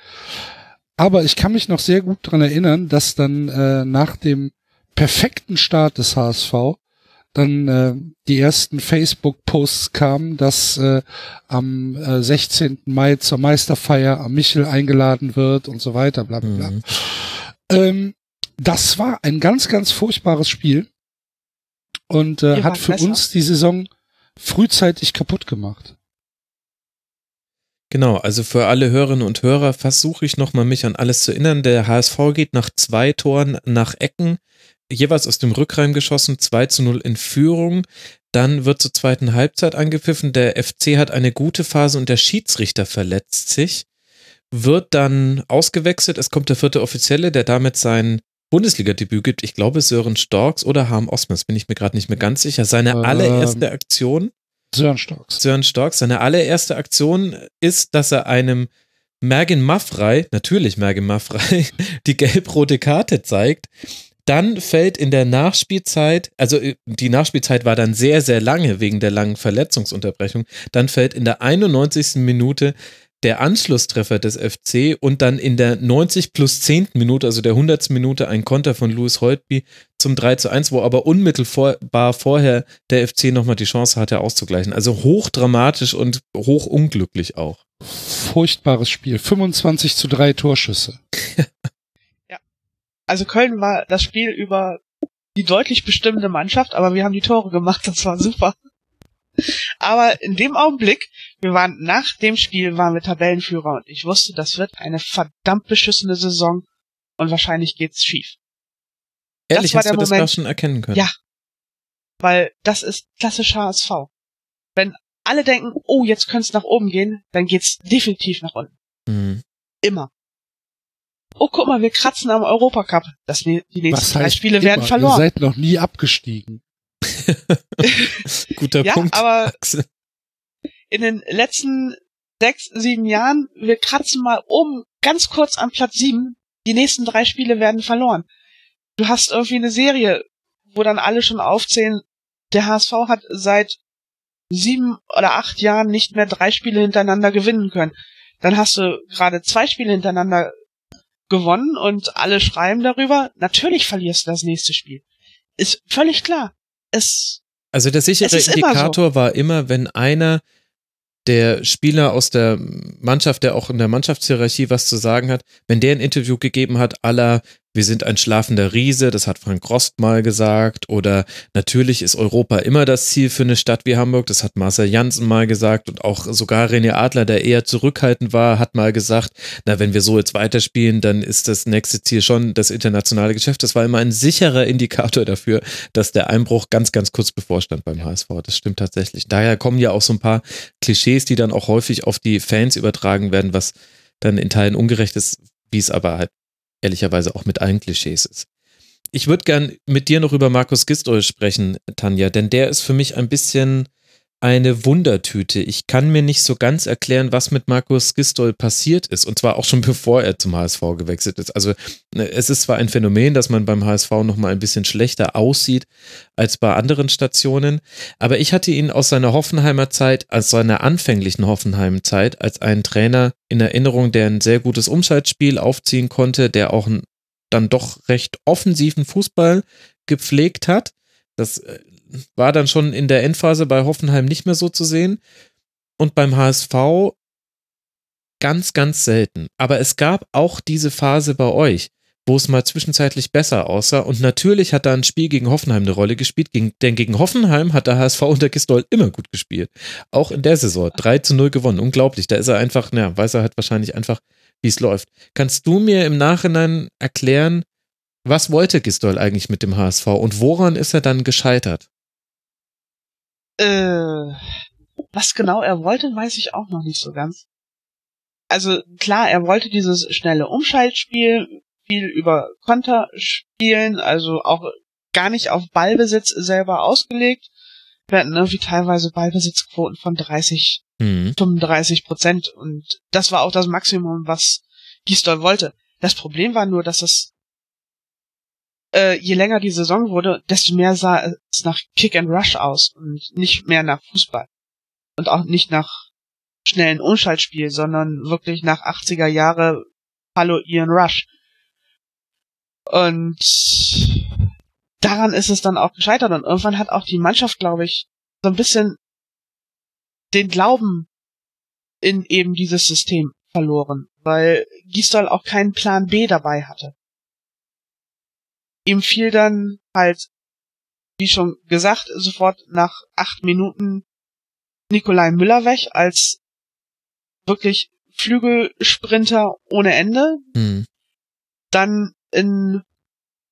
Aber ich kann mich noch sehr gut dran erinnern, dass dann äh, nach dem perfekten Start des HSV dann äh, die ersten Facebook-Posts kamen, dass äh, am äh, 16. Mai zur Meisterfeier am Michel eingeladen wird und so weiter, bla bla bla. Mhm. Ähm, das war ein ganz, ganz furchtbares Spiel und äh, hat für besser. uns die Saison frühzeitig kaputt gemacht. Genau, also für alle Hörerinnen und Hörer versuche ich nochmal mich an alles zu erinnern. Der HSV geht nach zwei Toren nach Ecken, jeweils aus dem Rückreim geschossen, 2 zu 0 in Führung. Dann wird zur zweiten Halbzeit angepfiffen. Der FC hat eine gute Phase und der Schiedsrichter verletzt sich, wird dann ausgewechselt. Es kommt der vierte Offizielle, der damit sein Bundesliga-Debüt gibt. Ich glaube Sören Storks oder Harm Osmers, bin ich mir gerade nicht mehr ganz sicher. Seine Ähm, allererste Aktion Sören Storks. Sören Stork, seine allererste Aktion ist, dass er einem Mergin Maffrey, natürlich Mergin Maffrey, die gelb-rote Karte zeigt. Dann fällt in der Nachspielzeit, also äh, die Nachspielzeit war dann sehr, sehr lange wegen der langen Verletzungsunterbrechung. Dann fällt in der 91. Minute der Anschlusstreffer des FC und dann in der 90 plus 10. Minute, also der 100. Minute, ein Konter von Louis Holtby zum 3 zu 1, wo aber unmittelbar vorher der FC nochmal die Chance hatte auszugleichen. Also hochdramatisch und hochunglücklich auch. Furchtbares Spiel. 25 zu 3 Torschüsse. Also Köln war das Spiel über die deutlich bestimmende Mannschaft, aber wir haben die Tore gemacht, das war super. Aber in dem Augenblick, wir waren nach dem Spiel, waren wir Tabellenführer und ich wusste, das wird eine verdammt beschissene Saison und wahrscheinlich geht's schief. Ehrlich, war hast der du das Moment- da schon erkennen können? Ja. Weil das ist klassisch HSV. Wenn alle denken, oh, jetzt könnte es nach oben gehen, dann geht's definitiv nach unten. Mhm. Immer. Oh, guck mal, wir kratzen am Europacup. Das, die nächsten drei Spiele immer? werden Ihr verloren. seid noch nie abgestiegen. Guter Ja, Punkt. aber Axel. In den letzten sechs, sieben Jahren, wir kratzen mal oben ganz kurz am Platz sieben. Die nächsten drei Spiele werden verloren. Du hast irgendwie eine Serie, wo dann alle schon aufzählen, der HSV hat seit sieben oder acht Jahren nicht mehr drei Spiele hintereinander gewinnen können. Dann hast du gerade zwei Spiele hintereinander gewonnen und alle schreiben darüber. Natürlich verlierst du das nächste Spiel. Ist völlig klar. Es also der sichere Indikator so. war immer, wenn einer der Spieler aus der Mannschaft, der auch in der Mannschaftshierarchie was zu sagen hat, wenn der ein Interview gegeben hat, aller wir sind ein schlafender Riese, das hat Frank Rost mal gesagt. Oder natürlich ist Europa immer das Ziel für eine Stadt wie Hamburg, das hat Marcel Janssen mal gesagt. Und auch sogar René Adler, der eher zurückhaltend war, hat mal gesagt, na, wenn wir so jetzt weiterspielen, dann ist das nächste Ziel schon das internationale Geschäft. Das war immer ein sicherer Indikator dafür, dass der Einbruch ganz, ganz kurz bevorstand beim HSV. Das stimmt tatsächlich. Daher kommen ja auch so ein paar Klischees, die dann auch häufig auf die Fans übertragen werden, was dann in Teilen ungerecht ist, wie es aber halt ehrlicherweise auch mit allen Klischees ist. Ich würde gern mit dir noch über Markus Gistol sprechen, Tanja, denn der ist für mich ein bisschen eine Wundertüte. Ich kann mir nicht so ganz erklären, was mit Markus Gistol passiert ist. Und zwar auch schon bevor er zum HSV gewechselt ist. Also ne, es ist zwar ein Phänomen, dass man beim HSV nochmal ein bisschen schlechter aussieht als bei anderen Stationen. Aber ich hatte ihn aus seiner Hoffenheimer Zeit, aus seiner anfänglichen Hoffenheimer Zeit, als einen Trainer in Erinnerung, der ein sehr gutes Umschaltspiel aufziehen konnte, der auch einen dann doch recht offensiven Fußball gepflegt hat. Das äh, war dann schon in der Endphase bei Hoffenheim nicht mehr so zu sehen. Und beim HSV ganz, ganz selten. Aber es gab auch diese Phase bei euch, wo es mal zwischenzeitlich besser aussah. Und natürlich hat da ein Spiel gegen Hoffenheim eine Rolle gespielt, denn gegen Hoffenheim hat der HSV unter Gistol immer gut gespielt. Auch in der Saison. 3 zu 0 gewonnen. Unglaublich. Da ist er einfach, na, weiß er halt wahrscheinlich einfach, wie es läuft. Kannst du mir im Nachhinein erklären, was wollte Gistol eigentlich mit dem HSV und woran ist er dann gescheitert? Äh, was genau er wollte, weiß ich auch noch nicht so ganz. Also klar, er wollte dieses schnelle Umschaltspiel, viel über Konter spielen, also auch gar nicht auf Ballbesitz selber ausgelegt. Wir hatten irgendwie teilweise Ballbesitzquoten von 30, mhm. 35 Prozent und das war auch das Maximum, was Gisdol wollte. Das Problem war nur, dass es äh, je länger die Saison wurde, desto mehr sah es nach Kick and Rush aus und nicht mehr nach Fußball. Und auch nicht nach schnellen Umschaltspiel, sondern wirklich nach 80er Jahre Hallo Ian Rush. Und daran ist es dann auch gescheitert und irgendwann hat auch die Mannschaft, glaube ich, so ein bisschen den Glauben in eben dieses System verloren, weil Gisdol auch keinen Plan B dabei hatte ihm fiel dann halt, wie schon gesagt, sofort nach acht Minuten Nikolai Müller weg als wirklich Flügelsprinter ohne Ende. Mhm. Dann in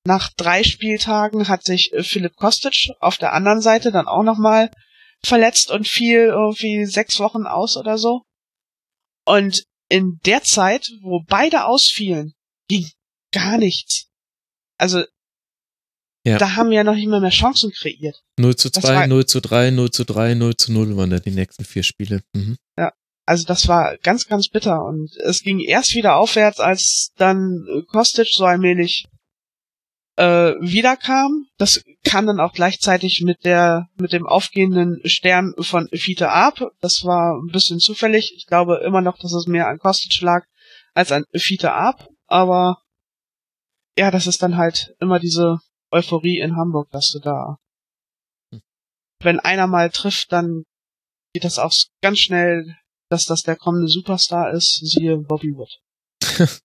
nach drei Spieltagen hat sich Philipp Kostic auf der anderen Seite dann auch nochmal verletzt und fiel irgendwie sechs Wochen aus oder so. Und in der Zeit, wo beide ausfielen, ging gar nichts. Also ja. Da haben wir ja noch nicht mal mehr Chancen kreiert. 0 zu 2, 0 zu 3, 0 zu 3, 0 zu 0 waren da die nächsten vier Spiele. Mhm. Ja, also das war ganz, ganz bitter. Und es ging erst wieder aufwärts, als dann Kostic so allmählich äh, wiederkam. Das kam dann auch gleichzeitig mit der mit dem aufgehenden Stern von Fiete ab. Das war ein bisschen zufällig. Ich glaube immer noch, dass es mehr an Kostic lag als an Fiete ab. Aber ja, das ist dann halt immer diese Euphorie in Hamburg, dass du da, hm. wenn einer mal trifft, dann geht das auch ganz schnell, dass das der kommende Superstar ist, siehe Bobby Wood.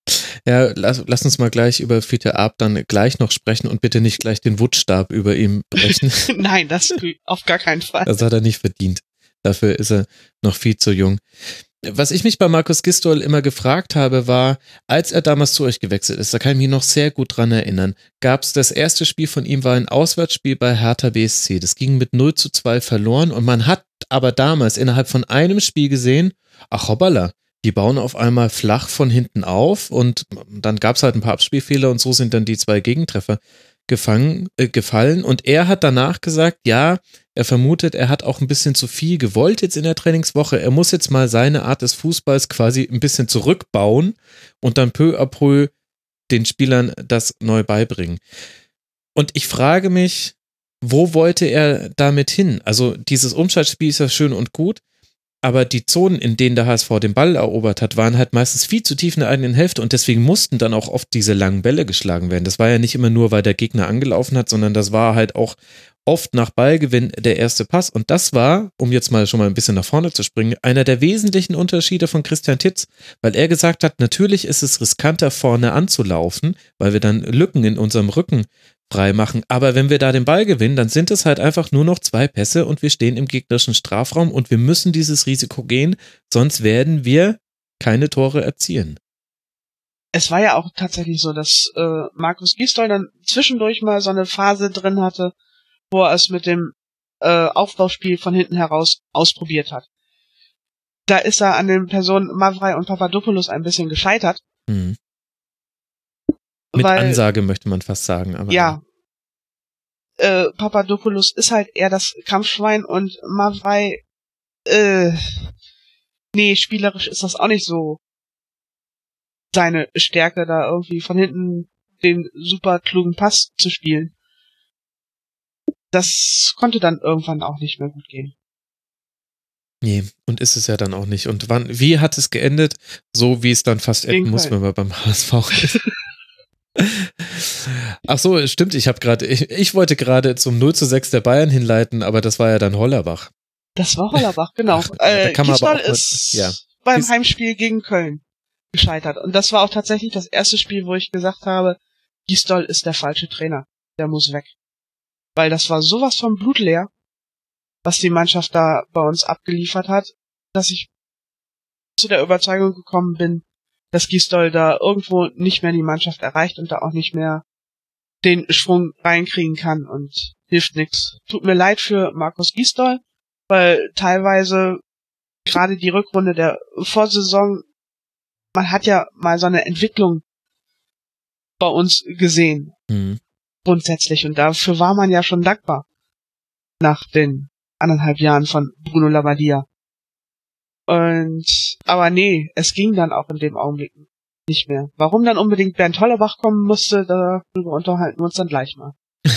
ja, lass, lass uns mal gleich über Fiete Ab dann gleich noch sprechen und bitte nicht gleich den Wuttstab über ihm brechen. Nein, das auf gar keinen Fall. Das hat er nicht verdient. Dafür ist er noch viel zu jung. Was ich mich bei Markus Gistol immer gefragt habe, war, als er damals zu euch gewechselt ist, da kann ich mich noch sehr gut dran erinnern, gab es das erste Spiel von ihm, war ein Auswärtsspiel bei Hertha BSC. Das ging mit 0 zu 2 verloren und man hat aber damals innerhalb von einem Spiel gesehen, ach hoppala, die bauen auf einmal flach von hinten auf und dann gab es halt ein paar Abspielfehler und so sind dann die zwei Gegentreffer gefangen, äh, gefallen. Und er hat danach gesagt, ja, er vermutet, er hat auch ein bisschen zu viel gewollt jetzt in der Trainingswoche. Er muss jetzt mal seine Art des Fußballs quasi ein bisschen zurückbauen und dann peu à peu den Spielern das neu beibringen. Und ich frage mich, wo wollte er damit hin? Also dieses Umschaltspiel ist ja schön und gut, aber die Zonen, in denen der HSV den Ball erobert hat, waren halt meistens viel zu tief in der eigenen Hälfte und deswegen mussten dann auch oft diese langen Bälle geschlagen werden. Das war ja nicht immer nur, weil der Gegner angelaufen hat, sondern das war halt auch oft nach Ballgewinn der erste Pass. Und das war, um jetzt mal schon mal ein bisschen nach vorne zu springen, einer der wesentlichen Unterschiede von Christian Titz, weil er gesagt hat, natürlich ist es riskanter, vorne anzulaufen, weil wir dann Lücken in unserem Rücken freimachen. Aber wenn wir da den Ball gewinnen, dann sind es halt einfach nur noch zwei Pässe und wir stehen im gegnerischen Strafraum und wir müssen dieses Risiko gehen, sonst werden wir keine Tore erzielen. Es war ja auch tatsächlich so, dass äh, Markus Gisdol dann zwischendurch mal so eine Phase drin hatte, wo er es mit dem äh, Aufbauspiel von hinten heraus ausprobiert hat. Da ist er an den Personen Mavrei und Papadopoulos ein bisschen gescheitert. Mhm. Mit weil, Ansage möchte man fast sagen. Aber ja. Äh, Papadopoulos ist halt eher das Kampfschwein und Mavrei, äh, nee, spielerisch ist das auch nicht so seine Stärke, da irgendwie von hinten den super klugen Pass zu spielen das konnte dann irgendwann auch nicht mehr gut gehen. Nee, und ist es ja dann auch nicht. Und wann, wie hat es geendet? So wie es dann fast enden muss, wenn man beim HSV ist. Ach so, stimmt, ich habe gerade, ich, ich, wollte gerade zum 0 zu 6 der Bayern hinleiten, aber das war ja dann Hollerbach. Das war Hollerbach, genau. Ach, äh, Gisdol ist ja. beim Heimspiel gegen Köln gescheitert. Und das war auch tatsächlich das erste Spiel, wo ich gesagt habe, Gisdol ist der falsche Trainer. Der muss weg weil das war sowas von blutleer, was die Mannschaft da bei uns abgeliefert hat, dass ich zu der Überzeugung gekommen bin, dass Gisdol da irgendwo nicht mehr die Mannschaft erreicht und da auch nicht mehr den Schwung reinkriegen kann und hilft nix. Tut mir leid für Markus Gisdol, weil teilweise gerade die Rückrunde der Vorsaison, man hat ja mal so eine Entwicklung bei uns gesehen. Mhm grundsätzlich. Und dafür war man ja schon dankbar. Nach den anderthalb Jahren von Bruno Labbadia. Und, aber nee, es ging dann auch in dem Augenblick nicht mehr. Warum dann unbedingt Bernd Hollerbach kommen musste, darüber unterhalten wir uns dann gleich mal.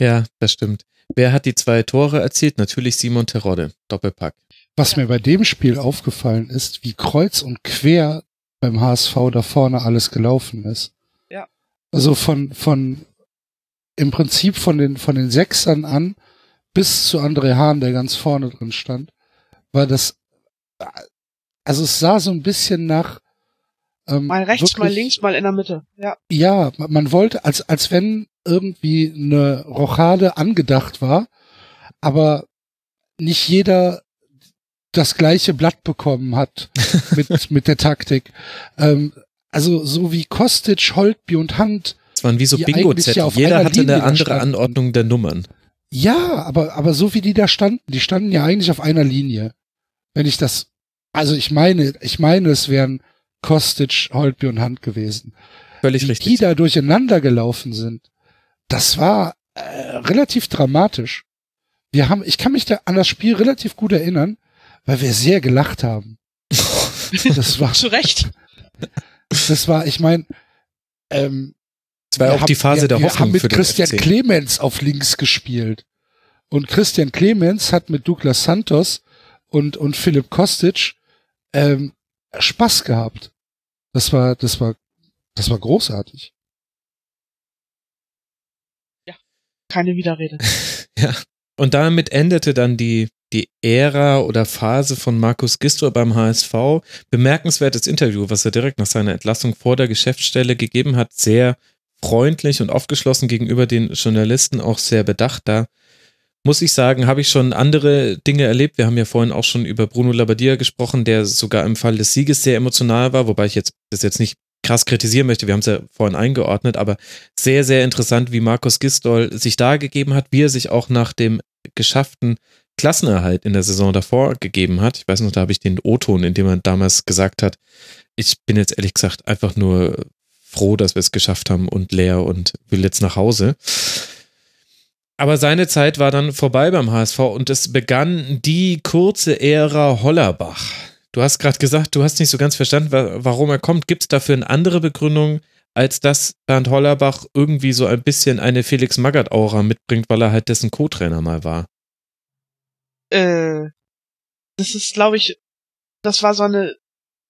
ja, das stimmt. Wer hat die zwei Tore erzielt? Natürlich Simon Terodde. Doppelpack. Was mir bei dem Spiel aufgefallen ist, wie kreuz und quer beim HSV da vorne alles gelaufen ist. Also von, von, im Prinzip von den, von den Sechsern an bis zu André Hahn, der ganz vorne drin stand, war das, also es sah so ein bisschen nach, ähm, mal rechts, wirklich, mal links, mal in der Mitte, ja. Ja, man wollte, als, als wenn irgendwie eine Rochade angedacht war, aber nicht jeder das gleiche Blatt bekommen hat mit, mit der Taktik. Ähm, also so wie Kostic, Holtby und Hand. Es waren wie so Bingo-Zettel. Ja Jeder hatte Linie eine andere Anordnung der Nummern. Ja, aber, aber so wie die da standen, die standen ja eigentlich auf einer Linie. Wenn ich das, also ich meine, ich meine, es wären Kostic, Holtby und Hand gewesen. Völlig die, richtig. Die da durcheinander gelaufen sind. Das war äh, relativ dramatisch. Wir haben, ich kann mich da an das Spiel relativ gut erinnern, weil wir sehr gelacht haben. Das war zu Recht. Das war, ich meine, ähm, das war auch haben, die Phase wir, der Hoffnung. Wir haben mit Christian FC. Clemens auf links gespielt. Und Christian Clemens hat mit Douglas Santos und, und Philipp Kostic ähm, Spaß gehabt. Das war, das war, das war großartig. Ja, keine Widerrede. ja. Und damit endete dann die die Ära oder Phase von Markus Gistor beim HSV. Bemerkenswertes Interview, was er direkt nach seiner Entlassung vor der Geschäftsstelle gegeben hat. Sehr freundlich und aufgeschlossen gegenüber den Journalisten, auch sehr bedacht. Da muss ich sagen, habe ich schon andere Dinge erlebt. Wir haben ja vorhin auch schon über Bruno Labbadia gesprochen, der sogar im Fall des Sieges sehr emotional war, wobei ich jetzt das jetzt nicht krass kritisieren möchte. Wir haben es ja vorhin eingeordnet, aber sehr, sehr interessant, wie Markus Gistol sich da gegeben hat, wie er sich auch nach dem geschafften Klassenerhalt in der Saison davor gegeben hat. Ich weiß noch, da habe ich den O-Ton, in dem man damals gesagt hat, ich bin jetzt ehrlich gesagt einfach nur froh, dass wir es geschafft haben und leer und will jetzt nach Hause. Aber seine Zeit war dann vorbei beim HSV und es begann die kurze Ära Hollerbach. Du hast gerade gesagt, du hast nicht so ganz verstanden, warum er kommt. Gibt es dafür eine andere Begründung, als dass Bernd Hollerbach irgendwie so ein bisschen eine Felix Magath-Aura mitbringt, weil er halt dessen Co-Trainer mal war? Äh, das ist, glaube ich, das war so eine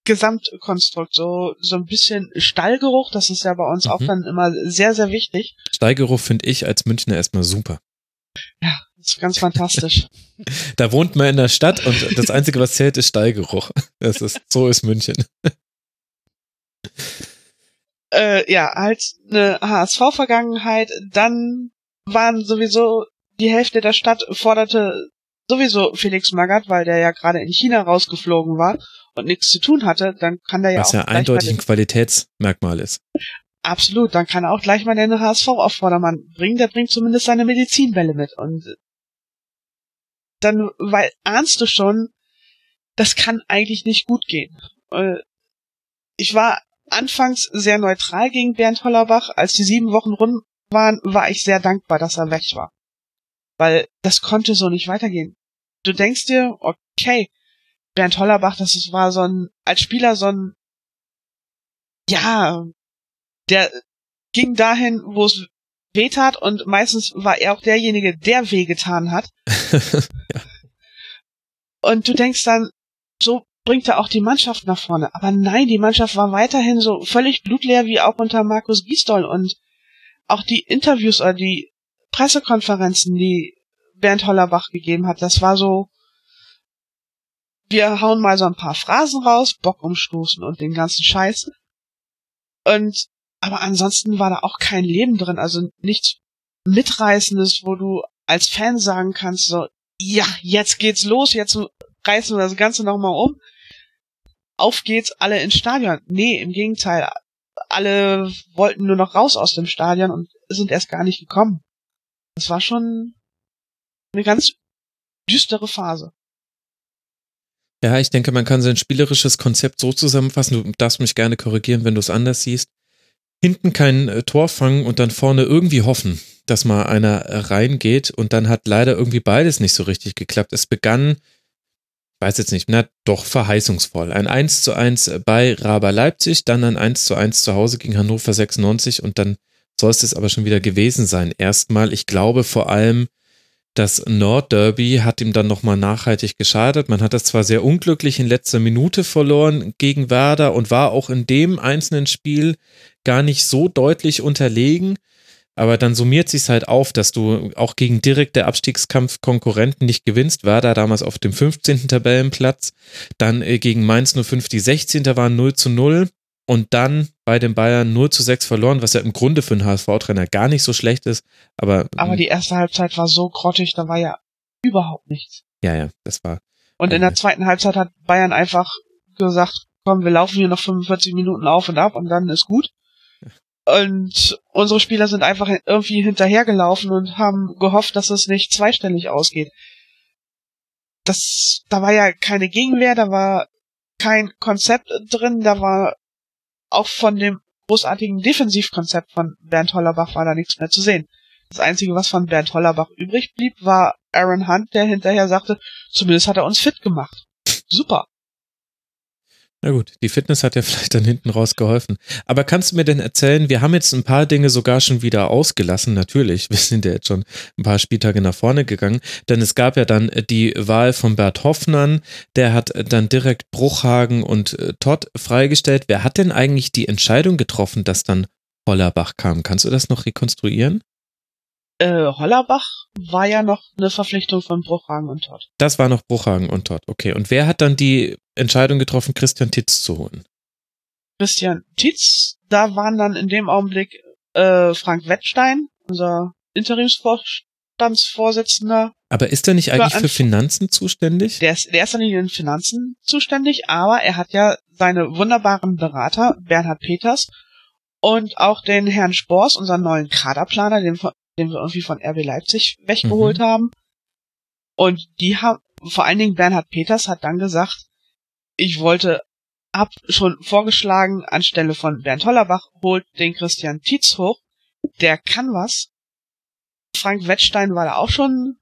Gesamtkonstrukt, so, so ein bisschen Stallgeruch, das ist ja bei uns mhm. auch dann immer sehr, sehr wichtig. Stallgeruch finde ich als Münchner erstmal super. Ja, das ist ganz fantastisch. da wohnt man in der Stadt und das Einzige, was zählt, ist Stallgeruch. Das ist, so ist München. Äh, ja, halt eine HSV-Vergangenheit, dann waren sowieso die Hälfte der Stadt forderte sowieso Felix Magath, weil der ja gerade in China rausgeflogen war und nichts zu tun hatte, dann kann der ja Was auch. Was ja eindeutig ein Qualitätsmerkmal ist. Absolut, dann kann er auch gleich mal den HSV auf Vordermann bringen, der bringt zumindest seine Medizinbälle mit und dann weil ahnst du schon, das kann eigentlich nicht gut gehen. Äh, ich war anfangs sehr neutral gegen Bernd Hollerbach. Als die sieben Wochen rum waren, war ich sehr dankbar, dass er weg war. Weil das konnte so nicht weitergehen. Du denkst dir, okay, Bernd Hollerbach, das war so ein, als Spieler so ein, ja, der ging dahin, wo es weh tat und meistens war er auch derjenige, der wehgetan hat. ja. Und du denkst dann, so bringt er auch die Mannschaft nach vorne. Aber nein, die Mannschaft war weiterhin so völlig blutleer wie auch unter Markus Gisdol und auch die Interviews oder die Pressekonferenzen, die Bernd Hollerbach gegeben hat, das war so, wir hauen mal so ein paar Phrasen raus, Bock umstoßen und den ganzen Scheiß. Und, aber ansonsten war da auch kein Leben drin, also nichts Mitreißendes, wo du als Fan sagen kannst, so, ja, jetzt geht's los, jetzt reißen wir das Ganze nochmal um. Auf geht's, alle ins Stadion. Nee, im Gegenteil. Alle wollten nur noch raus aus dem Stadion und sind erst gar nicht gekommen. Das war schon eine ganz düstere Phase. Ja, ich denke, man kann sein spielerisches Konzept so zusammenfassen. Du darfst mich gerne korrigieren, wenn du es anders siehst. Hinten kein äh, Tor fangen und dann vorne irgendwie hoffen, dass mal einer reingeht. Und dann hat leider irgendwie beides nicht so richtig geklappt. Es begann weiß jetzt nicht, na doch verheißungsvoll. Ein 1 zu 1 bei Raber Leipzig, dann ein 1 zu 1 zu Hause gegen Hannover 96 und dann soll es aber schon wieder gewesen sein. Erstmal, ich glaube vor allem, das Nordderby hat ihm dann nochmal nachhaltig geschadet. Man hat das zwar sehr unglücklich in letzter Minute verloren gegen Werder und war auch in dem einzelnen Spiel gar nicht so deutlich unterlegen. Aber dann summiert sich halt auf, dass du auch gegen direkte Abstiegskampf-Konkurrenten nicht gewinnst. War da damals auf dem 15. Tabellenplatz. Dann äh, gegen Mainz 05 die 16. waren 0 zu 0. Und dann bei den Bayern 0 zu 6 verloren, was ja im Grunde für einen HSV-Trainer gar nicht so schlecht ist. Aber, aber die erste Halbzeit war so grottig, da war ja überhaupt nichts. Ja, ja, das war. Und in der zweiten Halbzeit hat Bayern einfach gesagt, komm, wir laufen hier noch 45 Minuten auf und ab und dann ist gut. Und unsere Spieler sind einfach irgendwie hinterhergelaufen und haben gehofft, dass es nicht zweistellig ausgeht. Das, da war ja keine Gegenwehr, da war kein Konzept drin, da war auch von dem großartigen Defensivkonzept von Bernd Hollerbach war da nichts mehr zu sehen. Das Einzige, was von Bernd Hollerbach übrig blieb, war Aaron Hunt, der hinterher sagte, zumindest hat er uns fit gemacht. Super. Na gut, die Fitness hat ja vielleicht dann hinten raus geholfen. Aber kannst du mir denn erzählen, wir haben jetzt ein paar Dinge sogar schon wieder ausgelassen, natürlich, wir sind ja jetzt schon ein paar Spieltage nach vorne gegangen, denn es gab ja dann die Wahl von Bert Hoffmann, der hat dann direkt Bruchhagen und äh, Todd freigestellt. Wer hat denn eigentlich die Entscheidung getroffen, dass dann Hollerbach kam? Kannst du das noch rekonstruieren? Äh, Hollerbach war ja noch eine Verpflichtung von Bruchhagen und Todd. Das war noch Bruchhagen und Todd, okay. Und wer hat dann die Entscheidung getroffen, Christian Titz zu holen? Christian Titz, da waren dann in dem Augenblick äh, Frank Wettstein, unser Interimsvorstandsvorsitzender. Aber ist er nicht eigentlich für Finanzen zuständig? Der ist, der ist dann in den Finanzen zuständig, aber er hat ja seine wunderbaren Berater, Bernhard Peters und auch den Herrn Spors, unseren neuen Kaderplaner, den, den wir irgendwie von RB Leipzig weggeholt mhm. haben. Und die haben, vor allen Dingen Bernhard Peters hat dann gesagt, ich wollte, hab schon vorgeschlagen, anstelle von Bernd Hollerbach, holt den Christian Tietz hoch. Der kann was. Frank Wettstein war da auch schon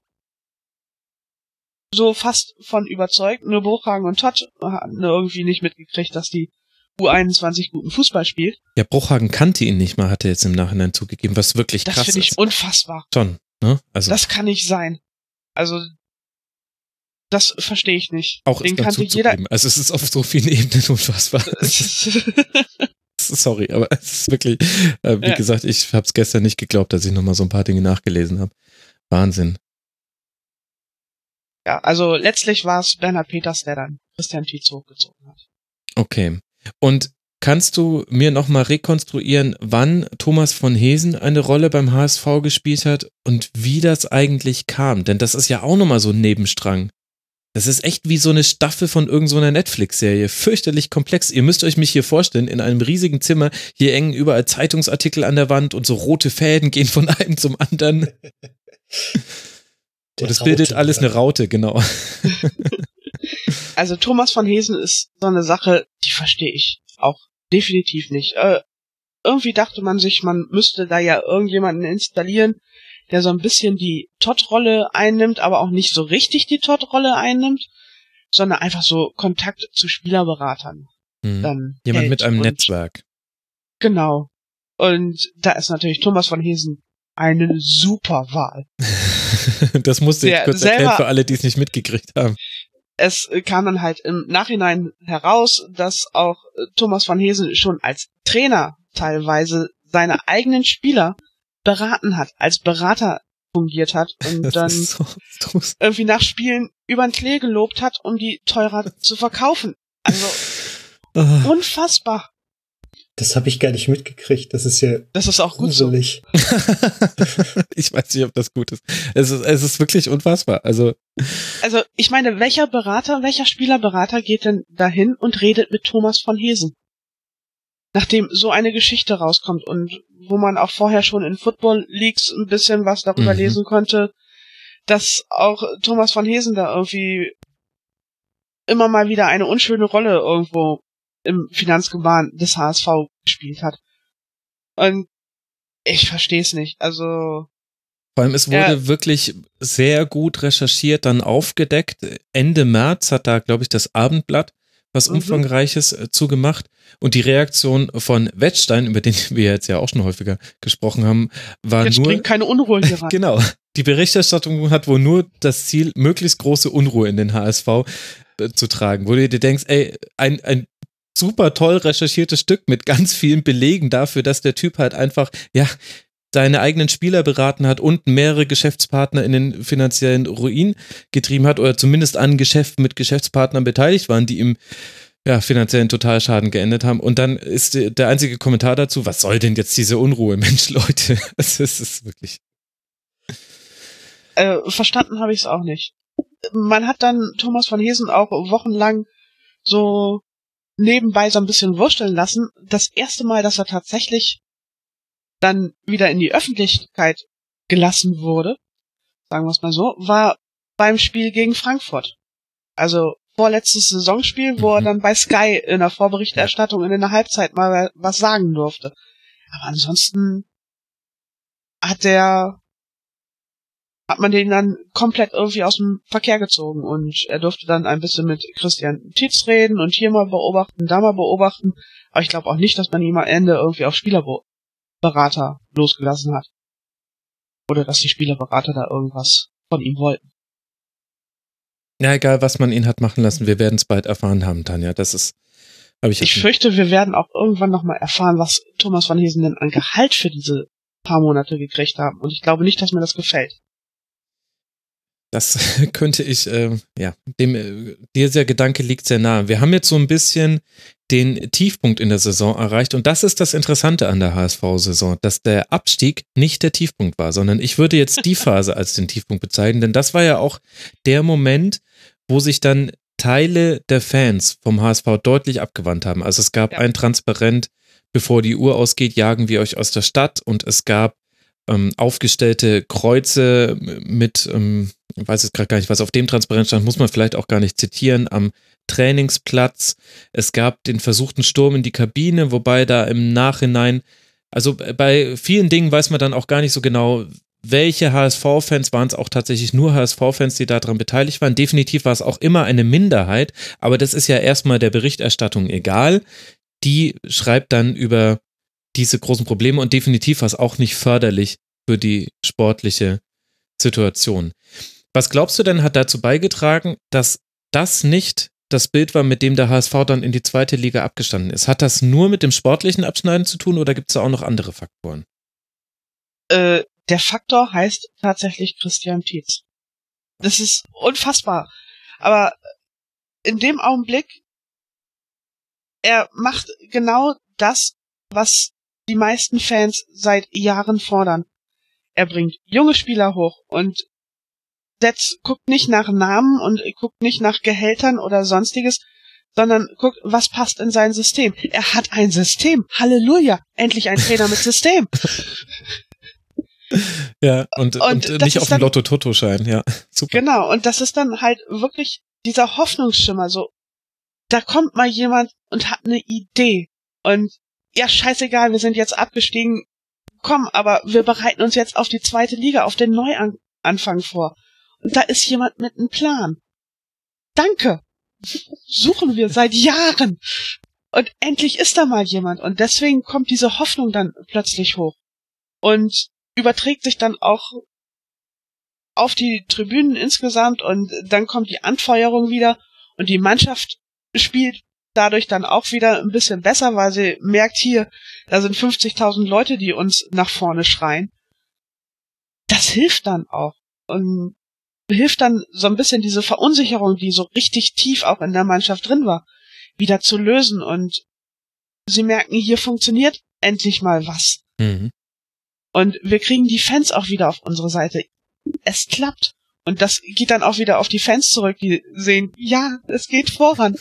so fast von überzeugt. Nur Bruchhagen und Todd hatten irgendwie nicht mitgekriegt, dass die U21 guten Fußball spielt. Ja, Bruchhagen kannte ihn nicht mal, hat er jetzt im Nachhinein zugegeben, was wirklich das krass ist. Das finde ich unfassbar. Schon, ne? Also. Das kann nicht sein. Also, Das verstehe ich nicht. Auch Den kannte jeder. Also es ist auf so vielen Ebenen unfassbar. Sorry, aber es ist wirklich, äh, wie Ja. gesagt, ich habe es gestern nicht geglaubt, dass ich nochmal so ein paar Dinge nachgelesen habe. Wahnsinn. ja, also letztlich war es Bernhard Peters, der dann Christian Tietz hochgezogen hat. Okay. Und kannst du mir nochmal rekonstruieren, wann Thomas von Hesen eine Rolle beim HSV gespielt hat und wie das eigentlich kam? Denn das ist ja auch nochmal so ein Nebenstrang. Das ist echt wie so eine Staffel von irgendeiner so einer Netflix-Serie. Fürchterlich komplex. Ihr müsst euch mich hier vorstellen, in einem riesigen Zimmer, hier hängen überall Zeitungsartikel an der Wand und so rote Fäden gehen von einem zum anderen. Der und es bildet Raute, alles ja. eine Raute, genau. Also Thomas von Hesen ist so eine Sache, die verstehe ich auch definitiv nicht. Äh, irgendwie dachte man sich, man müsste da ja irgendjemanden installieren, der so ein bisschen die Todd-Rolle einnimmt, aber auch nicht so richtig die Todd-Rolle einnimmt, sondern einfach so Kontakt zu Spielerberatern. Hm. Dann Jemand mit einem Netzwerk. Genau. Und da ist natürlich Thomas von Hesen eine super Wahl. das musste ich kurz erklären für alle, die es nicht mitgekriegt haben. es kam dann halt im Nachhinein heraus, dass auch äh, Thomas von Hesen schon als Trainer teilweise seine eigenen Spieler beraten hat, als Berater fungiert hat und Das dann so irgendwie nach Spielen über den Klee gelobt hat, um die teurer zu verkaufen. Also Ah. unfassbar. Das habe ich gar nicht mitgekriegt. Das ist ja Das ist auch gut so. gruselig. ich weiß nicht, ob das gut ist. Es ist, es ist wirklich unfassbar. Also, Also ich meine, welcher Berater, welcher Spielerberater geht denn dahin und redet mit Thomas von Hesen? Nachdem so eine Geschichte rauskommt und wo man auch vorher schon in Football Leagues ein bisschen was darüber Mhm. lesen konnte, dass auch Thomas von Hesen da irgendwie immer mal wieder eine unschöne Rolle irgendwo im Finanzgebaren des HSV gespielt hat. Und ich verstehe es nicht. Also vor allem, es wurde Ja. wirklich sehr gut recherchiert, dann aufgedeckt. Ende März hat da, glaube ich, das Abendblatt was Mhm. Umfangreiches äh, zugemacht. Und die Reaktion von Wettstein, über den wir jetzt ja auch schon häufiger gesprochen haben, war jetzt nur. bringt keine Unruhe hier rein. Genau. Die Berichterstattung hat wohl nur das Ziel, möglichst große Unruhe in den HSV äh, zu tragen. Wo du dir denkst, ey, ein, ein super toll recherchiertes Stück mit ganz vielen Belegen dafür, dass der Typ halt einfach, ja, seine eigenen Spieler beraten hat und mehrere Geschäftspartner in den finanziellen Ruin getrieben hat oder zumindest an Geschäften mit Geschäftspartnern beteiligt waren, die im ja, finanziellen Totalschaden geendet haben. Und dann ist der einzige Kommentar dazu, was soll denn jetzt diese Unruhe, Mensch, Leute? Es ist, es ist wirklich äh, verstanden habe ich es auch nicht. Man hat dann Thomas von Hesen auch wochenlang so nebenbei so ein bisschen wursteln lassen. Das erste Mal, dass er tatsächlich dann wieder in die Öffentlichkeit gelassen wurde, sagen wir es mal so, war beim Spiel gegen Frankfurt. Also vorletztes Saisonspiel, wo er Mhm. dann bei Sky in der Vorberichterstattung in der Halbzeit mal was sagen durfte. Aber ansonsten hat der hat man den dann komplett irgendwie aus dem Verkehr gezogen und er durfte dann ein bisschen mit Christian Tietz reden und hier mal beobachten, da mal beobachten. Aber ich glaube auch nicht, dass man ihn am Ende irgendwie auf Spielerberater losgelassen hat. Oder dass die Spielerberater da irgendwas von ihm wollten. Ja, egal, was man ihn hat machen lassen, wir werden es bald erfahren haben, Tanja. Das ist, habe ich, Ich fürchte, wir werden auch irgendwann nochmal erfahren, was Thomas van Hesen denn an Gehalt für diese paar Monate gekriegt haben. Und ich glaube nicht, dass mir das gefällt. das könnte ich, äh, ja, dem, äh, dieser Gedanke liegt sehr nahe. Wir haben jetzt so ein bisschen den Tiefpunkt in der Saison erreicht und das ist das Interessante an der HSV-Saison, dass der Abstieg nicht der Tiefpunkt war, sondern ich würde jetzt die Phase als den Tiefpunkt bezeichnen, denn das war ja auch der Moment, wo sich dann Teile der Fans vom HSV deutlich abgewandt haben. Also es gab Ja. ein Transparent, bevor die Uhr ausgeht, jagen wir euch aus der Stadt und es gab ähm, aufgestellte Kreuze mit, ähm, ich weiß jetzt gerade gar nicht, was auf dem Transparent stand, muss man vielleicht auch gar nicht zitieren, am Trainingsplatz. Es gab den versuchten Sturm in die Kabine, wobei da im Nachhinein, also bei vielen Dingen weiß man dann auch gar nicht so genau, welche HSV-Fans waren es auch tatsächlich nur HSV-Fans, die daran beteiligt waren. Definitiv war es auch immer eine Minderheit, aber das ist ja erstmal der Berichterstattung egal. Die schreibt dann über diese großen Probleme und definitiv war es auch nicht förderlich für die sportliche Situation. Was glaubst du denn, hat dazu beigetragen, dass das nicht das Bild war, mit dem der HSV dann in die zweite Liga abgestanden ist? Hat das nur mit dem sportlichen Abschneiden zu tun oder gibt es da auch noch andere Faktoren? Äh, der Faktor heißt tatsächlich Christian Tietz. Das ist unfassbar. Aber in dem Augenblick, er macht genau das, was die meisten Fans seit Jahren fordern. Er bringt junge Spieler hoch und setzt, guckt nicht nach Namen und guckt nicht nach Gehältern oder sonstiges, sondern guckt, was passt in sein System. Er hat ein System. Halleluja. Endlich ein Trainer mit System. Ja, und, und, und nicht auf dem Lotto-Toto-Schein, ja. Super. Genau, und das ist dann halt wirklich dieser Hoffnungsschimmer, so, da kommt mal jemand und hat eine Idee. Und ja, scheißegal, wir sind jetzt abgestiegen, komm, aber wir bereiten uns jetzt auf die zweite Liga, auf den Neuanfang vor. Und da ist jemand mit einem Plan. Danke. Suchen wir seit Jahren. Und endlich ist da mal jemand. Und deswegen kommt diese Hoffnung dann plötzlich hoch. Und überträgt sich dann auch auf die Tribünen insgesamt und dann kommt die Anfeuerung wieder und die Mannschaft spielt dadurch dann auch wieder ein bisschen besser, weil sie merkt hier, da sind 50.000 Leute, die uns nach vorne schreien. Das hilft dann auch und hilft dann so ein bisschen diese Verunsicherung, die so richtig tief auch in der Mannschaft drin war, wieder zu lösen und sie merken, hier funktioniert endlich mal was. Mhm. Und wir kriegen die Fans auch wieder auf unsere Seite. Es klappt. Und das geht dann auch wieder auf die Fans zurück, die sehen, ja, es geht voran.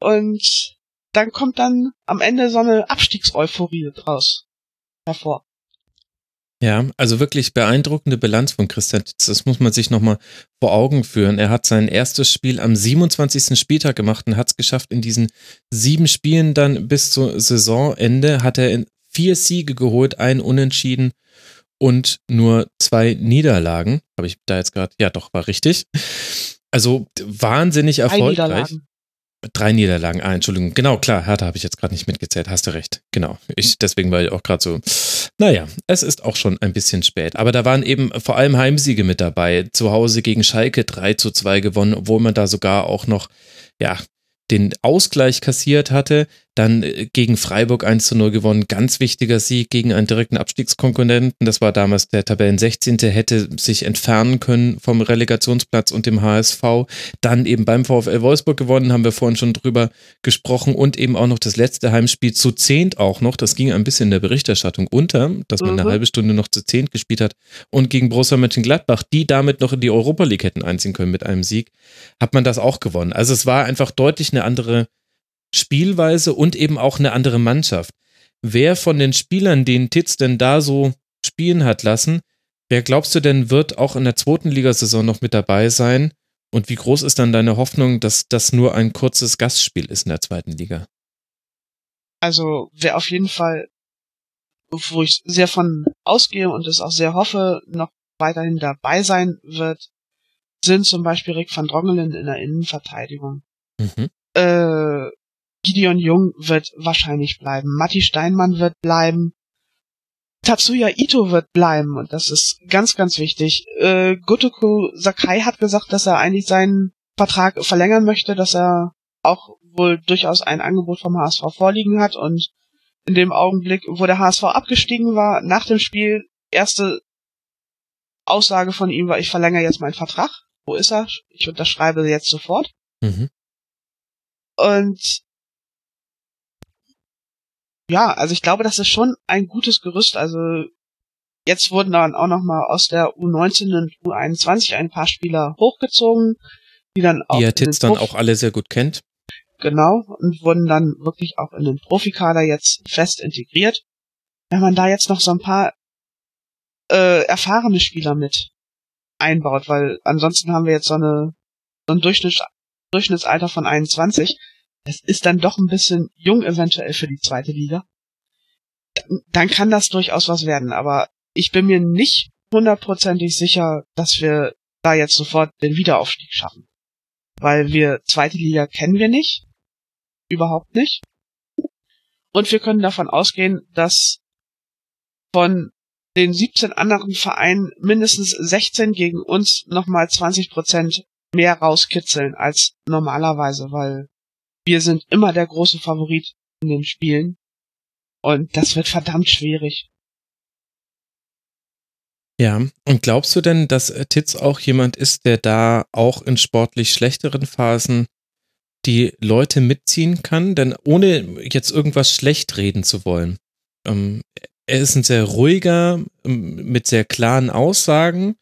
Und dann kommt dann am Ende so eine Abstiegseuphorie draus hervor. Ja, also wirklich beeindruckende Bilanz von Christian Titz. Das muss man sich nochmal vor Augen führen. Er hat sein erstes Spiel am 27. Spieltag gemacht und hat es geschafft, in diesen sieben Spielen dann bis zu Saisonende hat er in vier Siege geholt, ein Unentschieden und nur zwei Niederlagen. Habe ich da jetzt gerade, ja doch, war richtig. Also wahnsinnig erfolgreich. Drei Niederlagen, ah, Entschuldigung. Genau, klar, Hertha habe ich jetzt gerade nicht mitgezählt, hast du recht. Genau. Ich, deswegen war ich auch gerade so, naja, es ist auch schon ein bisschen spät. Aber da waren eben vor allem Heimsiege mit dabei. Zu Hause gegen Schalke 3 zu 2 gewonnen, obwohl man da sogar auch noch, ja, den Ausgleich kassiert hatte, dann äh, gegen Freiburg 1 zu 0 gewonnen, ganz wichtiger Sieg gegen einen direkten Abstiegskonkurrenten, das war damals der Tabellen 16. hätte sich entfernen können vom Relegationsplatz und dem HSV, dann eben beim VfL Wolfsburg gewonnen, haben wir vorhin schon drüber gesprochen und eben auch noch das letzte Heimspiel zu zehnt auch noch, das ging ein bisschen in der Berichterstattung unter, dass man mhm. eine halbe Stunde noch zu zehnt gespielt hat und gegen Borussia Mönchengladbach, die damit noch in die Europa League hätten einziehen können mit einem Sieg, hat man das auch gewonnen. Also es war einfach deutlich eine andere Spielweise und eben auch eine andere Mannschaft. Wer von den Spielern, den Titz denn da so spielen hat lassen, wer glaubst du denn wird auch in der zweiten Ligasaison noch mit dabei sein? Und wie groß ist dann deine Hoffnung, dass das nur ein kurzes Gastspiel ist in der zweiten Liga? Also wer auf jeden Fall, wo ich sehr von ausgehe und es auch sehr hoffe, noch weiterhin dabei sein wird, sind zum Beispiel Rick van Drongelen in der Innenverteidigung. Mhm. Äh, Gideon Jung wird wahrscheinlich bleiben. Matti Steinmann wird bleiben. Tatsuya Ito wird bleiben und das ist ganz, ganz wichtig. Äh, Gotoku Sakai hat gesagt, dass er eigentlich seinen Vertrag verlängern möchte, dass er auch wohl durchaus ein Angebot vom HSV vorliegen hat und in dem Augenblick, wo der HSV abgestiegen war, nach dem Spiel, erste Aussage von ihm war, ich verlängere jetzt meinen Vertrag. Wo ist er? Ich unterschreibe jetzt sofort. Mhm. Und ja, also ich glaube, das ist schon ein gutes Gerüst. Also jetzt wurden dann auch noch mal aus der U19 und U21 ein paar Spieler hochgezogen, die dann auch die er Titz dann auch alle sehr gut kennt. Genau und wurden dann wirklich auch in den Profikader jetzt fest integriert. Wenn man da jetzt noch so ein paar äh, erfahrene Spieler mit einbaut, weil ansonsten haben wir jetzt so eine so ein Durchschnitt, Durchschnittsalter von 21 es ist dann doch ein bisschen jung eventuell für die zweite Liga, dann, dann kann das durchaus was werden. Aber ich bin mir nicht hundertprozentig sicher, dass wir da jetzt sofort den Wiederaufstieg schaffen. Weil wir zweite Liga kennen wir nicht. Überhaupt nicht. Und wir können davon ausgehen, dass von den 17 anderen Vereinen mindestens 16 gegen uns nochmal 20 Prozent mehr rauskitzeln als normalerweise, weil wir sind immer der große Favorit in den Spielen. Und das wird verdammt schwierig. Ja, und glaubst du denn, dass Titz auch jemand ist, der da auch in sportlich schlechteren Phasen die Leute mitziehen kann? Denn ohne jetzt irgendwas schlecht reden zu wollen. Ähm, er ist ein sehr ruhiger, ähm, mit sehr klaren Aussagen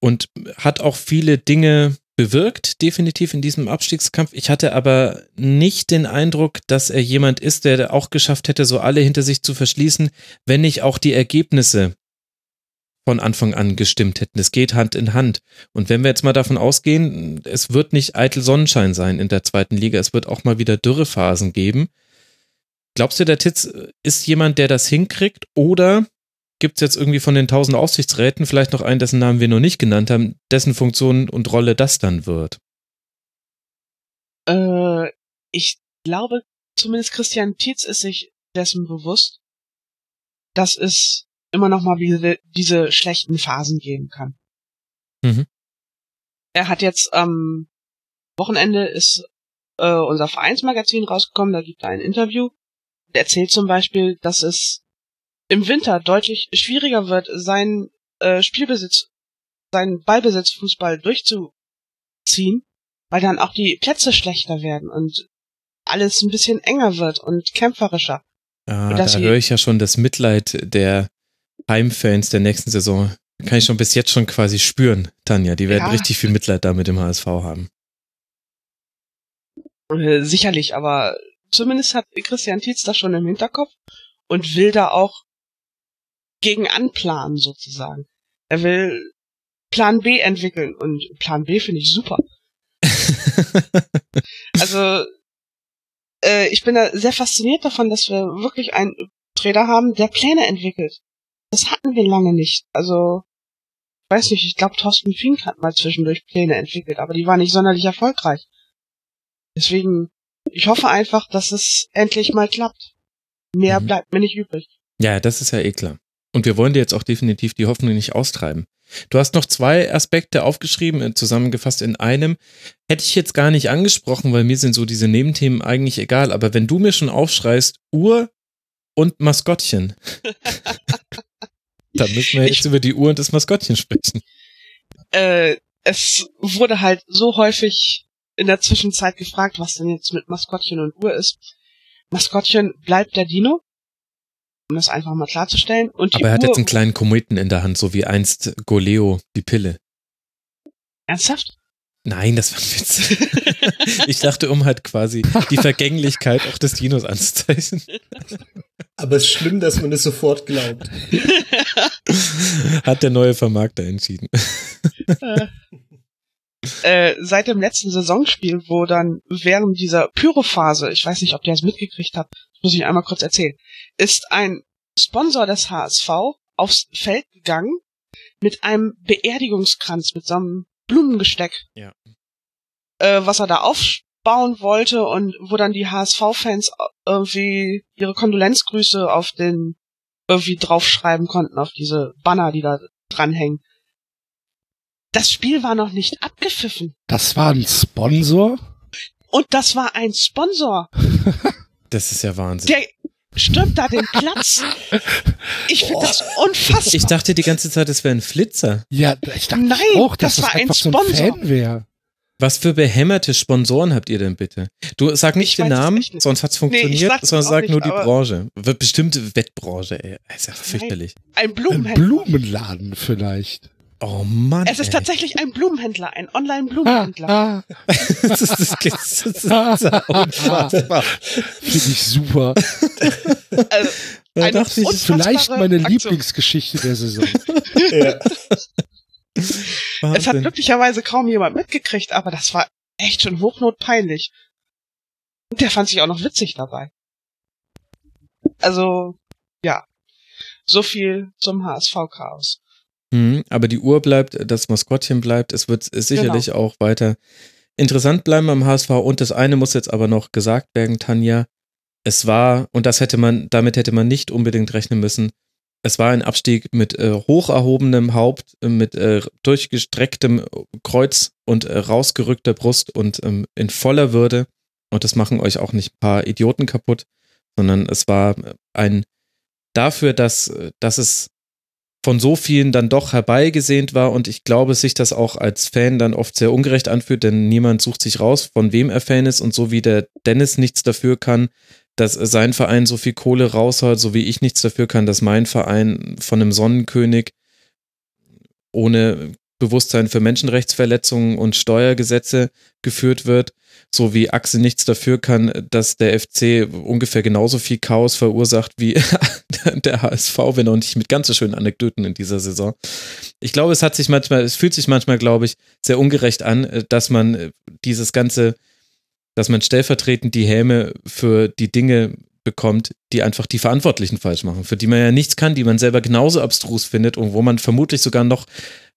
und hat auch viele Dinge bewirkt, definitiv in diesem Abstiegskampf. Ich hatte aber nicht den Eindruck, dass er jemand ist, der auch geschafft hätte, so alle hinter sich zu verschließen, wenn nicht auch die Ergebnisse von Anfang an gestimmt hätten. Es geht Hand in Hand. Und wenn wir jetzt mal davon ausgehen, es wird nicht eitel Sonnenschein sein in der zweiten Liga, es wird auch mal wieder Dürrephasen geben. Glaubst du, der Titz ist jemand, der das hinkriegt? Oder gibt es jetzt irgendwie von den tausend Aufsichtsräten vielleicht noch einen, dessen Namen wir noch nicht genannt haben, dessen Funktion und Rolle das dann wird? Äh, ich glaube, zumindest Christian Tietz ist sich dessen bewusst, dass es immer noch mal diese, diese schlechten Phasen geben kann. Mhm. Er hat jetzt am ähm, Wochenende ist äh, unser Vereinsmagazin rausgekommen, da gibt er ein Interview erzählt zum Beispiel, dass es im Winter deutlich schwieriger wird, seinen äh, Spielbesitz, seinen Ballbesitzfußball durchzuziehen, weil dann auch die Plätze schlechter werden und alles ein bisschen enger wird und kämpferischer. Ah, da höre ich ja schon das Mitleid der Heimfans der nächsten Saison. Kann ich schon bis jetzt schon quasi spüren, Tanja. Die werden ja. richtig viel Mitleid da mit dem HSV haben. Äh, sicherlich, aber zumindest hat Christian Tietz das schon im Hinterkopf und will da auch gegen anplanen sozusagen. Er will Plan B entwickeln und Plan B finde ich super. also äh, ich bin da sehr fasziniert davon, dass wir wirklich einen Trainer haben, der Pläne entwickelt. Das hatten wir lange nicht. Also ich weiß nicht, ich glaube Thorsten Fink hat mal zwischendurch Pläne entwickelt, aber die waren nicht sonderlich erfolgreich. Deswegen ich hoffe einfach, dass es endlich mal klappt. Mehr mhm. bleibt mir nicht übrig. Ja, das ist ja eh klar. Und wir wollen dir jetzt auch definitiv die Hoffnung nicht austreiben. Du hast noch zwei Aspekte aufgeschrieben, äh, zusammengefasst in einem. Hätte ich jetzt gar nicht angesprochen, weil mir sind so diese Nebenthemen eigentlich egal. Aber wenn du mir schon aufschreist, Uhr und Maskottchen, dann müssen wir jetzt ich, über die Uhr und das Maskottchen sprechen. Äh, es wurde halt so häufig in der Zwischenzeit gefragt, was denn jetzt mit Maskottchen und Uhr ist. Maskottchen bleibt der Dino, um das einfach mal klarzustellen. Und Aber er hat Uhr jetzt einen kleinen Kometen in der Hand, so wie einst Goleo die Pille. Ernsthaft? Nein, das war ein Witz. ich dachte, um halt quasi die Vergänglichkeit auch des Dinos anzuzeichnen. Aber es ist schlimm, dass man es sofort glaubt. Hat der neue Vermarkter entschieden. Äh, seit dem letzten Saisonspiel, wo dann während dieser Pyrophase, ich weiß nicht, ob ihr das mitgekriegt habt, das muss ich einmal kurz erzählen, ist ein Sponsor des HSV aufs Feld gegangen mit einem Beerdigungskranz, mit so einem Blumengesteck. Ja. Äh, was er da aufbauen wollte und wo dann die HSV-Fans irgendwie ihre Kondolenzgrüße auf den irgendwie draufschreiben konnten, auf diese Banner, die da dranhängen. Das Spiel war noch nicht abgepfiffen. Das war ein Sponsor? Und das war ein Sponsor. das ist ja Wahnsinn. Der stürmt da den Platz. Ich finde das unfassbar. Ich dachte die ganze Zeit, es wäre ein Flitzer. Ja, ich dachte Nein, auch, dass das, das war ein Sponsor. So ein Fan wäre. Was für behämmerte Sponsoren habt ihr denn bitte? Du sag nicht ich den Namen, nicht. sonst hat's funktioniert, nee, sondern sag nur die Branche. Bestimmte Wettbranche, ey. ist ja fürchterlich. Ein Blumenhändler. Ein Blumenladen vielleicht. Oh Mann. Es ist ey. tatsächlich ein Blumenhändler, ein Online-Blumenhändler. Ah, ah. das, ist, das, ist, das ist unfassbar. Finde ich super. Also, da dachte ich, vielleicht meine Aktion. Lieblingsgeschichte der Saison. ja. Es hat glücklicherweise kaum jemand mitgekriegt, aber das war echt schon hochnotpeinlich. Und der fand sich auch noch witzig dabei. Also, ja. So viel zum HSV-Chaos. Mhm, aber die Uhr bleibt, das Maskottchen bleibt. Es wird sicherlich genau. auch weiter interessant bleiben am HSV. Und das eine muss jetzt aber noch gesagt werden, Tanja. Es war, und das hätte man, damit hätte man nicht unbedingt rechnen müssen, es war ein Abstieg mit äh, hoch erhobenem Haupt, äh, mit äh, durchgestrecktem Kreuz und äh, rausgerückter Brust und ähm, in voller Würde. Und das machen euch auch nicht ein paar Idioten kaputt, sondern es war ein dafür, dass, dass es von so vielen dann doch herbeigesehnt war. Und ich glaube, sich das auch als Fan dann oft sehr ungerecht anfühlt, denn niemand sucht sich raus, von wem er Fan ist. Und so wie der Dennis nichts dafür kann, dass sein Verein so viel Kohle raushaut, so wie ich nichts dafür kann, dass mein Verein von einem Sonnenkönig ohne Bewusstsein für Menschenrechtsverletzungen und Steuergesetze geführt wird, so wie Axel nichts dafür kann, dass der FC ungefähr genauso viel Chaos verursacht wie der HSV, wenn auch nicht mit ganz so schönen Anekdoten in dieser Saison. Ich glaube, es hat sich manchmal, es fühlt sich manchmal, glaube ich, sehr ungerecht an, dass man dieses ganze, dass man stellvertretend die Häme für die Dinge bekommt, die einfach die Verantwortlichen falsch machen, für die man ja nichts kann, die man selber genauso abstrus findet und wo man vermutlich sogar noch,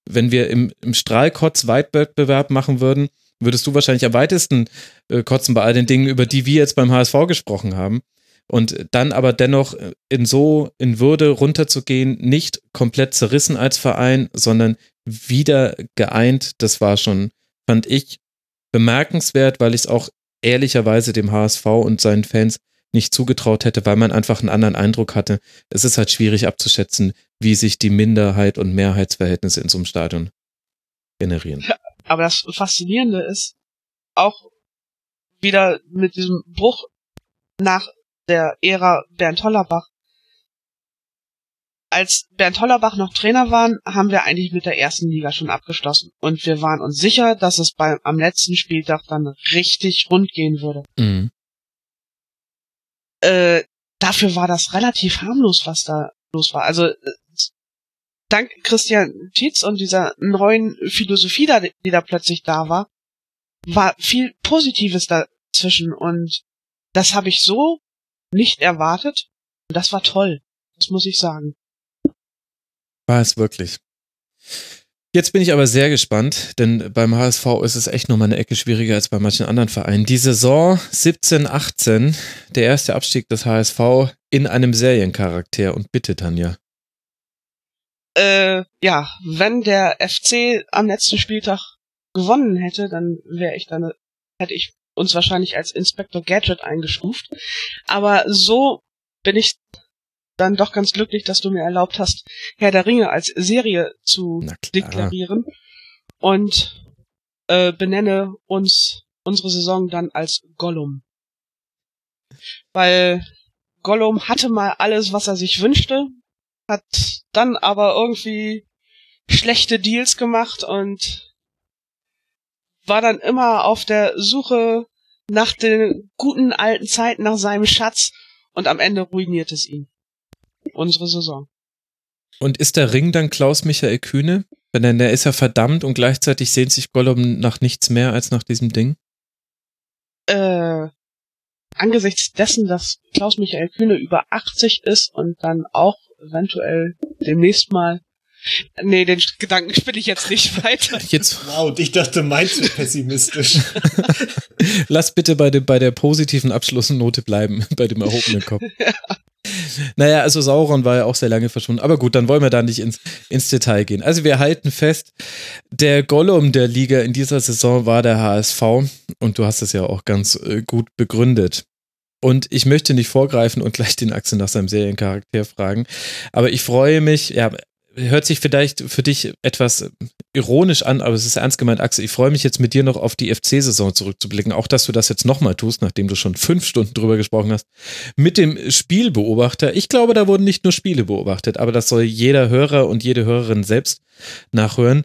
wenn wir im, im Strahlkotz-Weitwettbewerb machen würden, würdest du wahrscheinlich am weitesten äh, kotzen bei all den Dingen, über die wir jetzt beim HSV gesprochen haben. Und dann aber dennoch in so in Würde runterzugehen, nicht komplett zerrissen als Verein, sondern wieder geeint, das war schon, fand ich, bemerkenswert, weil ich es auch ehrlicherweise dem HSV und seinen Fans nicht zugetraut hätte, weil man einfach einen anderen Eindruck hatte. Es ist halt schwierig abzuschätzen, wie sich die Minderheit und Mehrheitsverhältnisse in so einem Stadion generieren. Ja, aber das Faszinierende ist auch wieder mit diesem Bruch nach der Ära Bernd Hollerbach. Als Bernd Hollerbach noch Trainer waren, haben wir eigentlich mit der ersten Liga schon abgeschlossen. Und wir waren uns sicher, dass es beim, am letzten Spieltag dann richtig rund gehen würde. Mhm. Äh, dafür war das relativ harmlos, was da los war. Also äh, dank Christian Tietz und dieser neuen Philosophie, da, die da plötzlich da war, war viel Positives dazwischen und das habe ich so nicht erwartet. Und das war toll. Das muss ich sagen. War es wirklich. Jetzt bin ich aber sehr gespannt, denn beim HSV ist es echt nochmal eine Ecke schwieriger als bei manchen anderen Vereinen. Die Saison 17, 18, der erste Abstieg des HSV in einem Seriencharakter. Und bitte, Tanja äh, ja, wenn der FC am letzten Spieltag gewonnen hätte, dann wäre ich dann, hätte ich uns wahrscheinlich als Inspector Gadget eingestuft. Aber so bin ich dann doch ganz glücklich, dass du mir erlaubt hast, Herr der Ringe als Serie zu deklarieren und äh, benenne uns unsere Saison dann als Gollum. Weil Gollum hatte mal alles, was er sich wünschte, hat dann aber irgendwie schlechte Deals gemacht und war dann immer auf der Suche nach den guten alten Zeiten, nach seinem Schatz und am Ende ruiniert es ihn. Unsere Saison. Und ist der Ring dann Klaus Michael Kühne? Denn der ist ja verdammt und gleichzeitig sehnt sich Gollum nach nichts mehr als nach diesem Ding? Äh, angesichts dessen, dass Klaus Michael Kühne über 80 ist und dann auch eventuell demnächst mal. Nee, den Gedanken spinne ich jetzt nicht weiter. Jetzt. Wow, ich dachte, meinst du pessimistisch. Lass bitte bei, dem, bei der positiven Abschlussnote bleiben, bei dem erhobenen Kopf. ja. Naja, also Sauron war ja auch sehr lange verschwunden. Aber gut, dann wollen wir da nicht ins, ins Detail gehen. Also wir halten fest, der Gollum der Liga in dieser Saison war der HSV. Und du hast es ja auch ganz äh, gut begründet. Und ich möchte nicht vorgreifen und gleich den Axel nach seinem Seriencharakter fragen. Aber ich freue mich, ja, hört sich vielleicht für dich etwas ironisch an, aber es ist ernst gemeint, Axel. Ich freue mich jetzt mit dir noch auf die FC-Saison zurückzublicken. Auch, dass du das jetzt nochmal tust, nachdem du schon fünf Stunden drüber gesprochen hast. Mit dem Spielbeobachter. Ich glaube, da wurden nicht nur Spiele beobachtet, aber das soll jeder Hörer und jede Hörerin selbst nachhören.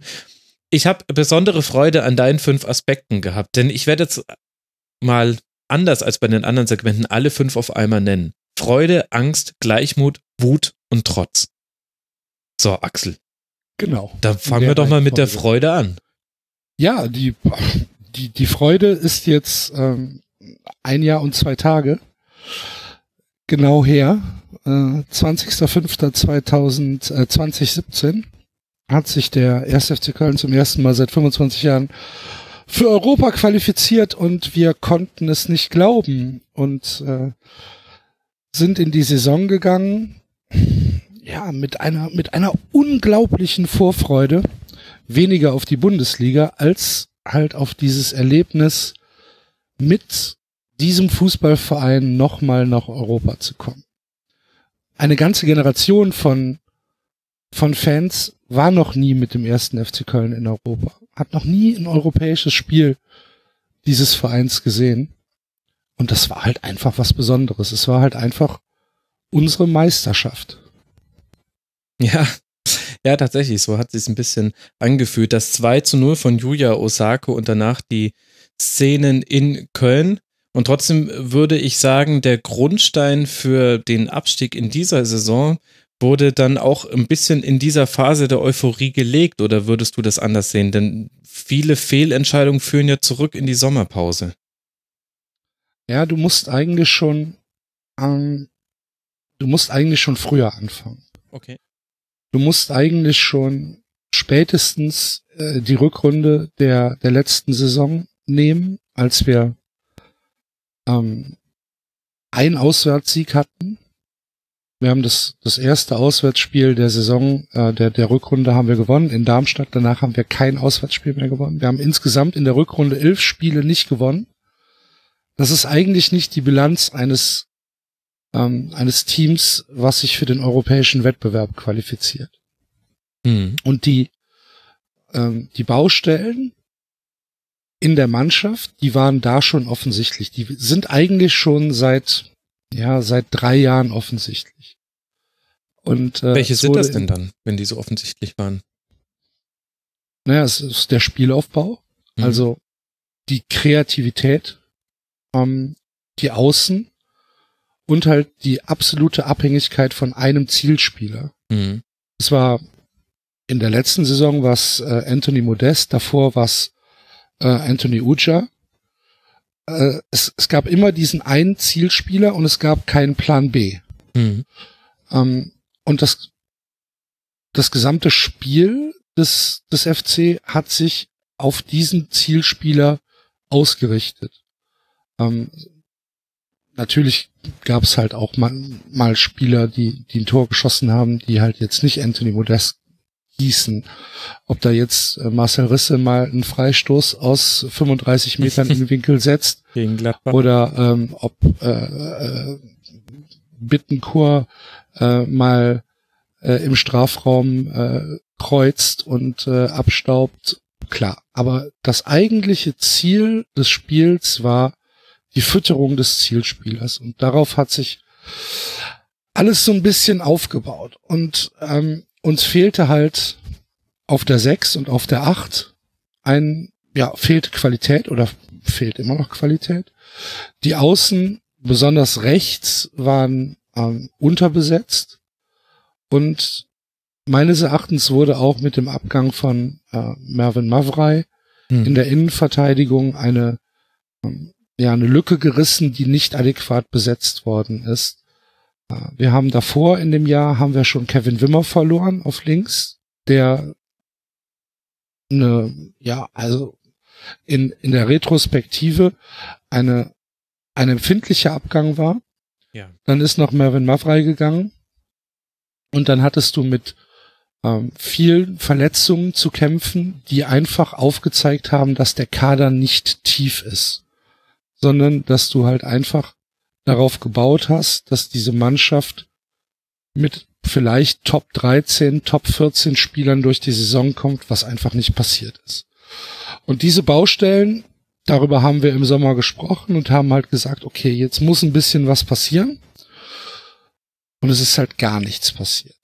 Ich habe besondere Freude an deinen fünf Aspekten gehabt, denn ich werde jetzt mal anders als bei den anderen Segmenten alle fünf auf einmal nennen. Freude, Angst, Gleichmut, Wut und Trotz. So, Axel. Genau. Dann fangen wir doch mal mit der Freude an. Ja, die, die, die Freude ist jetzt ähm, ein Jahr und zwei Tage genau her. Äh, 20.05.2017 hat sich der 1. FC Köln zum ersten Mal seit 25 Jahren für Europa qualifiziert und wir konnten es nicht glauben und äh, sind in die Saison gegangen. ja, mit einer, mit einer unglaublichen Vorfreude weniger auf die Bundesliga als halt auf dieses Erlebnis mit diesem Fußballverein nochmal nach Europa zu kommen. Eine ganze Generation von, von Fans war noch nie mit dem ersten FC Köln in Europa, hat noch nie ein europäisches Spiel dieses Vereins gesehen. Und das war halt einfach was Besonderes. Es war halt einfach unsere Meisterschaft. Ja, ja, tatsächlich, so hat es ein bisschen angefühlt. Das 2 zu 0 von Yuya Osako und danach die Szenen in Köln. Und trotzdem würde ich sagen, der Grundstein für den Abstieg in dieser Saison wurde dann auch ein bisschen in dieser Phase der Euphorie gelegt. Oder würdest du das anders sehen? Denn viele Fehlentscheidungen führen ja zurück in die Sommerpause. Ja, du musst eigentlich schon, ähm, du musst eigentlich schon früher anfangen. Okay. Du musst eigentlich schon spätestens äh, die Rückrunde der, der letzten Saison nehmen, als wir ähm, einen Auswärtssieg hatten. Wir haben das, das erste Auswärtsspiel der Saison, äh, der, der Rückrunde haben wir gewonnen in Darmstadt. Danach haben wir kein Auswärtsspiel mehr gewonnen. Wir haben insgesamt in der Rückrunde elf Spiele nicht gewonnen. Das ist eigentlich nicht die Bilanz eines ähm, eines Teams, was sich für den europäischen Wettbewerb qualifiziert. Mhm. Und die, ähm, die Baustellen in der Mannschaft, die waren da schon offensichtlich. Die sind eigentlich schon seit, ja, seit drei Jahren offensichtlich. Und, äh, Welche sind das denn dann, wenn die so offensichtlich waren? Naja, es ist der Spielaufbau, mhm. also die Kreativität, ähm, die Außen, und halt die absolute Abhängigkeit von einem Zielspieler. Mhm. Es war in der letzten Saison was äh, Anthony Modest, davor was äh, Anthony Uja. Äh, es, es gab immer diesen einen Zielspieler und es gab keinen Plan B. Mhm. Ähm, und das, das gesamte Spiel des, des FC hat sich auf diesen Zielspieler ausgerichtet. Ähm, natürlich gab es halt auch mal, mal Spieler, die, die ein Tor geschossen haben, die halt jetzt nicht Anthony Modest hießen. Ob da jetzt äh, Marcel Risse mal einen Freistoß aus 35 Metern in den Winkel setzt Gegen Gladbach. oder ähm, ob äh, äh, Bittenkur äh, mal äh, im Strafraum äh, kreuzt und äh, abstaubt, klar. Aber das eigentliche Ziel des Spiels war die Fütterung des Zielspielers. Und darauf hat sich alles so ein bisschen aufgebaut. Und ähm, uns fehlte halt auf der 6 und auf der 8 ein, ja, fehlt Qualität oder fehlt immer noch Qualität. Die Außen, besonders rechts, waren ähm, unterbesetzt. Und meines Erachtens wurde auch mit dem Abgang von äh, Mervyn Mavrei hm. in der Innenverteidigung eine ähm, ja eine Lücke gerissen, die nicht adäquat besetzt worden ist. Wir haben davor in dem Jahr haben wir schon Kevin Wimmer verloren auf links, der eine, ja, also in, in der Retrospektive eine, ein empfindlicher Abgang war. Ja. Dann ist noch Mervyn Mavrei gegangen. Und dann hattest du mit ähm, vielen Verletzungen zu kämpfen, die einfach aufgezeigt haben, dass der Kader nicht tief ist sondern dass du halt einfach darauf gebaut hast, dass diese Mannschaft mit vielleicht Top 13, Top 14 Spielern durch die Saison kommt, was einfach nicht passiert ist. Und diese Baustellen, darüber haben wir im Sommer gesprochen und haben halt gesagt, okay, jetzt muss ein bisschen was passieren. Und es ist halt gar nichts passiert.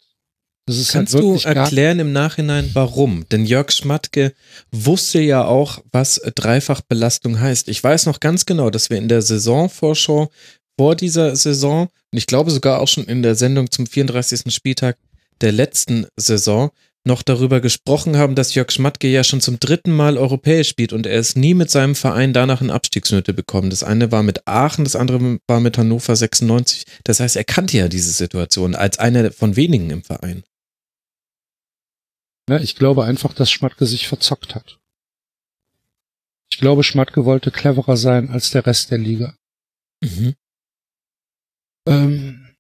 Das ist halt Kannst halt du erklären im Nachhinein, warum? Denn Jörg Schmatke wusste ja auch, was Dreifachbelastung heißt. Ich weiß noch ganz genau, dass wir in der Saisonvorschau vor dieser Saison, und ich glaube sogar auch schon in der Sendung zum 34. Spieltag der letzten Saison, noch darüber gesprochen haben, dass Jörg Schmatke ja schon zum dritten Mal europäisch spielt und er ist nie mit seinem Verein danach in Abstiegsnöte bekommen. Das eine war mit Aachen, das andere war mit Hannover 96. Das heißt, er kannte ja diese Situation als einer von wenigen im Verein. Ja, ich glaube einfach, dass Schmatke sich verzockt hat. Ich glaube, Schmatke wollte cleverer sein als der Rest der Liga. Mhm. Ähm,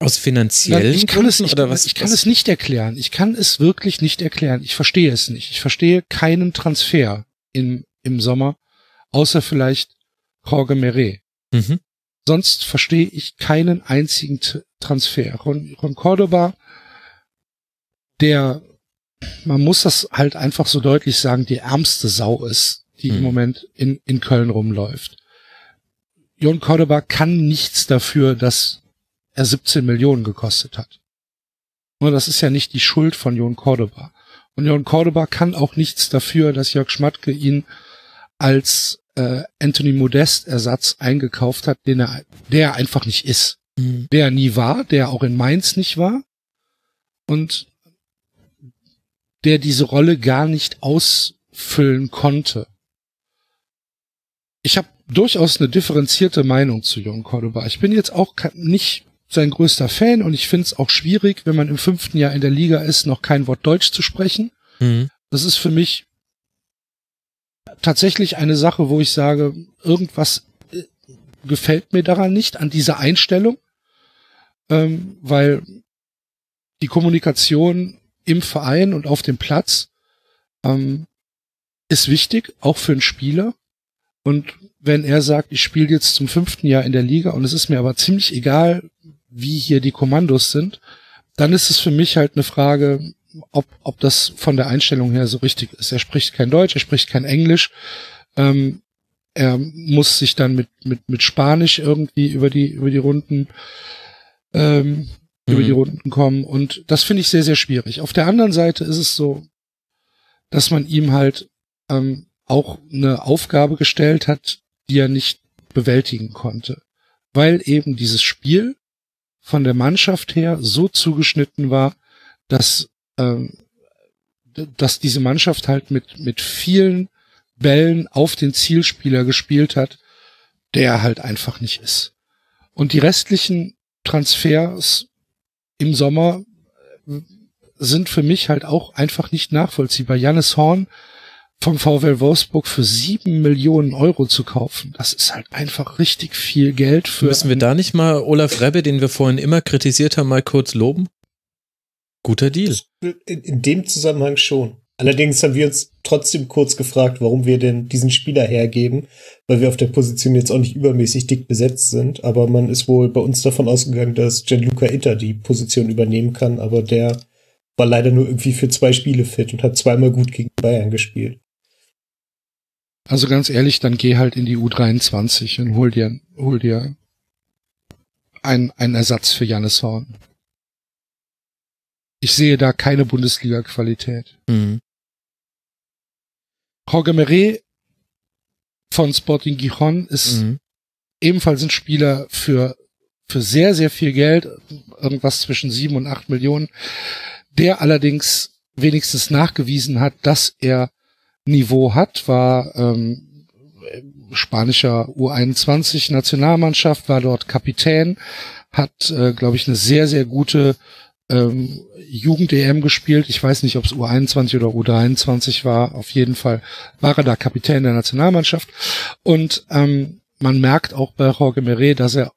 Aus finanziellen ich kann es, ich, oder was? Ich kann es nicht erklären. Ich kann es wirklich nicht erklären. Ich verstehe es nicht. Ich verstehe keinen Transfer im, im Sommer, außer vielleicht Jorge Meret. Mhm. Sonst verstehe ich keinen einzigen Transfer. Von, von Cordoba, der, man muss das halt einfach so deutlich sagen, die ärmste Sau ist, die mhm. im Moment in, in Köln rumläuft. Jon Cordoba kann nichts dafür, dass er 17 Millionen gekostet hat. Nur das ist ja nicht die Schuld von Jon Cordoba. Und Jon Cordoba kann auch nichts dafür, dass Jörg Schmatke ihn als äh, Anthony Modest Ersatz eingekauft hat, den er, der einfach nicht ist. Mhm. Der er nie war, der auch in Mainz nicht war. Und der diese Rolle gar nicht ausfüllen konnte. Ich habe durchaus eine differenzierte Meinung zu Jon Cordoba. Ich bin jetzt auch nicht sein größter Fan und ich finde es auch schwierig, wenn man im fünften Jahr in der Liga ist, noch kein Wort Deutsch zu sprechen. Mhm. Das ist für mich tatsächlich eine Sache, wo ich sage, irgendwas äh, gefällt mir daran nicht, an dieser Einstellung, ähm, weil die Kommunikation im Verein und auf dem Platz ähm, ist wichtig, auch für einen Spieler. Und wenn er sagt, ich spiele jetzt zum fünften Jahr in der Liga und es ist mir aber ziemlich egal, wie hier die Kommandos sind, dann ist es für mich halt eine Frage, ob, ob das von der Einstellung her so richtig ist. Er spricht kein Deutsch, er spricht kein Englisch. Ähm, er muss sich dann mit, mit, mit Spanisch irgendwie über die, über die Runden, ähm, mhm. über die mhm. Runden kommen. Und das finde ich sehr, sehr schwierig. Auf der anderen Seite ist es so, dass man ihm halt ähm, auch eine Aufgabe gestellt hat, die er nicht bewältigen konnte. Weil eben dieses Spiel von der Mannschaft her so zugeschnitten war, dass, ähm, dass diese Mannschaft halt mit, mit vielen Bällen auf den Zielspieler gespielt hat, der halt einfach nicht ist. Und die restlichen Transfers im Sommer äh, sind für mich halt auch einfach nicht nachvollziehbar. Jannis Horn vom VW Wolfsburg für sieben Millionen Euro zu kaufen. Das ist halt einfach richtig viel Geld für. Müssen wir da nicht mal Olaf Rebbe, den wir vorhin immer kritisiert haben, mal kurz loben? Guter Deal. In, in dem Zusammenhang schon. Allerdings haben wir uns trotzdem kurz gefragt, warum wir denn diesen Spieler hergeben, weil wir auf der Position jetzt auch nicht übermäßig dick besetzt sind. Aber man ist wohl bei uns davon ausgegangen, dass Gianluca Itter die Position übernehmen kann, aber der war leider nur irgendwie für zwei Spiele fit und hat zweimal gut gegen Bayern gespielt. Also ganz ehrlich, dann geh halt in die U23 und hol dir, hol dir einen, einen Ersatz für Jannis Horn. Ich sehe da keine Bundesliga-Qualität. Mhm. Jorge Meret von Sporting Gijon ist mhm. ebenfalls ein Spieler für, für sehr, sehr viel Geld, irgendwas zwischen sieben und acht Millionen, der allerdings wenigstens nachgewiesen hat, dass er Niveau hat, war ähm, spanischer U21 Nationalmannschaft, war dort Kapitän, hat, äh, glaube ich, eine sehr, sehr gute ähm, Jugend-EM gespielt. Ich weiß nicht, ob es U21 oder U23 war. Auf jeden Fall war er da Kapitän der Nationalmannschaft. Und ähm, man merkt auch bei Jorge Meret, dass er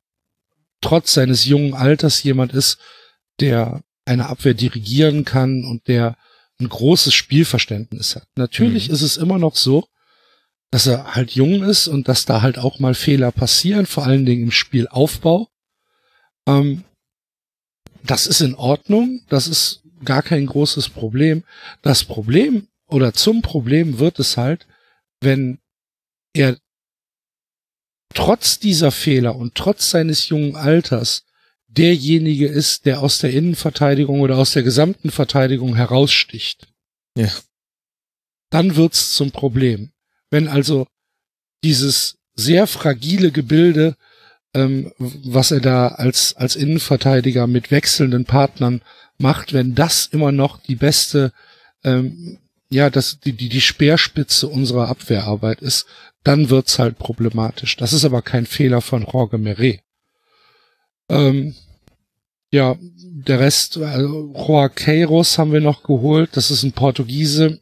trotz seines jungen Alters jemand ist, der eine Abwehr dirigieren kann und der ein großes Spielverständnis hat. Natürlich mhm. ist es immer noch so, dass er halt jung ist und dass da halt auch mal Fehler passieren, vor allen Dingen im Spielaufbau. Ähm, das ist in Ordnung, das ist gar kein großes Problem. Das Problem oder zum Problem wird es halt, wenn er trotz dieser Fehler und trotz seines jungen Alters derjenige ist, der aus der Innenverteidigung oder aus der gesamten Verteidigung heraussticht. Ja. Dann wird's zum Problem. Wenn also dieses sehr fragile Gebilde, ähm, was er da als, als Innenverteidiger mit wechselnden Partnern macht, wenn das immer noch die beste, ähm, ja, das, die, die, die Speerspitze unserer Abwehrarbeit ist, dann wird's halt problematisch. Das ist aber kein Fehler von Jorge Meret. Ähm, ja, der Rest, also Joaqueiros haben wir noch geholt. Das ist ein Portugiese,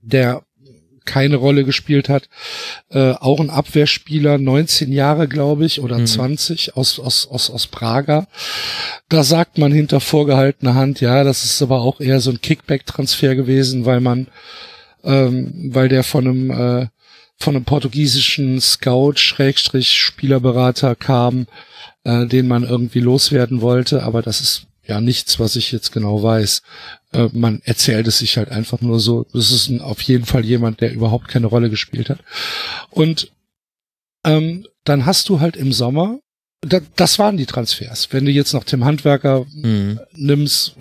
der keine Rolle gespielt hat. Äh, auch ein Abwehrspieler, 19 Jahre, glaube ich, oder mhm. 20 aus, aus, aus, aus Praga. Da sagt man hinter vorgehaltener Hand, ja, das ist aber auch eher so ein Kickback-Transfer gewesen, weil man, ähm, weil der von einem, äh, von einem portugiesischen Scout, Schrägstrich, Spielerberater kam, äh, den man irgendwie loswerden wollte, aber das ist ja nichts, was ich jetzt genau weiß. Äh, man erzählt es sich halt einfach nur so. Das ist ein, auf jeden Fall jemand, der überhaupt keine Rolle gespielt hat. Und ähm, dann hast du halt im Sommer, da, das waren die Transfers. Wenn du jetzt noch Tim Handwerker mhm. nimmst,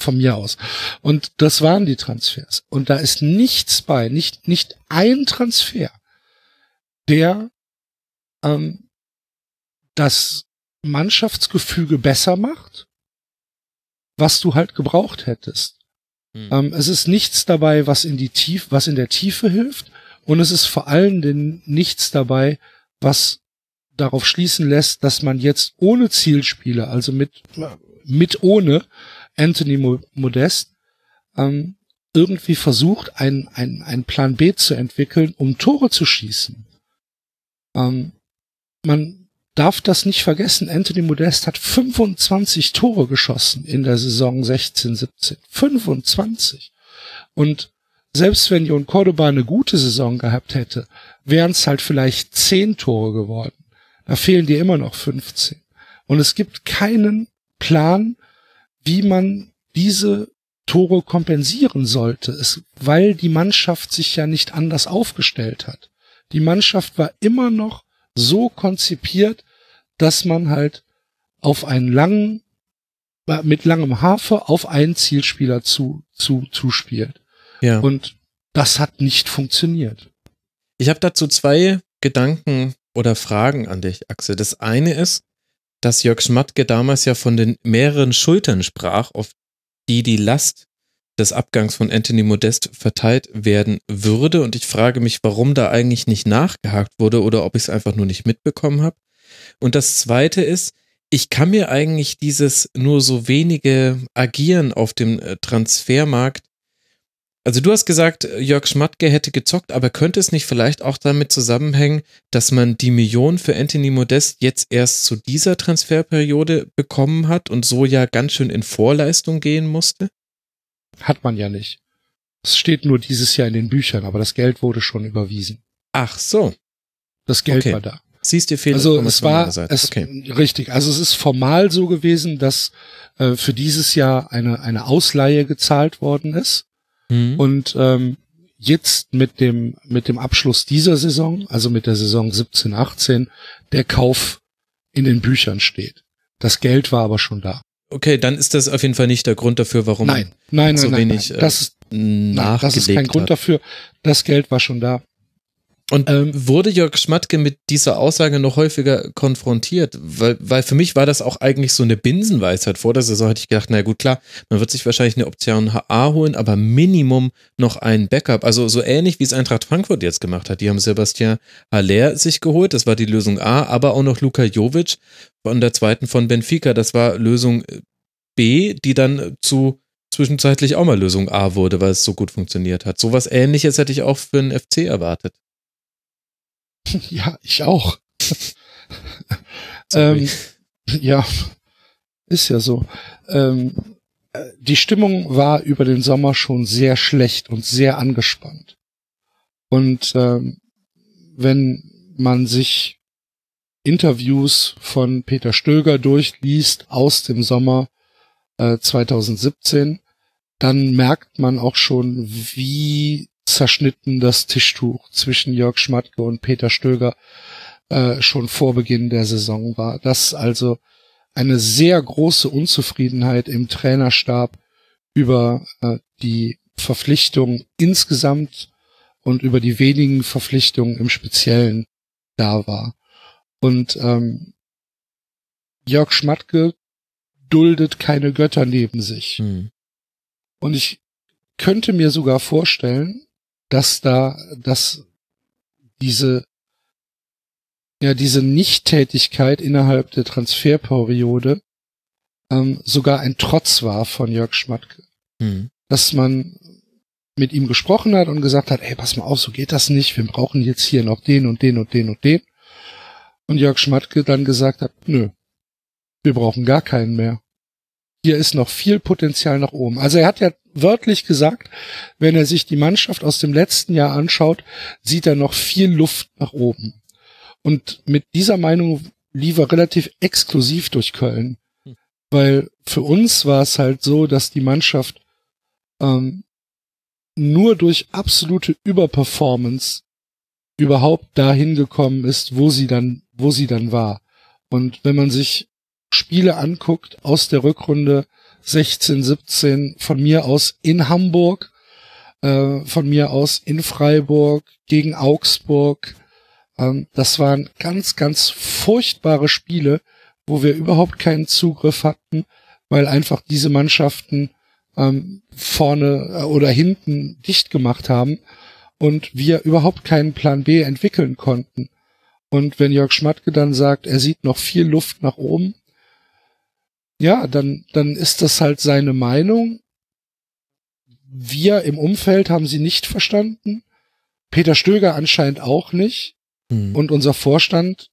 von mir aus. Und das waren die Transfers. Und da ist nichts bei, nicht, nicht ein Transfer, der ähm, das Mannschaftsgefüge besser macht was du halt gebraucht hättest. Hm. Ähm, es ist nichts dabei, was in die Tiefe, was in der Tiefe hilft, und es ist vor allen Dingen nichts dabei, was darauf schließen lässt, dass man jetzt ohne Zielspieler, also mit mit ohne Anthony Modest, ähm, irgendwie versucht, ein, ein, ein Plan B zu entwickeln, um Tore zu schießen. Ähm, man darf das nicht vergessen. Anthony Modest hat 25 Tore geschossen in der Saison 16, 17. 25. Und selbst wenn Jon Cordoba eine gute Saison gehabt hätte, wären es halt vielleicht 10 Tore geworden. Da fehlen dir immer noch 15. Und es gibt keinen Plan, wie man diese Tore kompensieren sollte, es, weil die Mannschaft sich ja nicht anders aufgestellt hat. Die Mannschaft war immer noch so konzipiert, dass man halt auf einen langen, mit langem Hafer auf einen Zielspieler zu, zu, zuspielt. Ja. Und das hat nicht funktioniert. Ich habe dazu zwei Gedanken oder Fragen an dich, Axel. Das eine ist, dass Jörg Schmatke damals ja von den mehreren Schultern sprach, auf die die Last des Abgangs von Anthony Modest verteilt werden würde. Und ich frage mich, warum da eigentlich nicht nachgehakt wurde oder ob ich es einfach nur nicht mitbekommen habe. Und das Zweite ist, ich kann mir eigentlich dieses nur so wenige Agieren auf dem äh, Transfermarkt also du hast gesagt, Jörg Schmatke hätte gezockt, aber könnte es nicht vielleicht auch damit zusammenhängen, dass man die Million für Anthony Modest jetzt erst zu dieser Transferperiode bekommen hat und so ja ganz schön in Vorleistung gehen musste? Hat man ja nicht. Es steht nur dieses Jahr in den Büchern, aber das Geld wurde schon überwiesen. Ach so. Das Geld okay. war da. Siehst du Fehler? Also es war es, okay. richtig. Also es ist formal so gewesen, dass äh, für dieses Jahr eine eine Ausleihe gezahlt worden ist mhm. und ähm, jetzt mit dem mit dem Abschluss dieser Saison, also mit der Saison 17 18, der Kauf in den Büchern steht. Das Geld war aber schon da. Okay, dann ist das auf jeden Fall nicht der Grund dafür, warum nein, nein, so nein, wenig nein, nein. Das äh, nein, das ist kein Grund dafür. Das Geld war schon da. Und ähm, wurde Jörg Schmatke mit dieser Aussage noch häufiger konfrontiert? Weil, weil für mich war das auch eigentlich so eine Binsenweisheit. Vor der Saison hatte ich gedacht, na gut, klar, man wird sich wahrscheinlich eine Option A holen, aber Minimum noch ein Backup. Also so ähnlich wie es Eintracht Frankfurt jetzt gemacht hat. Die haben Sebastian Haller sich geholt, das war die Lösung A, aber auch noch Luka Jovic von der zweiten von Benfica, das war Lösung B, die dann zu zwischenzeitlich auch mal Lösung A wurde, weil es so gut funktioniert hat. Sowas ähnliches hätte ich auch für den FC erwartet. Ja, ich auch. ähm, ja, ist ja so. Ähm, äh, die Stimmung war über den Sommer schon sehr schlecht und sehr angespannt. Und ähm, wenn man sich Interviews von Peter Stöger durchliest aus dem Sommer äh, 2017, dann merkt man auch schon, wie zerschnitten das Tischtuch zwischen Jörg Schmatke und Peter Stöger äh, schon vor Beginn der Saison war. Dass also eine sehr große Unzufriedenheit im Trainerstab über äh, die Verpflichtung insgesamt und über die wenigen Verpflichtungen im Speziellen da war. Und ähm, Jörg Schmatke duldet keine Götter neben sich. Hm. Und ich könnte mir sogar vorstellen, dass da, dass diese, ja, diese Nichttätigkeit innerhalb der Transferperiode ähm, sogar ein Trotz war von Jörg Schmatke. Mhm. Dass man mit ihm gesprochen hat und gesagt hat, ey, pass mal auf, so geht das nicht, wir brauchen jetzt hier noch den und den und den und den. Und Jörg Schmatke dann gesagt hat, nö, wir brauchen gar keinen mehr. Hier ist noch viel Potenzial nach oben. Also er hat ja wörtlich gesagt, wenn er sich die Mannschaft aus dem letzten Jahr anschaut, sieht er noch viel Luft nach oben. Und mit dieser Meinung lief er relativ exklusiv durch Köln. Weil für uns war es halt so, dass die Mannschaft ähm, nur durch absolute Überperformance überhaupt dahin gekommen ist, wo sie dann, wo sie dann war. Und wenn man sich Spiele anguckt aus der Rückrunde 16, 17, von mir aus in Hamburg, äh, von mir aus in Freiburg, gegen Augsburg, ähm, das waren ganz, ganz furchtbare Spiele, wo wir überhaupt keinen Zugriff hatten, weil einfach diese Mannschaften ähm, vorne äh, oder hinten dicht gemacht haben und wir überhaupt keinen Plan B entwickeln konnten. Und wenn Jörg Schmatke dann sagt, er sieht noch viel Luft nach oben, ja, dann, dann ist das halt seine Meinung. Wir im Umfeld haben sie nicht verstanden. Peter Stöger anscheinend auch nicht. Hm. Und unser Vorstand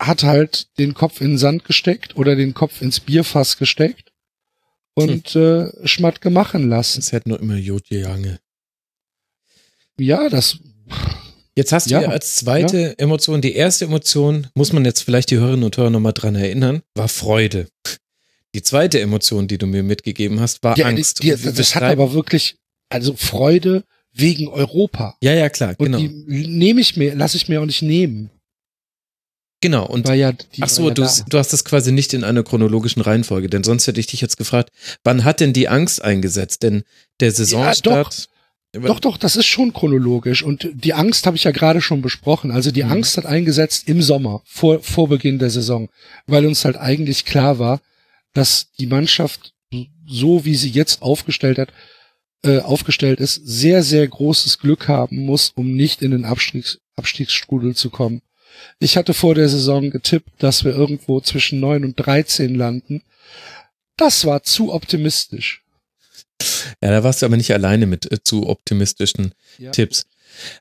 hat halt den Kopf in den Sand gesteckt oder den Kopf ins Bierfass gesteckt und hm. äh, Schmatke machen lassen. Es hätte nur immer Jodje Jange. Ja, das. Jetzt hast du ja, als zweite ja. Emotion, die erste Emotion, muss man jetzt vielleicht die Hörerinnen und Hörer nochmal dran erinnern, war Freude. Die zweite Emotion, die du mir mitgegeben hast, war ja, Angst. Die, die, das hat aber wirklich, also Freude wegen Europa. Ja, ja, klar, genau. Und die nehme ich mir, lasse ich mir auch nicht nehmen. Genau, und ja, ach so, ja du, du hast das quasi nicht in einer chronologischen Reihenfolge, denn sonst hätte ich dich jetzt gefragt, wann hat denn die Angst eingesetzt? Denn der Saisonstart. Ja, doch, doch, doch, das ist schon chronologisch und die Angst habe ich ja gerade schon besprochen. Also die mhm. Angst hat eingesetzt im Sommer, vor, vor Beginn der Saison, weil uns halt eigentlich klar war, dass die Mannschaft, so wie sie jetzt aufgestellt hat, äh, aufgestellt ist, sehr, sehr großes Glück haben muss, um nicht in den Abstiegs Abstiegsstrudel zu kommen. Ich hatte vor der Saison getippt, dass wir irgendwo zwischen neun und dreizehn landen. Das war zu optimistisch. Ja, da warst du aber nicht alleine mit äh, zu optimistischen ja. Tipps.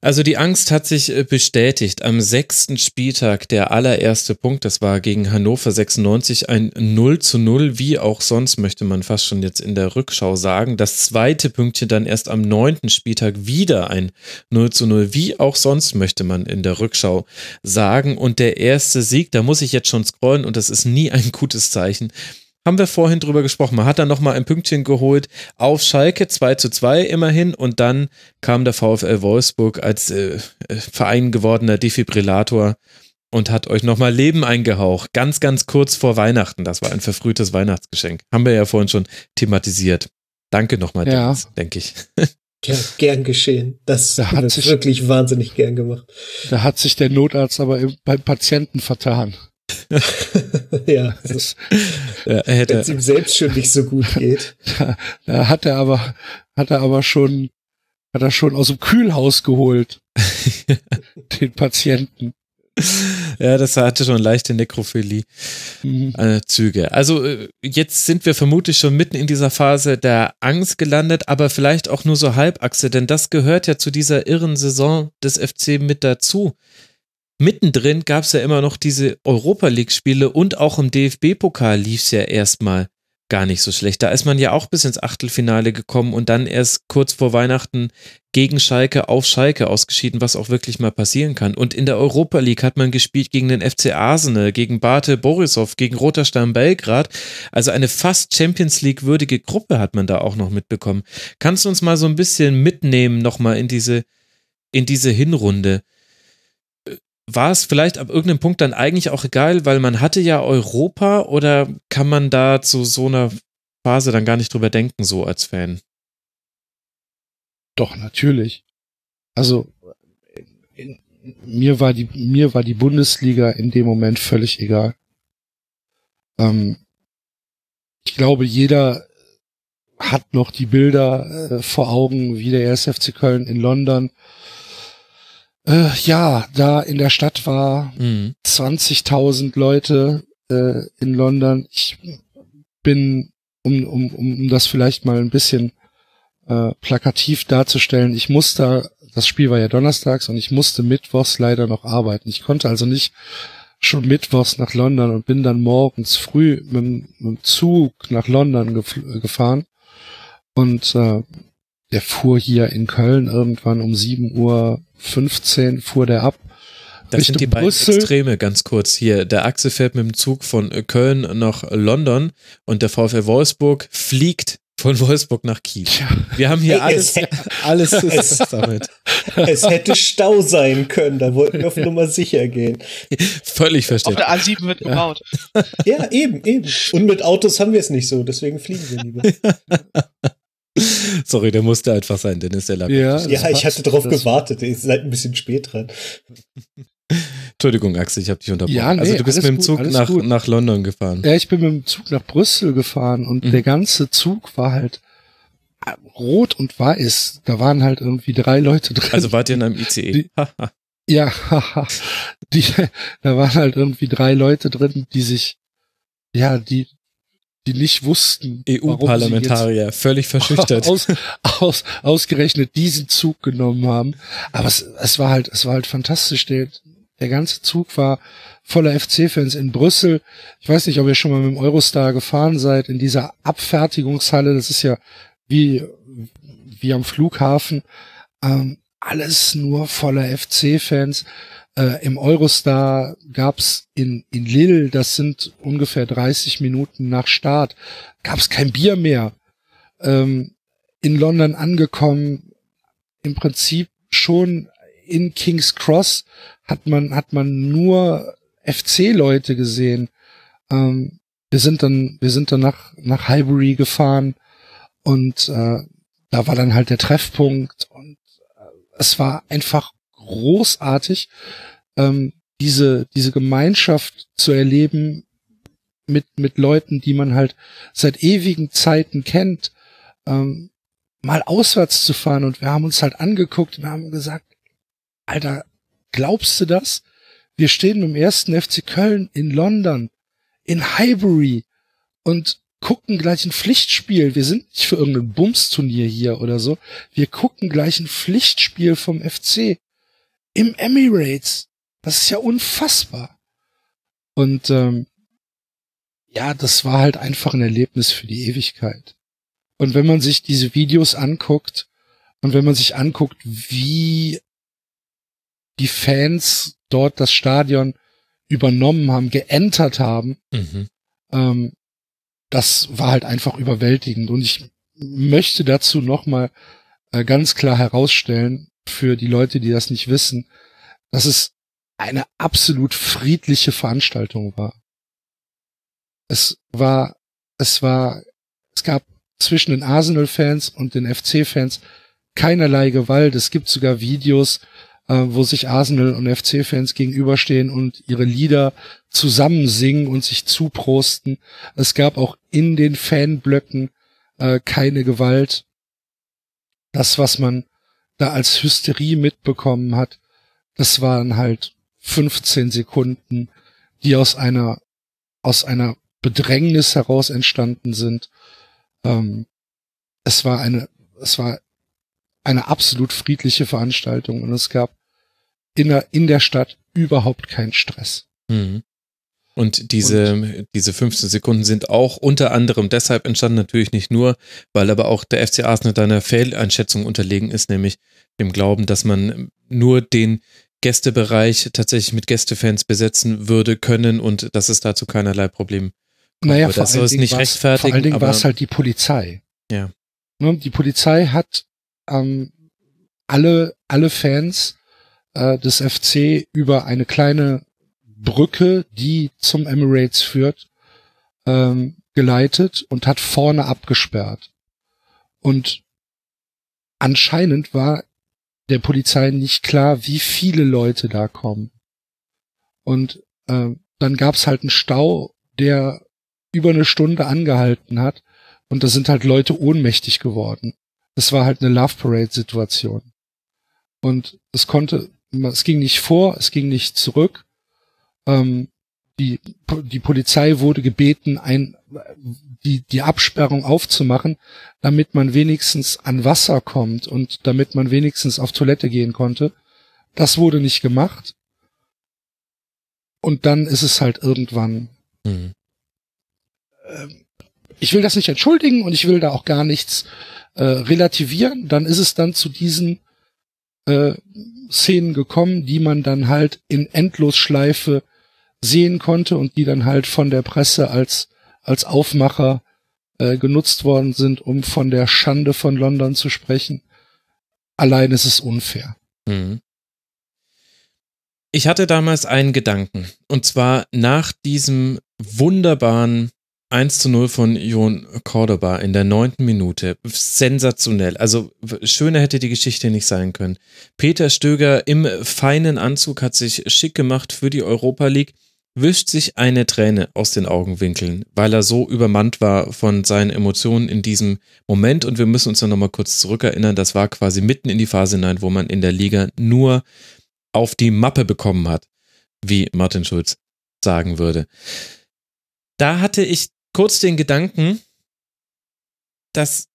Also die Angst hat sich äh, bestätigt. Am sechsten Spieltag der allererste Punkt, das war gegen Hannover 96 ein 0 zu 0, wie auch sonst möchte man fast schon jetzt in der Rückschau sagen. Das zweite Pünktchen dann erst am neunten Spieltag wieder ein 0 zu 0, wie auch sonst möchte man in der Rückschau sagen. Und der erste Sieg, da muss ich jetzt schon scrollen und das ist nie ein gutes Zeichen haben wir vorhin drüber gesprochen. Man hat dann nochmal ein Pünktchen geholt auf Schalke, 2 zu 2 immerhin. Und dann kam der VfL Wolfsburg als äh, äh, Verein gewordener Defibrillator und hat euch nochmal Leben eingehaucht. Ganz, ganz kurz vor Weihnachten. Das war ein verfrühtes Weihnachtsgeschenk. Haben wir ja vorhin schon thematisiert. Danke nochmal, ja. denke ich. Ja, gern geschehen. Das da hat sich, wirklich wahnsinnig gern gemacht. Da hat sich der Notarzt aber beim Patienten vertan. ja, das, ja, wenn es ihm selbst schon nicht so gut geht. Da, hat er aber, hat er aber schon, hat er schon aus dem Kühlhaus geholt. den Patienten. Ja, das hatte schon leichte Nekrophilie-Züge. Mhm. Also äh, jetzt sind wir vermutlich schon mitten in dieser Phase der Angst gelandet, aber vielleicht auch nur so Halbachse, denn das gehört ja zu dieser irren Saison des FC mit dazu mittendrin gab es ja immer noch diese Europa League-Spiele und auch im DFB-Pokal lief es ja erstmal gar nicht so schlecht. Da ist man ja auch bis ins Achtelfinale gekommen und dann erst kurz vor Weihnachten gegen Schalke auf Schalke ausgeschieden, was auch wirklich mal passieren kann. Und in der Europa League hat man gespielt gegen den FC Arsenal, gegen Bate Borisov, gegen Roter Stern Belgrad. Also eine fast Champions League würdige Gruppe hat man da auch noch mitbekommen. Kannst du uns mal so ein bisschen mitnehmen nochmal in diese, in diese Hinrunde? War es vielleicht ab irgendeinem Punkt dann eigentlich auch egal, weil man hatte ja Europa oder kann man da zu so einer Phase dann gar nicht drüber denken, so als Fan? Doch, natürlich. Also, in, mir war die, mir war die Bundesliga in dem Moment völlig egal. Ähm, ich glaube, jeder hat noch die Bilder äh, vor Augen, wie der SFC Köln in London äh, ja, da in der Stadt war mhm. 20.000 Leute äh, in London. Ich bin, um, um, um das vielleicht mal ein bisschen äh, plakativ darzustellen, ich musste, das Spiel war ja donnerstags und ich musste mittwochs leider noch arbeiten. Ich konnte also nicht schon mittwochs nach London und bin dann morgens früh mit, mit dem Zug nach London gef gefahren und äh, der fuhr hier in Köln irgendwann um 7.15 Uhr fuhr der ab. Das Richtung sind die beiden Brüssel. Extreme, ganz kurz hier. Der Axel fährt mit dem Zug von Köln nach London und der VfL Wolfsburg fliegt von Wolfsburg nach Kiel. Ja. Wir haben hier alles, alles es, damit. Es hätte Stau sein können, da wollten wir auf Nummer sicher gehen. Völlig verständlich. Auf der A7 wird gebaut. Ja, eben, eben. Und mit Autos haben wir es nicht so, deswegen fliegen wir lieber. Sorry, der musste einfach sein, Dennis, der lag. Ja, ja ich hatte darauf gewartet, ihr seid ein bisschen spät dran. Entschuldigung, Axel, ich habe dich unterbrochen. Ja, nee, also du bist mit dem Zug gut, nach, nach London gefahren. Ja, ich bin mit dem Zug nach Brüssel gefahren und mhm. der ganze Zug war halt rot und weiß. Da waren halt irgendwie drei Leute drin. Also wart ihr in einem ICE? Die, ja, haha. die, da waren halt irgendwie drei Leute drin, die sich, ja, die, die nicht wussten. EU-Parlamentarier, völlig verschüchtert. Aus, aus, ausgerechnet diesen Zug genommen haben. Aber es, es war halt, es war halt fantastisch. Der, der ganze Zug war voller FC-Fans in Brüssel. Ich weiß nicht, ob ihr schon mal mit dem Eurostar gefahren seid, in dieser Abfertigungshalle. Das ist ja wie, wie am Flughafen. Ähm, alles nur voller FC-Fans. Äh, Im Eurostar gab's in, in Lille, das sind ungefähr 30 Minuten nach Start, gab's kein Bier mehr. Ähm, in London angekommen, im Prinzip schon in King's Cross hat man, hat man nur FC-Leute gesehen. Ähm, wir sind dann, wir sind dann nach, nach Highbury gefahren und äh, da war dann halt der Treffpunkt und äh, es war einfach großartig, ähm, diese, diese Gemeinschaft zu erleben mit, mit Leuten, die man halt seit ewigen Zeiten kennt, ähm, mal auswärts zu fahren und wir haben uns halt angeguckt und haben gesagt, Alter, glaubst du das? Wir stehen dem ersten FC Köln in London, in Highbury und gucken gleich ein Pflichtspiel. Wir sind nicht für irgendein Bumsturnier hier oder so. Wir gucken gleich ein Pflichtspiel vom FC im Emirates. Das ist ja unfassbar. Und ähm, ja, das war halt einfach ein Erlebnis für die Ewigkeit. Und wenn man sich diese Videos anguckt und wenn man sich anguckt, wie die Fans dort das Stadion übernommen haben, geentert haben, mhm. ähm, das war halt einfach überwältigend. Und ich möchte dazu nochmal äh, ganz klar herausstellen, für die Leute, die das nicht wissen, dass es eine absolut friedliche Veranstaltung war. Es war, es war, es gab zwischen den Arsenal-Fans und den FC-Fans keinerlei Gewalt. Es gibt sogar Videos, äh, wo sich Arsenal und FC-Fans gegenüberstehen und ihre Lieder zusammen singen und sich zuprosten. Es gab auch in den Fanblöcken äh, keine Gewalt. Das, was man da als Hysterie mitbekommen hat, das waren halt 15 Sekunden, die aus einer aus einer Bedrängnis heraus entstanden sind. Ähm, es war eine es war eine absolut friedliche Veranstaltung und es gab in der, in der Stadt überhaupt keinen Stress. Mhm. Und diese, und, diese 15 Sekunden sind auch unter anderem deshalb entstanden, natürlich nicht nur, weil aber auch der FC Arsenal deiner Fehleinschätzung unterlegen ist, nämlich dem Glauben, dass man nur den Gästebereich tatsächlich mit Gästefans besetzen würde können und dass es dazu keinerlei Problem kommt. Naja, vor nicht rechtfertigen. Vor allen Dingen war es halt die Polizei. Ja. Ne, die Polizei hat ähm, alle, alle Fans äh, des FC über eine kleine Brücke, die zum Emirates führt, ähm, geleitet und hat vorne abgesperrt. Und anscheinend war der Polizei nicht klar, wie viele Leute da kommen. Und äh, dann gab's halt einen Stau, der über eine Stunde angehalten hat und da sind halt Leute ohnmächtig geworden. Das war halt eine Love Parade Situation. Und es konnte es ging nicht vor, es ging nicht zurück. Ähm, die, die Polizei wurde gebeten, ein, die, die Absperrung aufzumachen, damit man wenigstens an Wasser kommt und damit man wenigstens auf Toilette gehen konnte. Das wurde nicht gemacht. Und dann ist es halt irgendwann. Mhm. ich will das nicht entschuldigen und ich will da auch gar nichts äh, relativieren. Dann ist es dann zu diesen äh, Szenen gekommen, die man dann halt in Endlosschleife sehen konnte und die dann halt von der Presse als als Aufmacher äh, genutzt worden sind, um von der Schande von London zu sprechen. Allein ist es unfair. Mhm. Ich hatte damals einen Gedanken. Und zwar nach diesem wunderbaren 1 zu 0 von Jon Cordoba in der neunten Minute. Sensationell. Also schöner hätte die Geschichte nicht sein können. Peter Stöger im feinen Anzug hat sich schick gemacht für die Europa League, wischt sich eine Träne aus den Augenwinkeln, weil er so übermannt war von seinen Emotionen in diesem Moment. Und wir müssen uns noch mal kurz zurückerinnern, das war quasi mitten in die Phase hinein, wo man in der Liga nur auf die Mappe bekommen hat, wie Martin Schulz sagen würde. Da hatte ich kurz den Gedanken, dass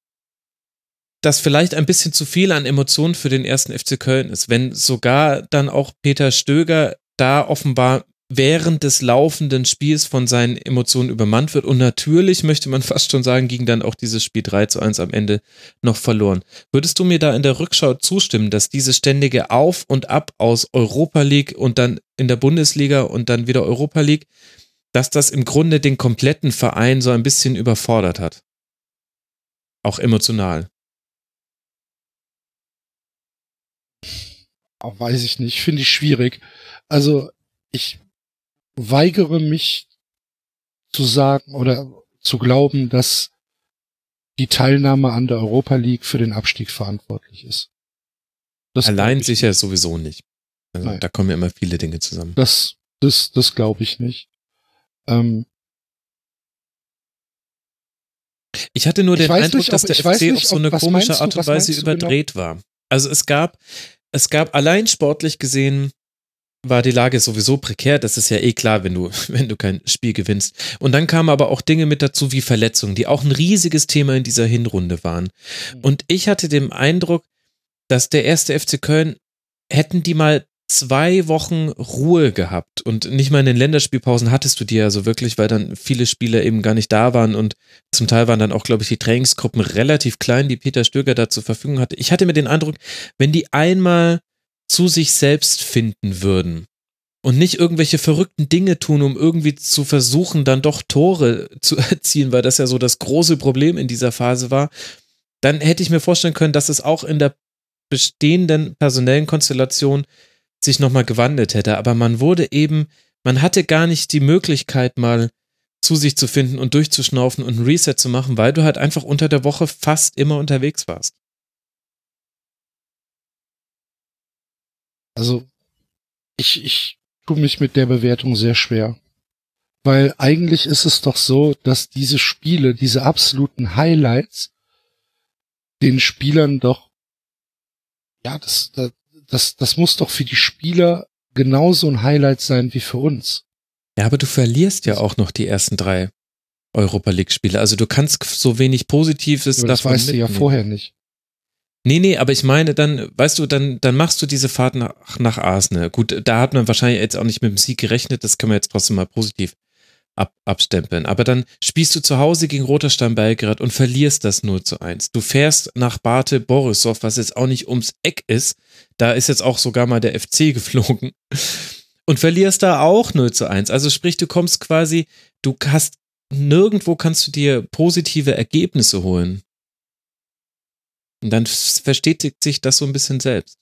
das vielleicht ein bisschen zu viel an Emotionen für den ersten FC Köln ist, wenn sogar dann auch Peter Stöger da offenbar während des laufenden Spiels von seinen Emotionen übermannt wird. Und natürlich möchte man fast schon sagen, ging dann auch dieses Spiel 3 zu 1 am Ende noch verloren. Würdest du mir da in der Rückschau zustimmen, dass dieses ständige Auf und Ab aus Europa League und dann in der Bundesliga und dann wieder Europa League, dass das im Grunde den kompletten Verein so ein bisschen überfordert hat? Auch emotional. Weiß ich nicht, finde ich schwierig. Also ich weigere mich zu sagen oder zu glauben, dass die Teilnahme an der Europa League für den Abstieg verantwortlich ist. Das Allein sicher nicht. sowieso nicht. Also da kommen ja immer viele Dinge zusammen. Das, das, das glaube ich nicht. Ähm, ich hatte nur den Eindruck, nicht, dass der FC nicht, auf so eine komische Art und Weise genau? überdreht genau? war. Also es gab, es gab allein sportlich gesehen war die Lage sowieso prekär. Das ist ja eh klar, wenn du, wenn du kein Spiel gewinnst. Und dann kamen aber auch Dinge mit dazu wie Verletzungen, die auch ein riesiges Thema in dieser Hinrunde waren. Mhm. Und ich hatte den Eindruck, dass der erste FC Köln hätten die mal zwei Wochen Ruhe gehabt und nicht mal in den Länderspielpausen hattest du die ja so wirklich, weil dann viele Spieler eben gar nicht da waren und zum Teil waren dann auch, glaube ich, die Trainingsgruppen relativ klein, die Peter Stöger da zur Verfügung hatte. Ich hatte mir den Eindruck, wenn die einmal zu sich selbst finden würden und nicht irgendwelche verrückten Dinge tun, um irgendwie zu versuchen, dann doch Tore zu erzielen, weil das ja so das große Problem in dieser Phase war, dann hätte ich mir vorstellen können, dass es auch in der bestehenden personellen Konstellation sich nochmal gewandelt hätte. Aber man wurde eben, man hatte gar nicht die Möglichkeit, mal zu sich zu finden und durchzuschnaufen und ein Reset zu machen, weil du halt einfach unter der Woche fast immer unterwegs warst. Also ich, ich tue mich mit der Bewertung sehr schwer. Weil eigentlich ist es doch so, dass diese Spiele, diese absoluten Highlights, den Spielern doch, ja, das, das, das muss doch für die Spieler genauso ein Highlight sein wie für uns. Ja, aber du verlierst ja auch noch die ersten drei Europa League Spiele. Also du kannst so wenig Positives ja, das davon weißt mitnehmen. du ja vorher nicht. Nee, nee, aber ich meine, dann, weißt du, dann, dann machst du diese Fahrt nach, nach Arsenal. Gut, da hat man wahrscheinlich jetzt auch nicht mit dem Sieg gerechnet, das können wir jetzt trotzdem mal positiv ab, abstempeln. Aber dann spielst du zu Hause gegen Roterstein Belgrad und verlierst das 0 zu 1. Du fährst nach Bate Borisov, was jetzt auch nicht ums Eck ist. Da ist jetzt auch sogar mal der FC geflogen. Und verlierst da auch 0 zu 1. Also sprich, du kommst quasi, du hast nirgendwo kannst du dir positive Ergebnisse holen. Und dann verstetigt sich das so ein bisschen selbst.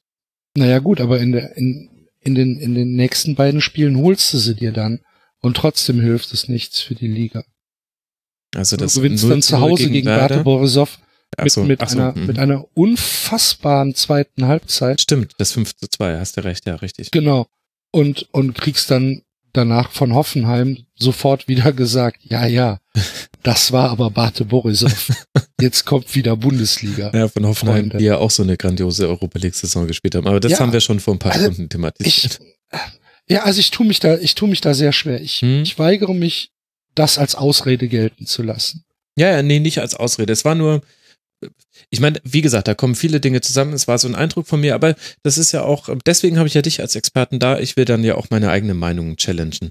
Naja gut, aber in, der, in, in, den, in den nächsten beiden Spielen holst du sie dir dann. Und trotzdem hilft es nichts für die Liga. Also das du gewinnst dann zu Hause gegen, gegen Bate Borisov mit, so, mit, so, einer, mh. mit einer unfassbaren zweiten Halbzeit. Stimmt, das 5 zu 2, hast du recht, ja, richtig. Genau. Und, und kriegst dann danach von Hoffenheim sofort wieder gesagt, ja, ja, das war aber Bate Borisov. Jetzt kommt wieder Bundesliga. Ja, von Hoffenheim, Freunde. die ja auch so eine grandiose Europa League Saison gespielt haben. Aber das ja, haben wir schon vor ein paar also Stunden thematisiert. Ich, Ja, also ich tue mich da, ich tue mich da sehr schwer. Ich, hm. ich weigere mich, das als Ausrede gelten zu lassen. Ja, ja, nee, nicht als Ausrede. Es war nur, ich meine, wie gesagt, da kommen viele Dinge zusammen. Es war so ein Eindruck von mir, aber das ist ja auch, deswegen habe ich ja dich als Experten da. Ich will dann ja auch meine eigene Meinung challengen.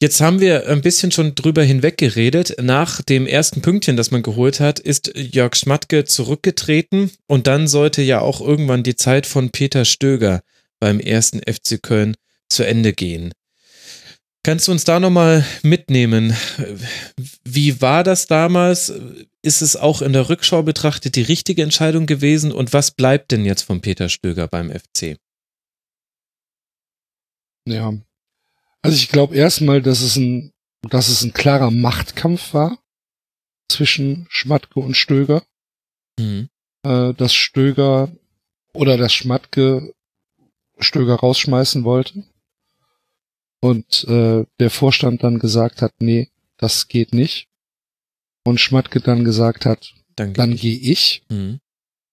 Jetzt haben wir ein bisschen schon drüber hinweg geredet. Nach dem ersten Pünktchen, das man geholt hat, ist Jörg Schmatke zurückgetreten und dann sollte ja auch irgendwann die Zeit von Peter Stöger beim ersten FC Köln zu Ende gehen. Kannst du uns da nochmal mitnehmen? Wie war das damals? Ist es auch in der Rückschau betrachtet die richtige Entscheidung gewesen? Und was bleibt denn jetzt von Peter Stöger beim FC? Ja, also ich glaube erstmal, dass es ein, dass es ein klarer Machtkampf war zwischen Schmatke und Stöger. Mhm. Äh, dass Stöger oder dass Schmatke Stöger rausschmeißen wollte. Und äh, der Vorstand dann gesagt hat, nee, das geht nicht. Und Schmatke dann gesagt hat, dann, gehe ich. Mhm.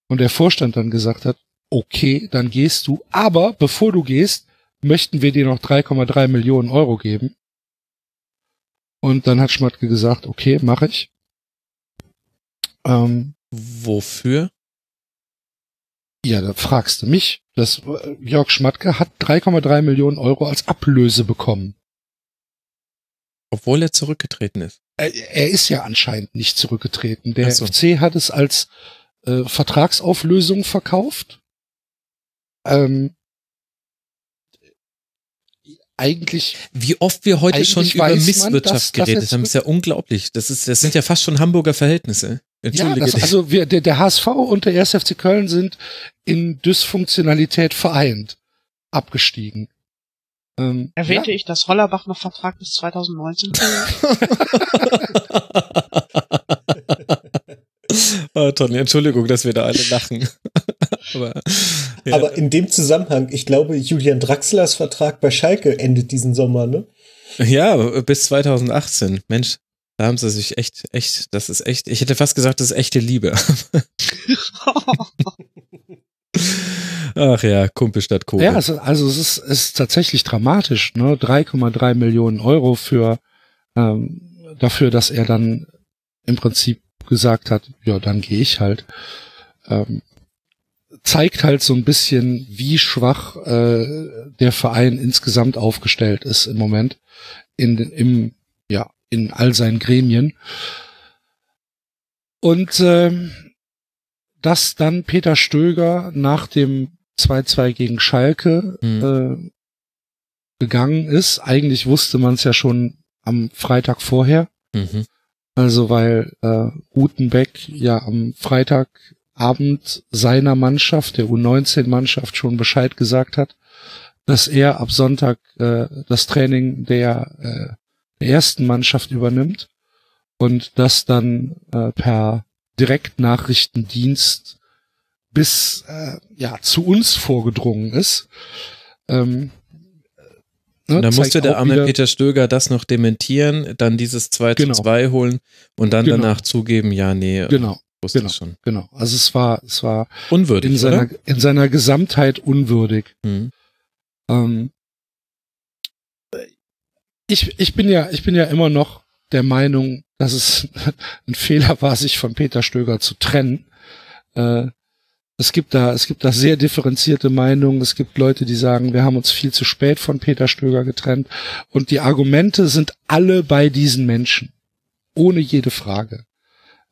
Und der Vorstand dann gesagt hat, okay, dann gehst du, aber bevor du gehst, möchten wir dir noch 3,3 Millionen Euro geben. Und dann hat Schmatke gesagt, okay, mache ich. Ähm, Wofür? Ja, da fragst du mich. Das, äh, Jörg Schmatke hat 3,3 Millionen Euro als Ablöse bekommen. Obwohl er zurückgetreten ist. Er, er ist ja anscheinend nicht zurückgetreten. Der so. FC hat es als äh, Vertragsauflösung verkauft. Ähm, eigentlich. Wie oft wir heute schon über Misswirtschaft man, geredet haben, ist ja unglaublich. Das ist, das sind ja fast schon Hamburger Verhältnisse. Entschuldige ja, das, also wir, der, der HSV und der 1. FC Köln sind in Dysfunktionalität vereint abgestiegen. Ähm, Erwähnte ja. ich, dass Hollerbach noch Vertrag bis 2019 oh, Tony, Entschuldigung, dass wir da alle lachen. Aber, ja. Aber in dem Zusammenhang, ich glaube, Julian Draxlers Vertrag bei Schalke endet diesen Sommer, ne? Ja, bis 2018. Mensch, da haben sie sich echt, echt, das ist echt, ich hätte fast gesagt, das ist echte Liebe. Ach ja, Kumpel statt Kohle. Ja, also, also es ist, ist tatsächlich dramatisch, ne? 3,3 Millionen Euro für ähm, dafür, dass er dann im Prinzip gesagt hat, ja, dann gehe ich halt. Ähm, zeigt halt so ein bisschen, wie schwach äh, der Verein insgesamt aufgestellt ist im Moment in im ja in all seinen Gremien und ähm, dass dann Peter Stöger nach dem 2-2 gegen Schalke mhm. äh, gegangen ist. Eigentlich wusste man es ja schon am Freitag vorher. Mhm. Also weil äh, Gutenbeck ja am Freitagabend seiner Mannschaft, der U19-Mannschaft, schon Bescheid gesagt hat, dass er ab Sonntag äh, das Training der, äh, der ersten Mannschaft übernimmt und das dann äh, per Direktnachrichtendienst bis äh, ja zu uns vorgedrungen ist. Ähm, Ne, da musste der arme Peter Stöger das noch dementieren, dann dieses 2 genau. zu 2 holen und dann genau. danach zugeben, ja, nee, genau. wusste genau. schon. Genau. Also es war, es war unwürdig, in seiner, oder? in seiner Gesamtheit unwürdig. Hm. Ähm, ich, ich bin ja, ich bin ja immer noch der Meinung, dass es ein Fehler war, sich von Peter Stöger zu trennen. Äh, es gibt da, es gibt da sehr differenzierte Meinungen. Es gibt Leute, die sagen, wir haben uns viel zu spät von Peter Stöger getrennt. Und die Argumente sind alle bei diesen Menschen. Ohne jede Frage.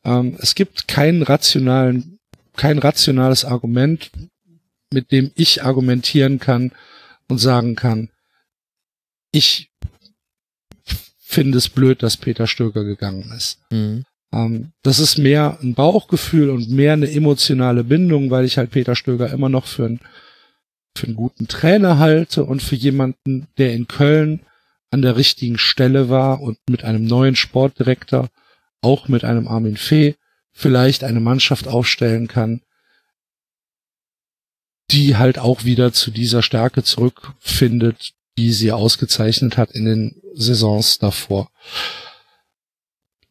Ähm, es gibt keinen rationalen, kein rationales Argument, mit dem ich argumentieren kann und sagen kann, ich finde es blöd, dass Peter Stöger gegangen ist. Mhm. Ähm, das ist mehr ein Bauchgefühl und mehr eine emotionale Bindung, weil ich halt Peter Stöger immer noch für, einen für einen guten Trainer halte und für jemanden, der in Köln an der richtigen Stelle war und mit einem neuen Sportdirektor, auch mit einem Armin Fee, vielleicht eine Mannschaft aufstellen kann, die halt auch wieder zu dieser Stärke zurückfindet, die sie ausgezeichnet hat in den Saisons davor.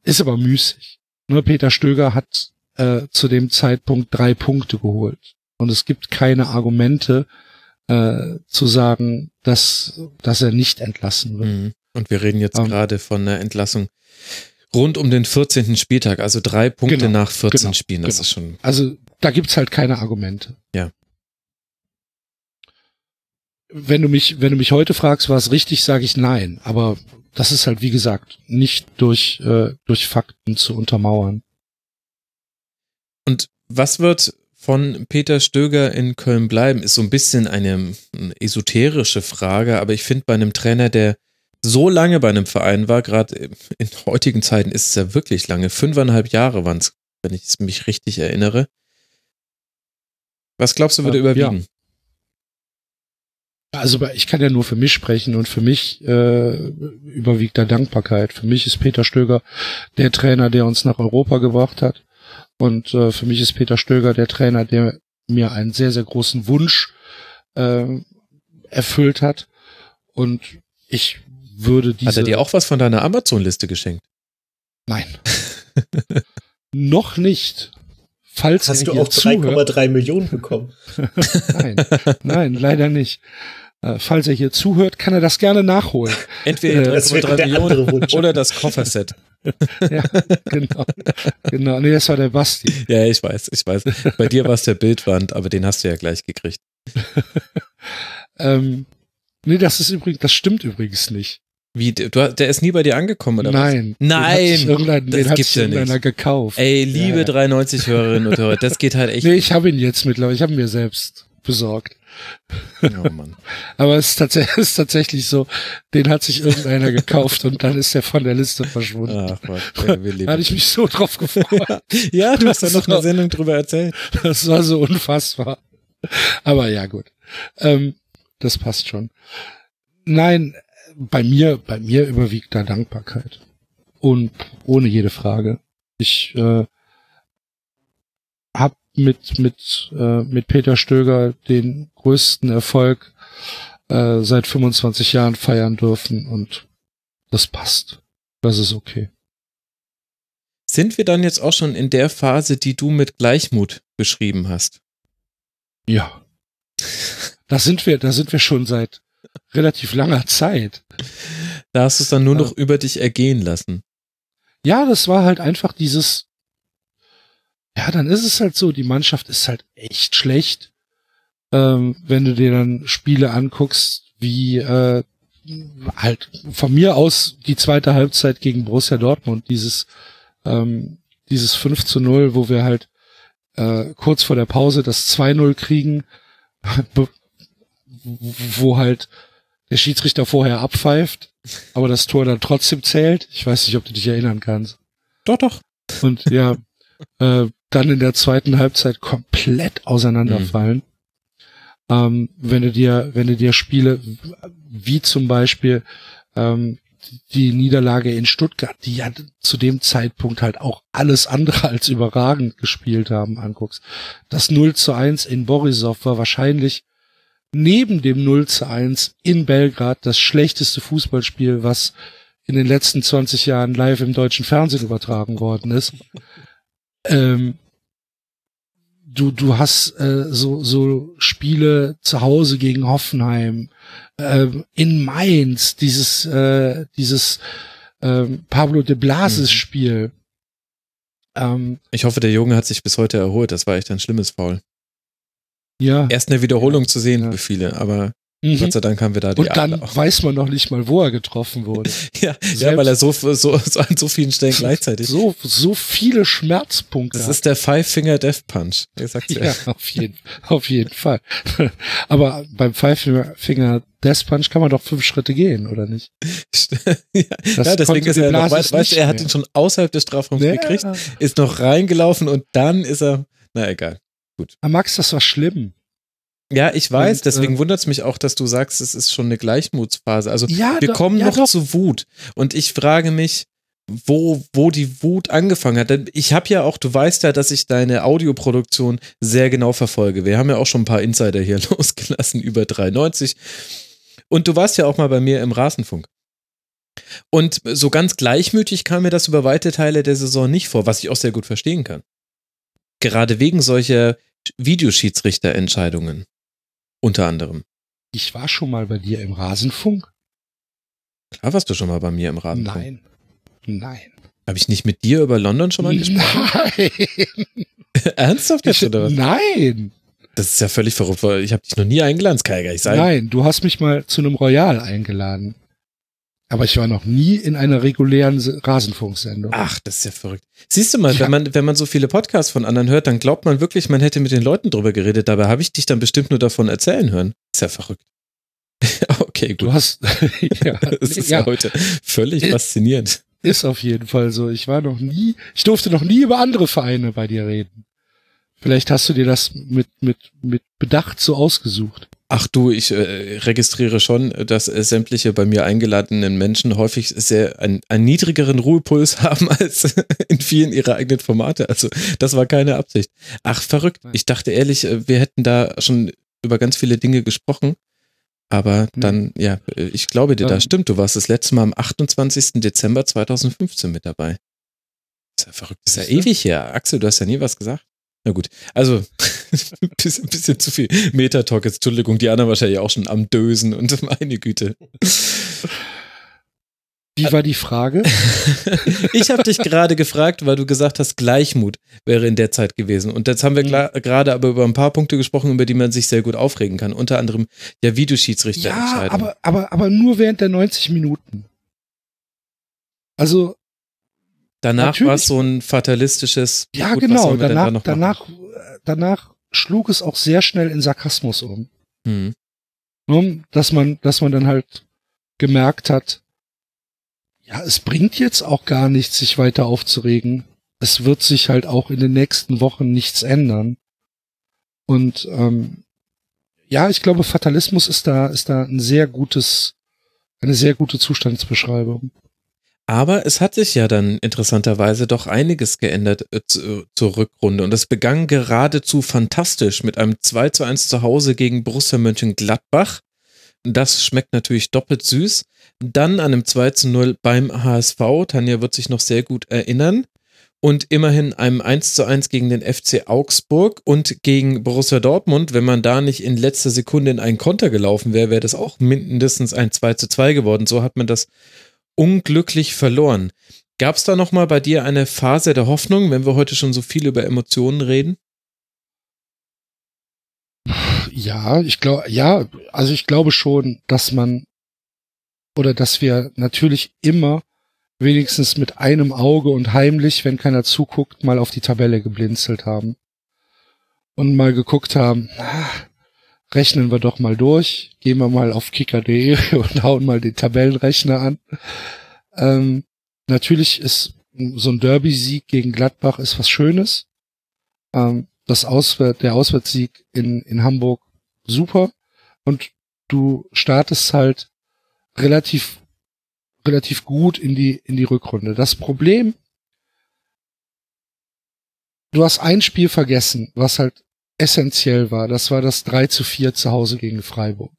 Ist aber müßig. Nur Peter Stöger hat äh, zu dem Zeitpunkt drei Punkte geholt. Und es gibt keine Argumente, äh, zu sagen, dass, dass er nicht entlassen wird. Mhm. Und wir reden jetzt ähm. gerade von einer Entlassung rund um den 14. Spieltag, also drei Punkte genau, nach 14 genau, Spielen. Das genau. ist schon. Also da gibt's halt keine Argumente. Ja. Wenn du mich, wenn du mich heute fragst, war es richtig, sage ich nein. Aber das ist halt, wie gesagt, nicht durch, äh, durch Fakten zu untermauern. Und was wird von Peter Stöger in Köln bleiben, ist so ein bisschen eine esoterische Frage, aber ich finde bei einem Trainer, der so lange bei einem Verein war, gerade in heutigen Zeiten ist es ja wirklich lange, fünfeinhalb Jahre waren es, wenn ich mich richtig erinnere. Was glaubst du, würde überwiegen? Also ich kann ja nur für mich sprechen und für mich äh, überwiegt da Dankbarkeit. Für mich ist Peter Stöger der Trainer, der uns nach Europa gebracht hat. Und äh, für mich ist Peter Stöger der Trainer, der mir einen sehr, sehr großen Wunsch äh, erfüllt hat. Und ich würde diese. Hat er dir auch was von deiner Amazon-Liste geschenkt? Nein. Noch nicht. Falls Hast du auch 3,3 Millionen bekommen? nein, nein, leider nicht. Äh, falls er hier zuhört, kann er das gerne nachholen. Entweder 3,3 äh, Millionen oder das Kofferset. ja, genau. Genau. Nee, das war der Basti. Ja, ich weiß, ich weiß. Bei dir war es der Bildwand, aber den hast du ja gleich gekriegt. ähm, nee, das ist übrigens, das stimmt übrigens nicht. Wie, du, der ist nie bei dir angekommen, oder Nein. was? Nein! Hat das gibt ja irgendeiner gekauft. Ey, liebe ja, ja. 93 Hörerinnen und Hörer, das geht halt echt. Nee, ich habe ihn jetzt mittlerweile, ich habe ihn mir selbst besorgt. Oh Mann. Aber es ist, tatsächlich, ist tatsächlich so, den hat sich irgendeiner gekauft und dann ist er von der Liste verschwunden. Ach Gott, ey, wir leben. Da hatte ich mich so drauf gefreut. ja, du hast ja noch eine Sendung drüber erzählt. Das war so unfassbar. Aber ja, gut. Ähm, das passt schon. Nein, bei mir, bei mir überwiegt da Dankbarkeit. Und ohne jede Frage. Ich äh, habe mit mit äh, mit Peter Stöger den größten Erfolg äh, seit 25 Jahren feiern dürfen und das passt. Das ist okay. Sind wir dann jetzt auch schon in der Phase, die du mit Gleichmut beschrieben hast? Ja. Da sind wir, da sind wir schon seit relativ langer Zeit. Da hast du es dann nur noch über dich ergehen lassen. Ja, das war halt einfach dieses, ja, dann ist es halt so, die Mannschaft ist halt echt schlecht. Ähm, wenn du dir dann Spiele anguckst, wie äh, halt von mir aus die zweite Halbzeit gegen Borussia Dortmund, dieses, ähm, dieses 5 zu 0, wo wir halt äh, kurz vor der Pause das 2-0 kriegen, wo halt der Schiedsrichter vorher abpfeift, aber das Tor dann trotzdem zählt. Ich weiß nicht, ob du dich erinnern kannst. Doch, doch. Und ja, äh, dann in der zweiten Halbzeit komplett auseinanderfallen. Mhm. Ähm, wenn du dir, wenn du dir Spiele wie zum Beispiel ähm, die Niederlage in Stuttgart, die ja zu dem Zeitpunkt halt auch alles andere als überragend gespielt haben, anguckst. Das 0 zu 1 in Borisov war wahrscheinlich neben dem 0 zu 1 in Belgrad das schlechteste Fußballspiel, was in den letzten 20 Jahren live im deutschen Fernsehen übertragen worden ist. Ähm, du, du hast äh, so, so Spiele zu Hause gegen Hoffenheim, äh, in Mainz, dieses, äh, dieses äh, Pablo de Blasis mhm. Spiel. Ähm, ich hoffe, der Junge hat sich bis heute erholt. Das war echt ein schlimmes Foul. Ja. Erst eine Wiederholung zu sehen ja. für viele, aber mhm. Gott sei Dank haben wir da die Und dann auch. weiß man noch nicht mal, wo er getroffen wurde. ja, ja, weil er so, so, so an so vielen Stellen gleichzeitig. So, so viele Schmerzpunkte. Das hat. ist der Five Finger Death Punch. Sag's ja, ja auf jeden, auf jeden Fall. aber beim Five Finger Death Punch kann man doch fünf Schritte gehen, oder nicht? ja, ja, deswegen ist er noch, weißt, weißt, er hat ihn schon außerhalb des Strafraums ja. gekriegt, ist noch reingelaufen und dann ist er, na egal. Gut. Aber Max, das war schlimm. Ja, ich weiß, und, deswegen äh, wundert es mich auch, dass du sagst, es ist schon eine Gleichmutsphase. Also ja, wir doch, kommen ja, noch doch. zu Wut. Und ich frage mich, wo, wo die Wut angefangen hat. Denn ich habe ja auch, du weißt ja, dass ich deine Audioproduktion sehr genau verfolge. Wir haben ja auch schon ein paar Insider hier losgelassen über 93. Und du warst ja auch mal bei mir im Rasenfunk. Und so ganz gleichmütig kam mir das über weite Teile der Saison nicht vor, was ich auch sehr gut verstehen kann gerade wegen solcher Videoschiedsrichterentscheidungen unter anderem. ich war schon mal bei dir im Rasenfunk. Klar warst du schon mal bei mir im Rasenfunk. Nein. Nein. Habe ich nicht mit dir über London schon mal gesprochen? Nein. Ernsthaft jetzt, oder was? Nein. Das ist ja völlig verrückt, weil ich habe dich noch nie eingeladen, gar nicht sein. Nein, du hast mich mal zu einem Royal eingeladen. Aber ich war noch nie in einer regulären Se- Rasenfunksendung. Ach, das ist ja verrückt. Siehst du mal, Ja. wenn man, wenn man so viele Podcasts von anderen hört, dann glaubt man wirklich, man hätte mit den Leuten drüber geredet. Dabei habe ich dich dann bestimmt nur davon erzählen hören. Ist ja verrückt. okay, gut. Du hast, ja, Das ist ja, ja, heute völlig faszinierend. ist auf jeden Fall so. Ich war noch nie, ich durfte noch nie über andere Vereine bei dir reden. Vielleicht hast du dir das mit, mit, mit Bedacht so ausgesucht. Ach du, ich äh, registriere schon, dass äh, sämtliche bei mir eingeladenen Menschen häufig sehr einen, einen niedrigeren Ruhepuls haben als in vielen ihrer eigenen Formate. Also das war keine Absicht. Ach, verrückt. Ich dachte ehrlich, äh, wir hätten da schon über ganz viele Dinge gesprochen. Aber dann, ja, äh, ich glaube dir, das stimmt. Du warst das letzte Mal am 28. Dezember 2015 mit dabei. ist ja verrückt. Das ist ja ewig her. Axel, du hast ja nie was gesagt. Na gut, also ein bisschen, bisschen zu viel Metatalk jetzt. Entschuldigung, die anderen wahrscheinlich auch schon am Dösen und meine Güte. Wie war die Frage? Ich habe dich gerade gefragt, weil du gesagt hast, Gleichmut wäre in der Zeit gewesen. Und jetzt haben wir gla- gerade aber über ein paar Punkte gesprochen, über die man sich sehr gut aufregen kann. Unter anderem ja Videoschiedsrichter ja, entscheiden. aber, aber, aber nur während der 90 Minuten. Also, Danach war es so ein fatalistisches. ja, gut, genau. Danach, danach, danach schlug es auch sehr schnell in Sarkasmus um. Hm. Ne? Dass man, dass man dann halt gemerkt hat, ja, es bringt jetzt auch gar nichts, sich weiter aufzuregen. Es wird sich halt auch in den nächsten Wochen nichts ändern. Und ähm, ja, ich glaube, Fatalismus ist da, ist da ein sehr gutes, eine sehr gute Zustandsbeschreibung. Aber es hat sich ja dann interessanterweise doch einiges geändert äh, zu, zur Rückrunde. Und es begann geradezu fantastisch mit einem 2 zu 1 zu Hause gegen Borussia Mönchengladbach. Das schmeckt natürlich doppelt süß. Dann an einem 2 zu 0 beim HSV. Tanja wird sich noch sehr gut erinnern. Und immerhin einem 1 zu 1 gegen den FC Augsburg und gegen Borussia Dortmund. Wenn man da nicht in letzter Sekunde in einen Konter gelaufen wäre, wäre das auch mindestens ein 2 zu 2 geworden. So hat man das unglücklich verloren. Gab es da noch mal bei dir eine Phase der Hoffnung, wenn wir heute schon so viel über Emotionen reden? Ja, ich glaube, ja, also ich glaube schon, dass man oder dass wir natürlich immer wenigstens mit einem Auge und heimlich, wenn keiner zuguckt, mal auf die Tabelle geblinzelt haben und mal geguckt haben, ah, rechnen wir doch mal durch, gehen wir mal auf kicker.de und hauen mal den Tabellenrechner an. Ähm, natürlich ist so ein Derby-Sieg gegen Gladbach ist was Schönes. Ähm, das Auswärt, der Auswärtssieg in, in Hamburg super und du startest halt relativ relativ gut in die in die Rückrunde. Das Problem du hast ein Spiel vergessen, was halt essentiell war. Das war das 3 zu 4 zu Hause gegen Freiburg.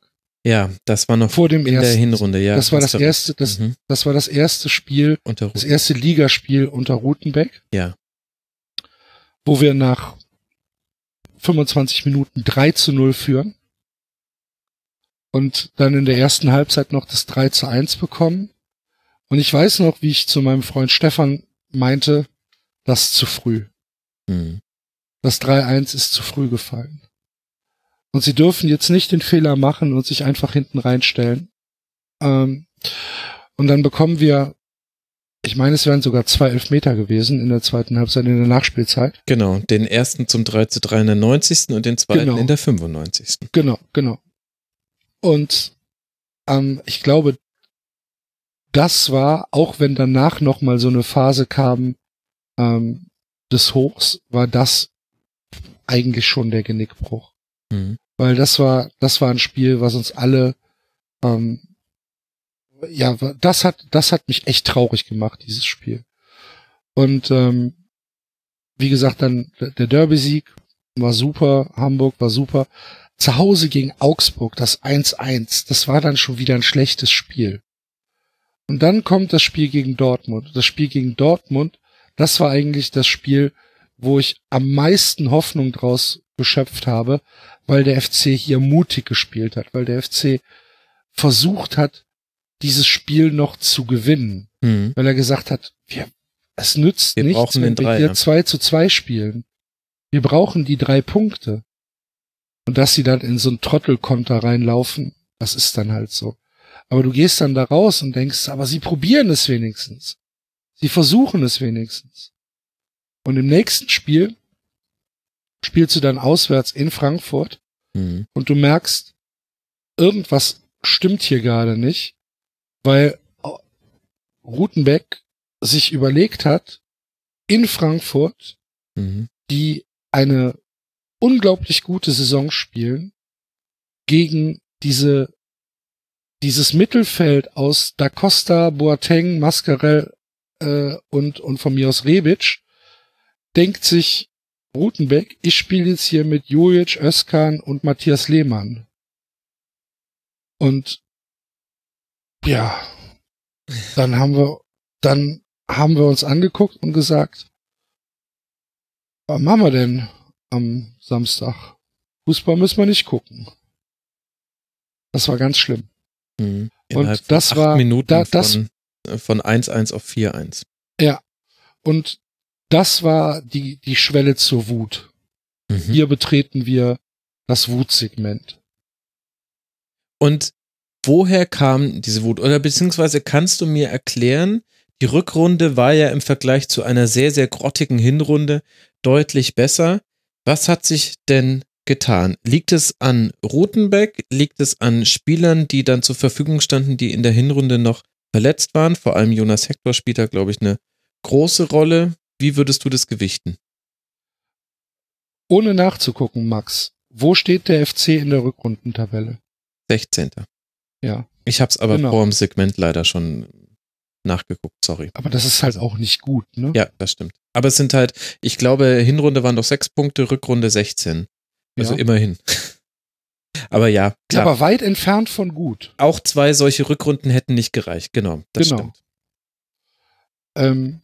Ja, das war noch Vor dem in der ersten. Hinrunde, ja. das war das erste, das, Mhm. das war das erste Spiel, Unter das erste Ligaspiel unter Rutenbeck. Ja. Wo wir nach 25 Minuten 3 zu 0 führen. Und dann in der ersten Halbzeit noch das 3 zu 1 bekommen. Und ich weiß noch, wie ich zu meinem Freund Stefan meinte, das ist zu früh. Mhm. Das 3-1 ist zu früh gefallen. Und sie dürfen jetzt nicht den Fehler machen und sich einfach hinten reinstellen. Ähm, und dann bekommen wir, ich meine, es wären sogar zwei Elfmeter gewesen in der zweiten Halbzeit, in der Nachspielzeit. Genau, den ersten zum 3 zu 3 in der 90. und den zweiten Genau. in der 95. Genau, genau. Und ähm, ich glaube, das war, auch wenn danach noch mal so eine Phase kam ähm, des Hochs, war das eigentlich schon der Genickbruch. Mhm. Weil das war, das war ein Spiel, was uns alle, ähm, ja, das hat, das hat mich echt traurig gemacht, dieses Spiel. Und ähm, wie gesagt, dann der Derby-Sieg war super, Hamburg war super. Zu Hause gegen Augsburg, das 1-1, das war dann schon wieder ein schlechtes Spiel. Und dann kommt das Spiel gegen Dortmund. Das Spiel gegen Dortmund, das war eigentlich das Spiel, wo ich am meisten Hoffnung draus geschöpft habe, weil der FC hier mutig gespielt hat, weil der FC versucht hat, dieses Spiel noch zu gewinnen, Mhm. weil er gesagt hat, wir, es nützt Wir nichts, wenn wir hier ja. 2 zu 2 spielen. Wir brauchen die drei Punkte. Und dass sie dann in so einen Trottelkonter reinlaufen, das ist dann halt so. Aber du gehst dann da raus und denkst, aber sie probieren es wenigstens. Sie versuchen es wenigstens. Und im nächsten Spiel spielst du dann auswärts in Frankfurt Mhm. und du merkst, irgendwas stimmt hier gerade nicht, weil Rutenbeck sich überlegt hat, in Frankfurt, Mhm. die eine unglaublich gute Saison spielen, gegen diese, dieses Mittelfeld aus Da Costa, Boateng, Mascarell äh, und, und von mir aus Rebic, denkt sich Rutenbeck, ich spiele jetzt hier mit Jojic, Özkan und Matthias Lehmann. Und ja, dann haben wir, dann haben wir uns angeguckt und gesagt, was machen wir denn am Samstag? Fußball müssen wir nicht gucken. Das war ganz schlimm. Mhm. Und das war- Minuten da- das- von, äh, von 1-1 auf 4-1. Und das war die, die Schwelle zur Wut. Mhm. Hier betreten wir das Wutsegment. Und woher kam diese Wut? Oder beziehungsweise kannst du mir erklären, die Rückrunde war ja im Vergleich zu einer sehr, sehr grottigen Hinrunde deutlich besser. Was hat sich denn getan? Liegt es an Rutenbeck? Liegt es an Spielern, die dann zur Verfügung standen, die in der Hinrunde noch verletzt waren? Vor allem Jonas Hector spielt da, glaube ich, eine große Rolle. Wie würdest du das gewichten? Ohne nachzugucken, Max, wo steht der FC in der Rückrundentabelle? 16. Ja. Ich habe es aber Genau. vor dem Segment leider schon nachgeguckt, sorry. Aber das ist halt auch nicht gut, ne? Ja, das stimmt. Aber es sind halt, ich glaube, Hinrunde waren doch sechs Punkte, Rückrunde 16. Also Ja. immerhin. Aber ja, Ja, klar. aber weit entfernt von gut. auch zwei solche Rückrunden hätten nicht gereicht. Genau, das Genau. stimmt. Ähm,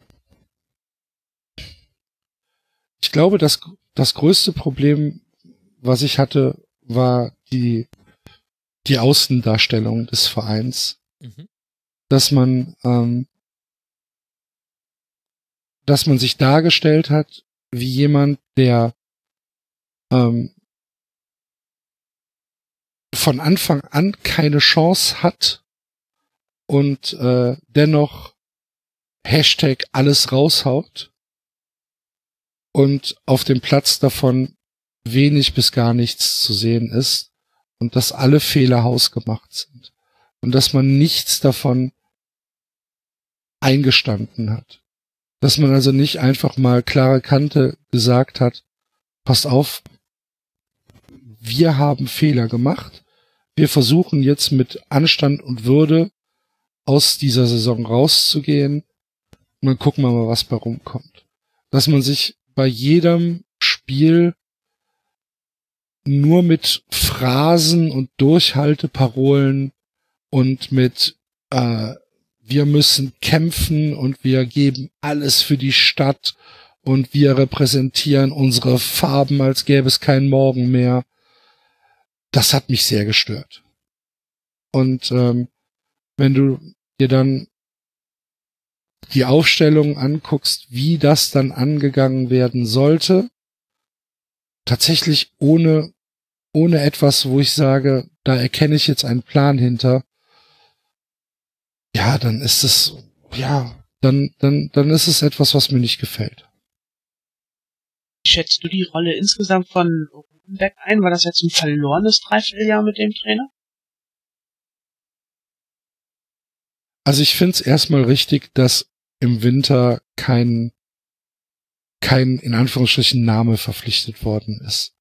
ich glaube, das, das größte Problem, was ich hatte, war die, die Außendarstellung des Vereins. Mhm. Dass man, ähm, dass man sich dargestellt hat, wie jemand, der ähm, von Anfang an keine Chance hat und äh, dennoch Hashtag alles raushaut und auf dem Platz davon wenig bis gar nichts zu sehen ist und dass alle Fehler hausgemacht sind und dass man nichts davon eingestanden hat. Dass man also nicht einfach mal klare Kante gesagt hat, passt auf, wir haben Fehler gemacht, wir versuchen jetzt mit Anstand und Würde aus dieser Saison rauszugehen und dann gucken wir mal, was bei rumkommt. Dass man sich bei jedem Spiel nur mit Phrasen und Durchhalteparolen und mit äh, wir müssen kämpfen und wir geben alles für die Stadt und wir repräsentieren unsere Farben, als gäbe es keinen Morgen mehr. Das hat mich sehr gestört. Und ähm, wenn du dir dann die Aufstellung anguckst, wie das dann angegangen werden sollte, tatsächlich ohne, ohne etwas, wo ich sage, da erkenne ich jetzt einen Plan hinter, ja, dann ist es, ja, dann, dann, dann ist es etwas, was mir nicht gefällt. Wie schätzt du die Rolle insgesamt von Rubenbeck ein? War das jetzt ein verlorenes Dreivierteljahr mit dem Trainer? Also ich finde es erstmal richtig, dass im Winter kein, kein, in Anführungsstrichen, Name verpflichtet worden ist.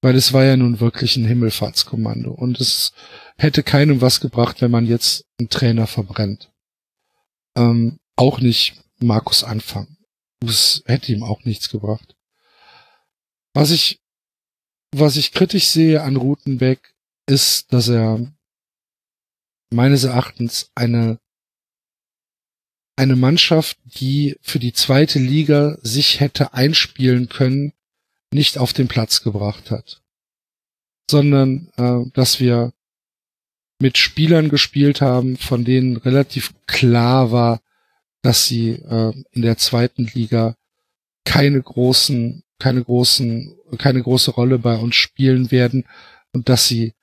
Weil es war ja nun wirklich ein Himmelfahrtskommando und es hätte keinem was gebracht, wenn man jetzt einen Trainer verbrennt. Ähm, auch nicht Markus Anfang. Es hätte ihm auch nichts gebracht. Was ich, was ich kritisch sehe an Rutenbeck, ist, dass er meines Erachtens eine eine Mannschaft, die für die zweite Liga sich hätte einspielen können, nicht auf den Platz gebracht hat, sondern äh, dass wir mit Spielern gespielt haben, von denen relativ klar war, dass sie äh, in der zweiten Liga keine großen, keine großen, keine große Rolle bei uns spielen werden und dass sie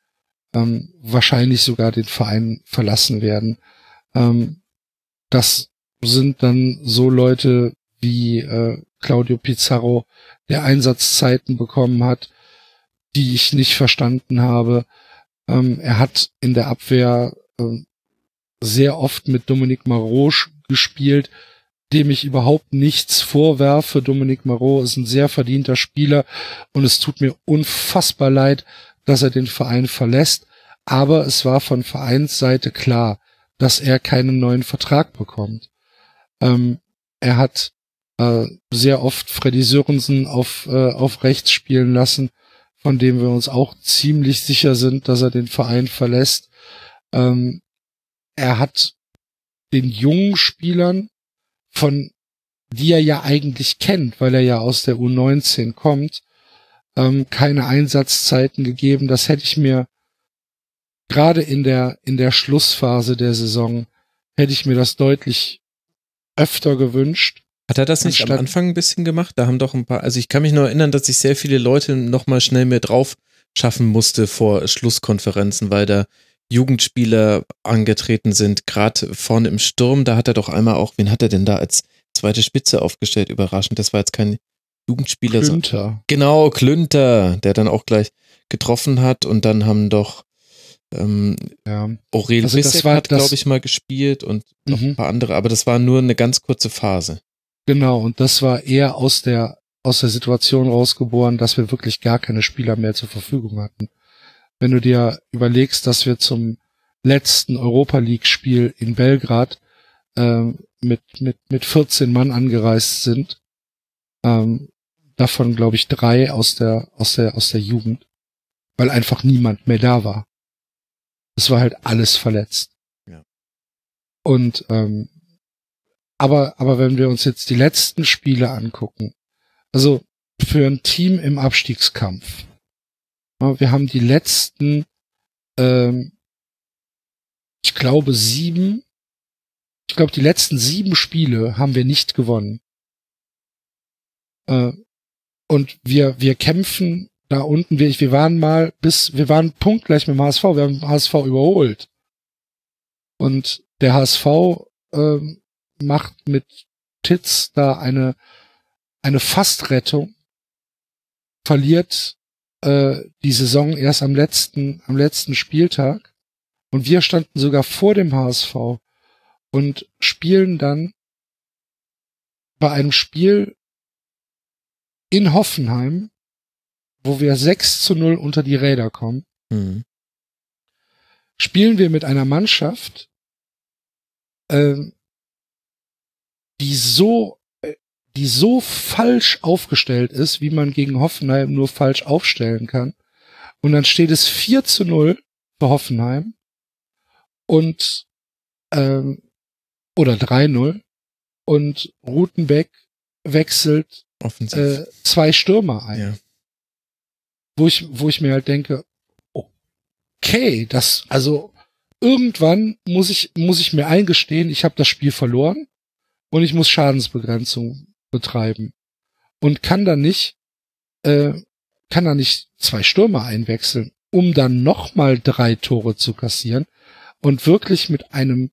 ähm, wahrscheinlich sogar den Verein verlassen werden. Ähm, das sind dann so Leute wie äh, Claudio Pizarro, der Einsatzzeiten bekommen hat, die ich nicht verstanden habe. Ähm, er hat in der Abwehr äh, sehr oft mit Dominique Marot gespielt, dem ich überhaupt nichts vorwerfe. Dominique Marot ist ein sehr verdienter Spieler und es tut mir unfassbar leid, dass er den Verein verlässt. Aber es war von Vereinsseite klar, dass er keinen neuen Vertrag bekommt. Ähm, er hat äh, sehr oft Freddy Sörensen auf, äh, auf rechts spielen lassen, von dem wir uns auch ziemlich sicher sind, dass er den Verein verlässt. Ähm, er hat den jungen Spielern, von die er ja eigentlich kennt, weil er ja aus der U19 kommt, ähm, keine Einsatzzeiten gegeben. Das hätte ich mir gerade in der in der Schlussphase der Saison hätte ich mir das deutlich öfter gewünscht. Hat er das nicht am Anfang ein bisschen gemacht? Da haben doch ein paar, also ich kann mich nur erinnern, dass ich sehr viele Leute nochmal schnell mehr drauf schaffen musste vor Schlusskonferenzen, weil da Jugendspieler angetreten sind, gerade vorne im Sturm, da hat er doch einmal auch, wen hat er denn da als zweite Spitze aufgestellt? Überraschend, das war jetzt kein Jugendspieler. Klünter. So, genau, Klünter, der dann auch gleich getroffen hat und dann haben doch ähm, ja. Aurel also Bissek hat, glaube ich, mal gespielt und noch mhm. ein paar andere, aber das war nur eine ganz kurze Phase. Genau, und das war eher aus der, aus der Situation rausgeboren, dass wir wirklich gar keine Spieler mehr zur Verfügung hatten. Wenn du dir überlegst, dass wir zum letzten Europa League Spiel in Belgrad ähm, mit, mit, mit 14 Mann angereist sind, ähm, davon glaube ich drei aus der, aus der, aus der Jugend, weil einfach niemand mehr da war. Es war halt alles verletzt. Ja. Und ähm, aber, aber wenn wir uns jetzt die letzten Spiele angucken, also für ein Team im Abstiegskampf, wir haben die letzten, ähm, ich glaube sieben, ich glaube die letzten sieben Spiele haben wir nicht gewonnen. Äh, und wir, wir kämpfen da unten, wir, wir waren mal bis, wir waren punktgleich mit dem HSV, wir haben HSV überholt. Und der HSV ähm, macht mit Titz da eine, eine Fastrettung, verliert äh, die Saison erst am letzten, am letzten Spieltag. Und wir standen sogar vor dem HSV und spielen dann bei einem Spiel in Hoffenheim wo wir 6 zu 0 unter die Räder kommen, mhm. spielen wir mit einer Mannschaft, ähm, die so, äh, die so falsch aufgestellt ist, wie man gegen Hoffenheim nur falsch aufstellen kann. Und dann steht es 4 zu 0 für Hoffenheim und ähm, oder 3-0 und Rutenbeck wechselt äh, zwei Stürmer ein. Ja wo ich, wo ich mir halt denke, okay, das, also irgendwann muss ich, muss ich mir eingestehen, ich habe das Spiel verloren und ich muss Schadensbegrenzung betreiben und kann dann nicht, äh, kann dann nicht zwei Stürmer einwechseln, um dann nochmal drei Tore zu kassieren und wirklich mit einem,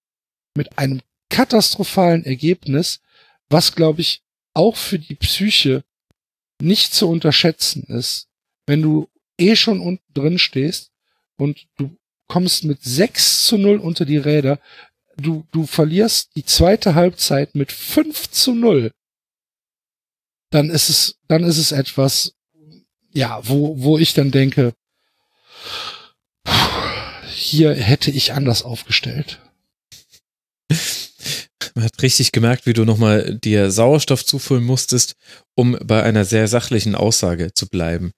mit einem katastrophalen Ergebnis, was glaube ich auch für die Psyche nicht zu unterschätzen ist, wenn du eh schon unten drin stehst und du kommst mit 6 zu 0 unter die Räder, du, du verlierst die zweite Halbzeit mit 5 zu 0, dann ist es, dann ist es etwas, ja, wo, wo ich dann denke, hier hätte ich anders aufgestellt. Man hat richtig gemerkt, wie du nochmal dir Sauerstoff zufüllen musstest, um bei einer sehr sachlichen Aussage zu bleiben.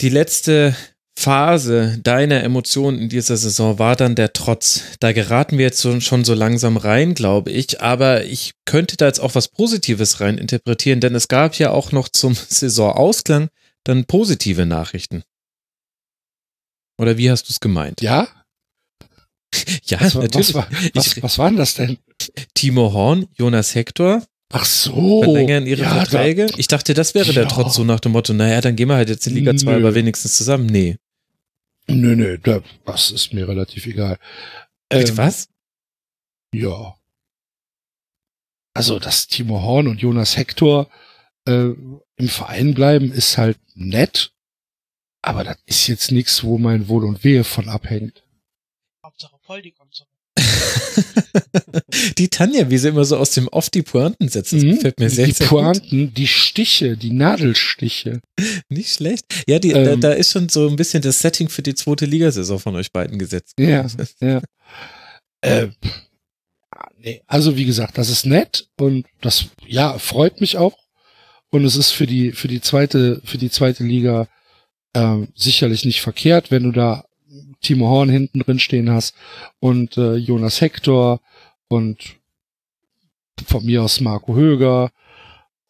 Die letzte Phase deiner Emotionen in dieser Saison war dann der Trotz. Da geraten wir jetzt schon so langsam rein, glaube ich. Aber ich könnte da jetzt auch was Positives rein interpretieren, denn es gab ja auch noch zum Saisonausklang dann positive Nachrichten. Oder wie hast du es gemeint? Ja. ja, was, natürlich. Was, war, was, was waren das denn? Timo Horn, Jonas Hector, Ach so. Verlängern ihre ja, Verträge? Da, ich dachte, das wäre ja. der Trotz so nach dem Motto, naja, dann gehen wir halt jetzt in Liga 2 aber wenigstens zusammen. Nee. Nö, nö, das ist mir relativ egal. Bitte ähm, was? Ja. Also, dass Timo Horn und Jonas Hector äh, im Verein bleiben, ist halt nett. Aber das ist jetzt nichts, wo mein Wohl und Wehe von abhängt. Hauptsache Poldi. die Tanja, wie sie immer so aus dem Off die Pointen setzt, das mhm. gefällt mir sehr, die sehr Pointen, gut. die Stiche, die Nadelstiche. Nicht schlecht. Ja, die, ähm, da, da, ist schon so ein bisschen das Setting für die zweite Ligasaison von euch beiden gesetzt. Ja, ja. äh, nee. Also wie gesagt, das ist nett und das ja freut mich auch und es ist für die für die zweite für die zweite Liga äh, sicherlich nicht verkehrt, wenn du da Timo Horn hinten drin stehen hast und äh, Jonas Hector und von mir aus Marco Höger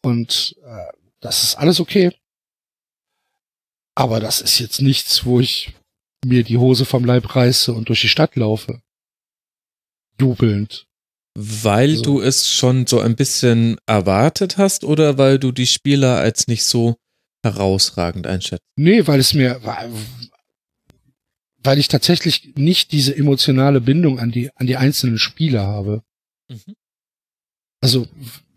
und äh, das ist alles okay. Aber das ist jetzt nichts, wo ich mir die Hose vom Leib reiße und durch die Stadt laufe. Jubelnd. Weil so. du es schon so ein bisschen erwartet hast oder weil du die Spieler als nicht so herausragend einschätzt? Nee, weil es mir, weil ich tatsächlich nicht diese emotionale Bindung an die, an die einzelnen Spieler habe. Mhm. Also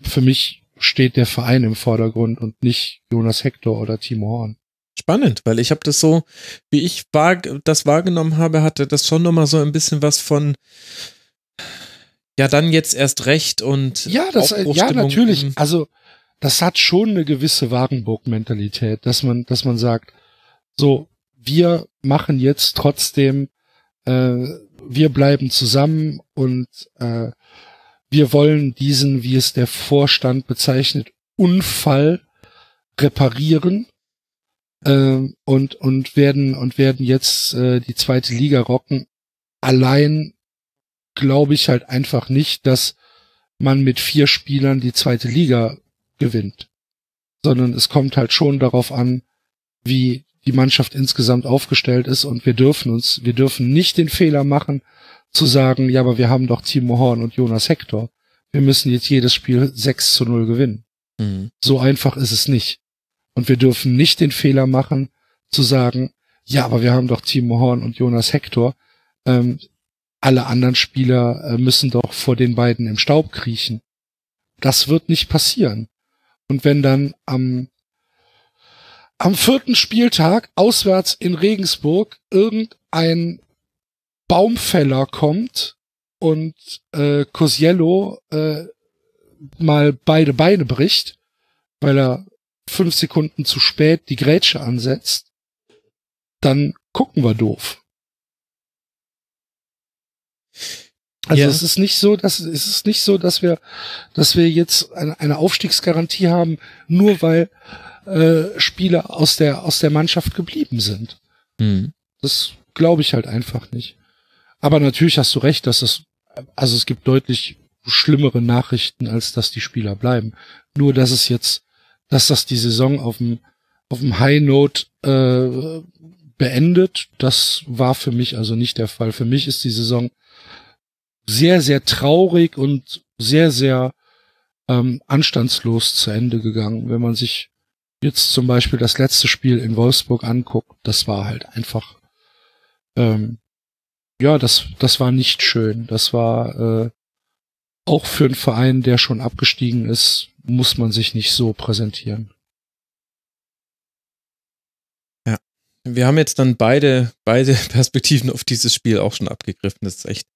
für mich steht der Verein im Vordergrund und nicht Jonas Hector oder Timo Horn. Spannend, weil ich habe das so, wie ich wahr, das wahrgenommen habe, hatte das schon nochmal so ein bisschen was von ja, dann jetzt erst recht und ja, das ja natürlich. Also das hat schon eine gewisse Wagenburg-Mentalität, dass man, dass man sagt, so wir machen jetzt trotzdem, äh, wir bleiben zusammen und äh, wir wollen diesen, wie es der Vorstand bezeichnet, Unfall reparieren äh, und und werden und werden jetzt äh, die zweite Liga rocken. Allein glaube ich halt einfach nicht, dass man mit vier Spielern die zweite Liga gewinnt, sondern es kommt halt schon darauf an, wie die Mannschaft insgesamt aufgestellt ist und wir dürfen uns, wir dürfen nicht den Fehler machen, zu sagen, ja, aber wir haben doch Timo Horn und Jonas Hector. Wir müssen jetzt jedes Spiel 6 zu 0 gewinnen. Mhm. So einfach ist es nicht. Und wir dürfen nicht den Fehler machen, zu sagen, ja, aber wir haben doch Timo Horn und Jonas Hector. Ähm, alle anderen Spieler äh, müssen doch vor den beiden im Staub kriechen. Das wird nicht passieren. Und wenn dann am am vierten Spieltag auswärts in Regensburg irgendein Baumfäller kommt und äh, Cosiello äh, mal beide Beine bricht, weil er fünf Sekunden zu spät die Grätsche ansetzt, dann gucken wir doof. Also ja. es ist nicht so, dass es ist nicht so, dass wir, dass wir jetzt eine, eine Aufstiegsgarantie haben, nur weil äh, Spieler aus der, aus der Mannschaft geblieben sind. Mhm. Das glaube ich halt einfach nicht. Aber natürlich hast du recht, dass es, also es gibt deutlich schlimmere Nachrichten, als dass die Spieler bleiben. Nur, dass es jetzt, dass das die Saison auf dem, auf dem High Note äh, beendet, das war für mich also nicht der Fall. Für mich ist die Saison sehr, sehr traurig und sehr, sehr ähm, anstandslos zu Ende gegangen. Wenn man sich jetzt zum Beispiel das letzte Spiel in Wolfsburg anguckt, das war halt einfach, ähm, ja, das, das war nicht schön. Das war äh, auch für einen Verein, der schon abgestiegen ist, muss man sich nicht so präsentieren. Ja, wir haben jetzt dann beide, beide Perspektiven auf dieses Spiel auch schon abgegriffen. Das ist echt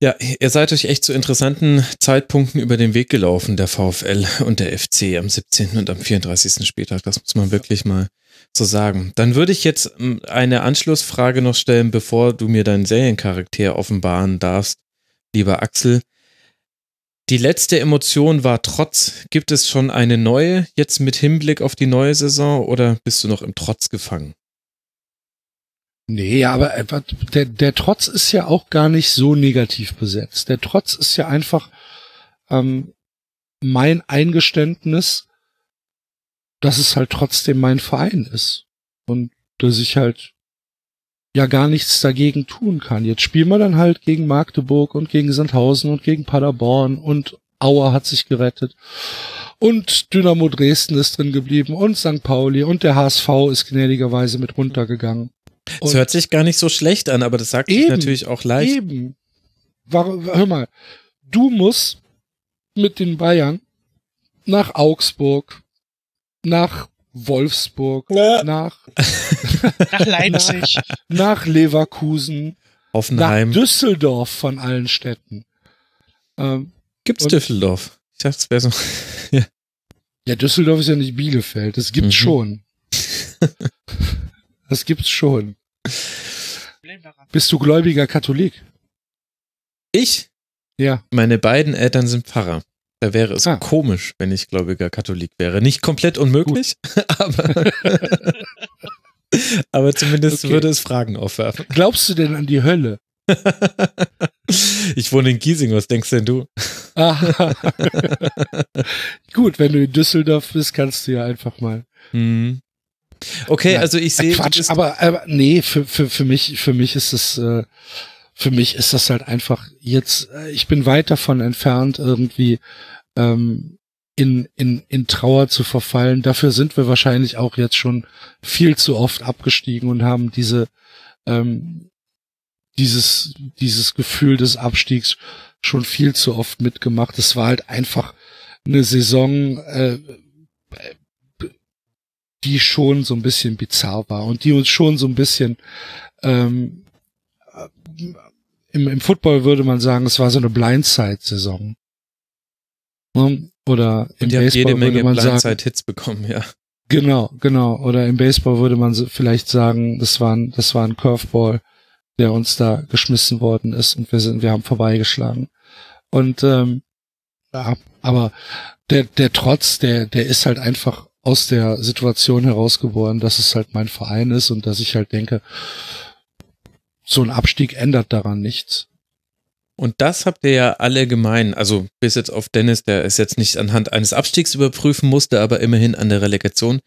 ja, ihr seid euch echt zu interessanten Zeitpunkten über den Weg gelaufen, der VfL und der FC am 17. und am 34. Spieltag. Das muss man wirklich mal so sagen. Dann würde ich jetzt ähm, eine Anschlussfrage noch stellen, bevor du mir deinen Seriencharakter offenbaren darfst, lieber Axel. Die letzte Emotion war Trotz. Gibt es schon eine neue, jetzt mit Hinblick auf die neue Saison, oder bist du noch im Trotz gefangen? Nee, aber der, der Trotz ist ja auch gar nicht so negativ besetzt. Der Trotz ist ja einfach ähm, mein Eingeständnis, dass es halt trotzdem mein Verein ist. Und dass ich halt ja gar nichts dagegen tun kann. Jetzt spielen wir dann halt gegen Magdeburg und gegen Sandhausen und gegen Paderborn und Auer hat sich gerettet. Und Dynamo Dresden ist drin geblieben und St. Pauli und der HSV ist gnädigerweise mit runtergegangen. Es hört sich gar nicht so schlecht an, aber das sagt eben, sich natürlich auch leicht. Eben. Hör mal, du musst mit den Bayern nach Augsburg, nach Wolfsburg, ja. nach, nach Leipzig, nach, nach Leverkusen, Hoffenheim, nach Düsseldorf von allen Städten. Ähm, Gibt's Düsseldorf? Ich dachte, es wäre so. ja. ja, Düsseldorf ist ja nicht Bielefeld. Das gibt's mhm. schon. das gibt's schon. Bist du gläubiger Katholik? Ich? Ja. Meine beiden Eltern sind Pfarrer. Da wäre es ah. komisch, wenn ich gläubiger Katholik wäre. Nicht komplett unmöglich, aber, aber zumindest okay. würde es Fragen aufwerfen. Glaubst du denn an die Hölle? ich wohne in Giesing, was denkst denn du? Gut, wenn du in Düsseldorf bist, kannst du ja einfach mal. Mhm. Okay, also ich sehe. Quatsch, aber, aber nee, für, für, für mich, für mich ist es, äh, für mich ist das halt einfach jetzt, äh, ich bin weit davon entfernt, irgendwie ähm, in, in, in Trauer zu verfallen. Dafür sind wir wahrscheinlich auch jetzt schon viel zu oft abgestiegen und haben diese ähm, dieses, dieses Gefühl des Abstiegs schon viel zu oft mitgemacht. Es war halt einfach eine Saison, äh, die schon so ein bisschen bizarr war und die uns schon so ein bisschen ähm, im, im Football würde man sagen, es war so eine Blindside-Saison. Ne? Oder im Baseball jede Menge würde man sagen, Hits bekommen, ja. Genau, genau. Oder im Baseball würde man vielleicht sagen, das war ein, das war ein Curveball der uns da geschmissen worden ist und wir sind, wir haben vorbeigeschlagen. Und ähm, ja, aber der, der Trotz, der, der ist halt einfach aus der Situation herausgeboren, dass es halt mein Verein ist und dass ich halt denke, so ein Abstieg ändert daran nichts. Und das habt ihr ja alle gemein. Also bis jetzt auf Dennis, der es jetzt nicht anhand eines Abstiegs überprüfen musste, aber immerhin an der Relegation.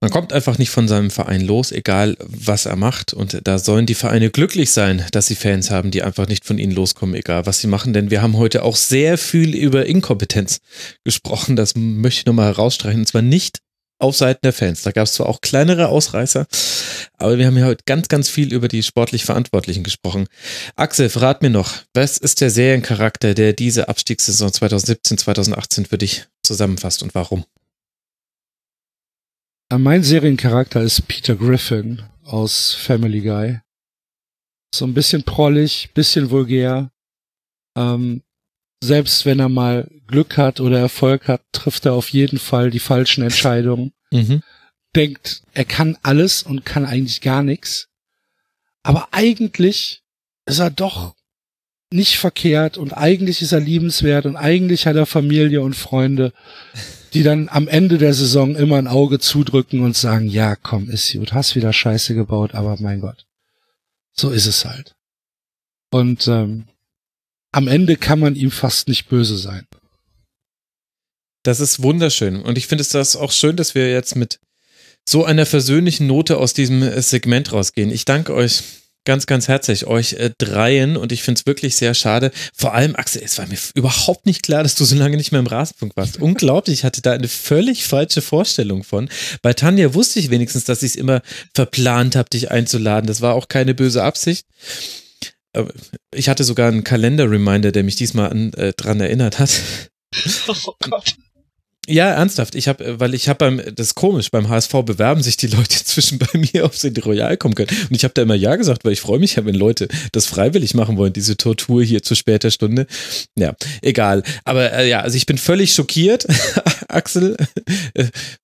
Man kommt einfach nicht von seinem Verein los, egal was er macht. Und da sollen die Vereine glücklich sein, dass sie Fans haben, die einfach nicht von ihnen loskommen, egal was sie machen. Denn wir haben heute auch sehr viel über Inkompetenz gesprochen. Das möchte ich nochmal herausstreichen. Und zwar nicht auf Seiten der Fans. Da gab es zwar auch kleinere Ausreißer, aber wir haben ja heute ganz, ganz viel über die sportlich Verantwortlichen gesprochen. Axel, verrat mir noch, was ist der Seriencharakter, der diese Abstiegssaison 2017, 2018 für dich zusammenfasst und warum? Äh, mein Seriencharakter ist Peter Griffin aus Family Guy. So ein bisschen prollig, bisschen vulgär. Ähm, selbst wenn er mal Glück hat oder Erfolg hat, trifft er auf jeden Fall die falschen Entscheidungen. Mhm. Denkt, er kann alles und kann eigentlich gar nichts. Aber eigentlich ist er doch nicht verkehrt und eigentlich ist er liebenswert und eigentlich hat er Familie und Freunde, die dann am Ende der Saison immer ein Auge zudrücken und sagen, ja, komm, ist gut, hast wieder Scheiße gebaut, aber mein Gott, so ist es halt. Und ähm, am Ende kann man ihm fast nicht böse sein. Das ist wunderschön. Und ich finde es das auch schön, dass wir jetzt mit so einer versöhnlichen Note aus diesem äh, Segment rausgehen. Ich danke euch ganz, ganz herzlich, euch äh, dreien. Und ich finde es wirklich sehr schade. Vor allem, Axel, es war mir überhaupt nicht klar, dass du so lange nicht mehr im Rasenfunk warst. Unglaublich, ich hatte da eine völlig falsche Vorstellung von. Bei Tanja wusste ich wenigstens, dass ich es immer verplant habe, dich einzuladen. Das war auch keine böse Absicht. Ich hatte sogar einen Kalender-Reminder, der mich diesmal an, äh, dran erinnert hat. Oh Gott. Ja, ernsthaft. Ich habe, weil ich habe beim, das ist komisch, beim HSV bewerben sich die Leute zwischen bei mir, ob sie in die Royal kommen können. Und ich habe da immer Ja gesagt, weil ich freue mich ja, wenn Leute das freiwillig machen wollen, diese Tortur hier zu später Stunde. Ja, egal. Aber äh, ja, also ich bin völlig schockiert, Axel.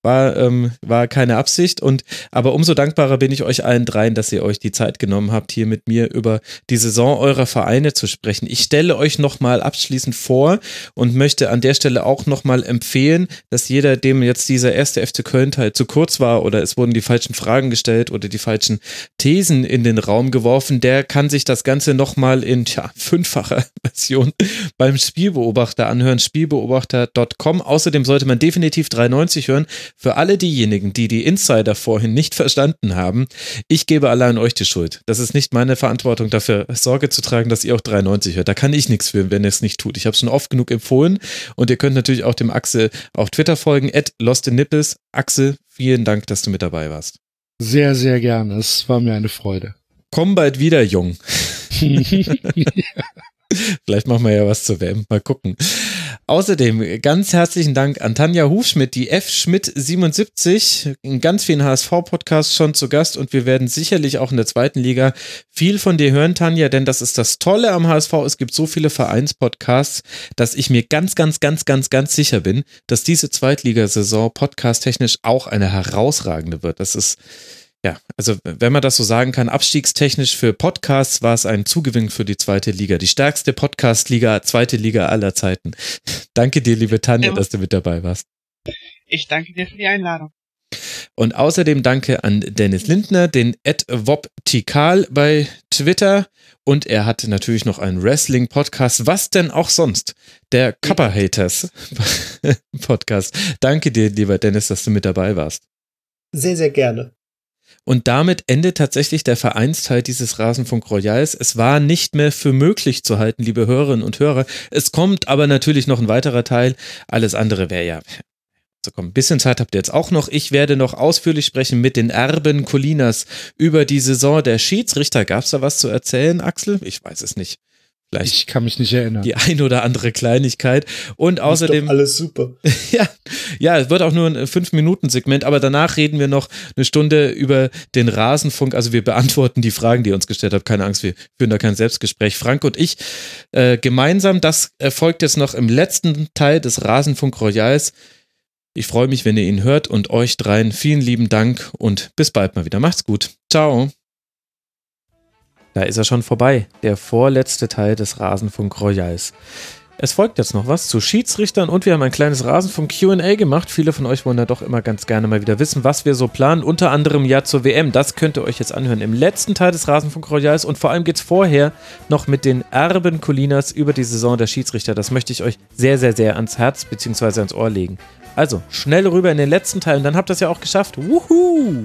war, ähm, war keine Absicht. Und aber umso dankbarer bin ich euch allen dreien, dass ihr euch die Zeit genommen habt, hier mit mir über die Saison eurer Vereine zu sprechen. Ich stelle euch nochmal abschließend vor und möchte an der Stelle auch nochmal empfehlen, dass jeder, dem jetzt dieser erste FC Köln-Teil zu kurz war oder es wurden die falschen Fragen gestellt oder die falschen Thesen in den Raum geworfen, der kann sich das Ganze nochmal in tja, fünffacher Version beim Spielbeobachter anhören, spielbeobachter.com. Außerdem sollte man definitiv 390 hören. Für alle diejenigen, die die Insider vorhin nicht verstanden haben, ich gebe allein euch die Schuld. Das ist nicht meine Verantwortung, dafür Sorge zu tragen, dass ihr auch 390 hört. Da kann ich nichts für, wenn ihr es nicht tut. Ich habe es schon oft genug empfohlen und ihr könnt natürlich auch dem Axel auf Twitter folgen, at Lost in Nipples. Axel, vielen Dank, dass du mit dabei warst. Sehr, sehr gerne. Es war mir eine Freude. Komm bald wieder, Jung. Vielleicht machen wir ja was zur WM. Mal gucken. Außerdem ganz herzlichen Dank an Tanja Hufschmidt, die F. Schmidt 77, in ganz vielen HSV-Podcasts schon zu Gast und wir werden sicherlich auch in der zweiten Liga viel von dir hören, Tanja, denn das ist das Tolle am HSV. Es gibt so viele Vereinspodcasts, dass ich mir ganz, ganz, ganz, ganz, ganz sicher bin, dass diese Zweitligasaison podcast-technisch auch eine herausragende wird. Das ist ja, also wenn man das so sagen kann, abstiegstechnisch für Podcasts war es ein Zugewinn für die zweite Liga. Die stärkste Podcast-Liga, zweite Liga aller Zeiten. danke dir, liebe Tanja, ja. dass du mit dabei warst. Ich danke dir für die Einladung. Und außerdem danke an Dennis Lindner, den Ed Woptikal bei Twitter. Und er hat natürlich noch einen Wrestling-Podcast. Was denn auch sonst? Der Kappa Haters Podcast. Danke dir, lieber Dennis, dass du mit dabei warst. Sehr, sehr gerne. Und damit endet tatsächlich der Vereinsteil dieses Rasenfunk Royals. Es war nicht mehr für möglich zu halten, liebe Hörerinnen und Hörer. Es kommt aber natürlich noch ein weiterer Teil. Alles andere wäre ja so komm, ein bisschen Zeit habt ihr jetzt auch noch. Ich werde noch ausführlich sprechen mit den Erben Colinas über die Saison der Schiedsrichter. Gab es da was zu erzählen, Axel? Ich weiß es nicht. Vielleicht ich kann mich nicht erinnern. Die ein oder andere Kleinigkeit. Und außerdem. alles super. ja, ja, es wird auch nur ein Fünf-Minuten-Segment, aber danach reden wir noch eine Stunde über den Rasenfunk. Also wir beantworten die Fragen, die ihr uns gestellt habt. Keine Angst, wir führen da kein Selbstgespräch. Frank und ich äh, gemeinsam. Das erfolgt jetzt noch im letzten Teil des Rasenfunk Royals. Ich freue mich, wenn ihr ihn hört und euch dreien vielen lieben Dank und bis bald mal wieder. Macht's gut. Ciao. Da ist er schon vorbei, der vorletzte Teil des Rasenfunk Royals. Es folgt jetzt noch was zu Schiedsrichtern und wir haben ein kleines Rasenfunk QA gemacht. Viele von euch wollen da doch immer ganz gerne mal wieder wissen, was wir so planen, unter anderem ja zur WM. Das könnt ihr euch jetzt anhören im letzten Teil des Rasenfunk Royals und vor allem geht es vorher noch mit den Erben Colinas über die Saison der Schiedsrichter. Das möchte ich euch sehr, sehr, sehr ans Herz bzw. ans Ohr legen. Also schnell rüber in den letzten Teil und dann habt ihr es ja auch geschafft. Wuhu!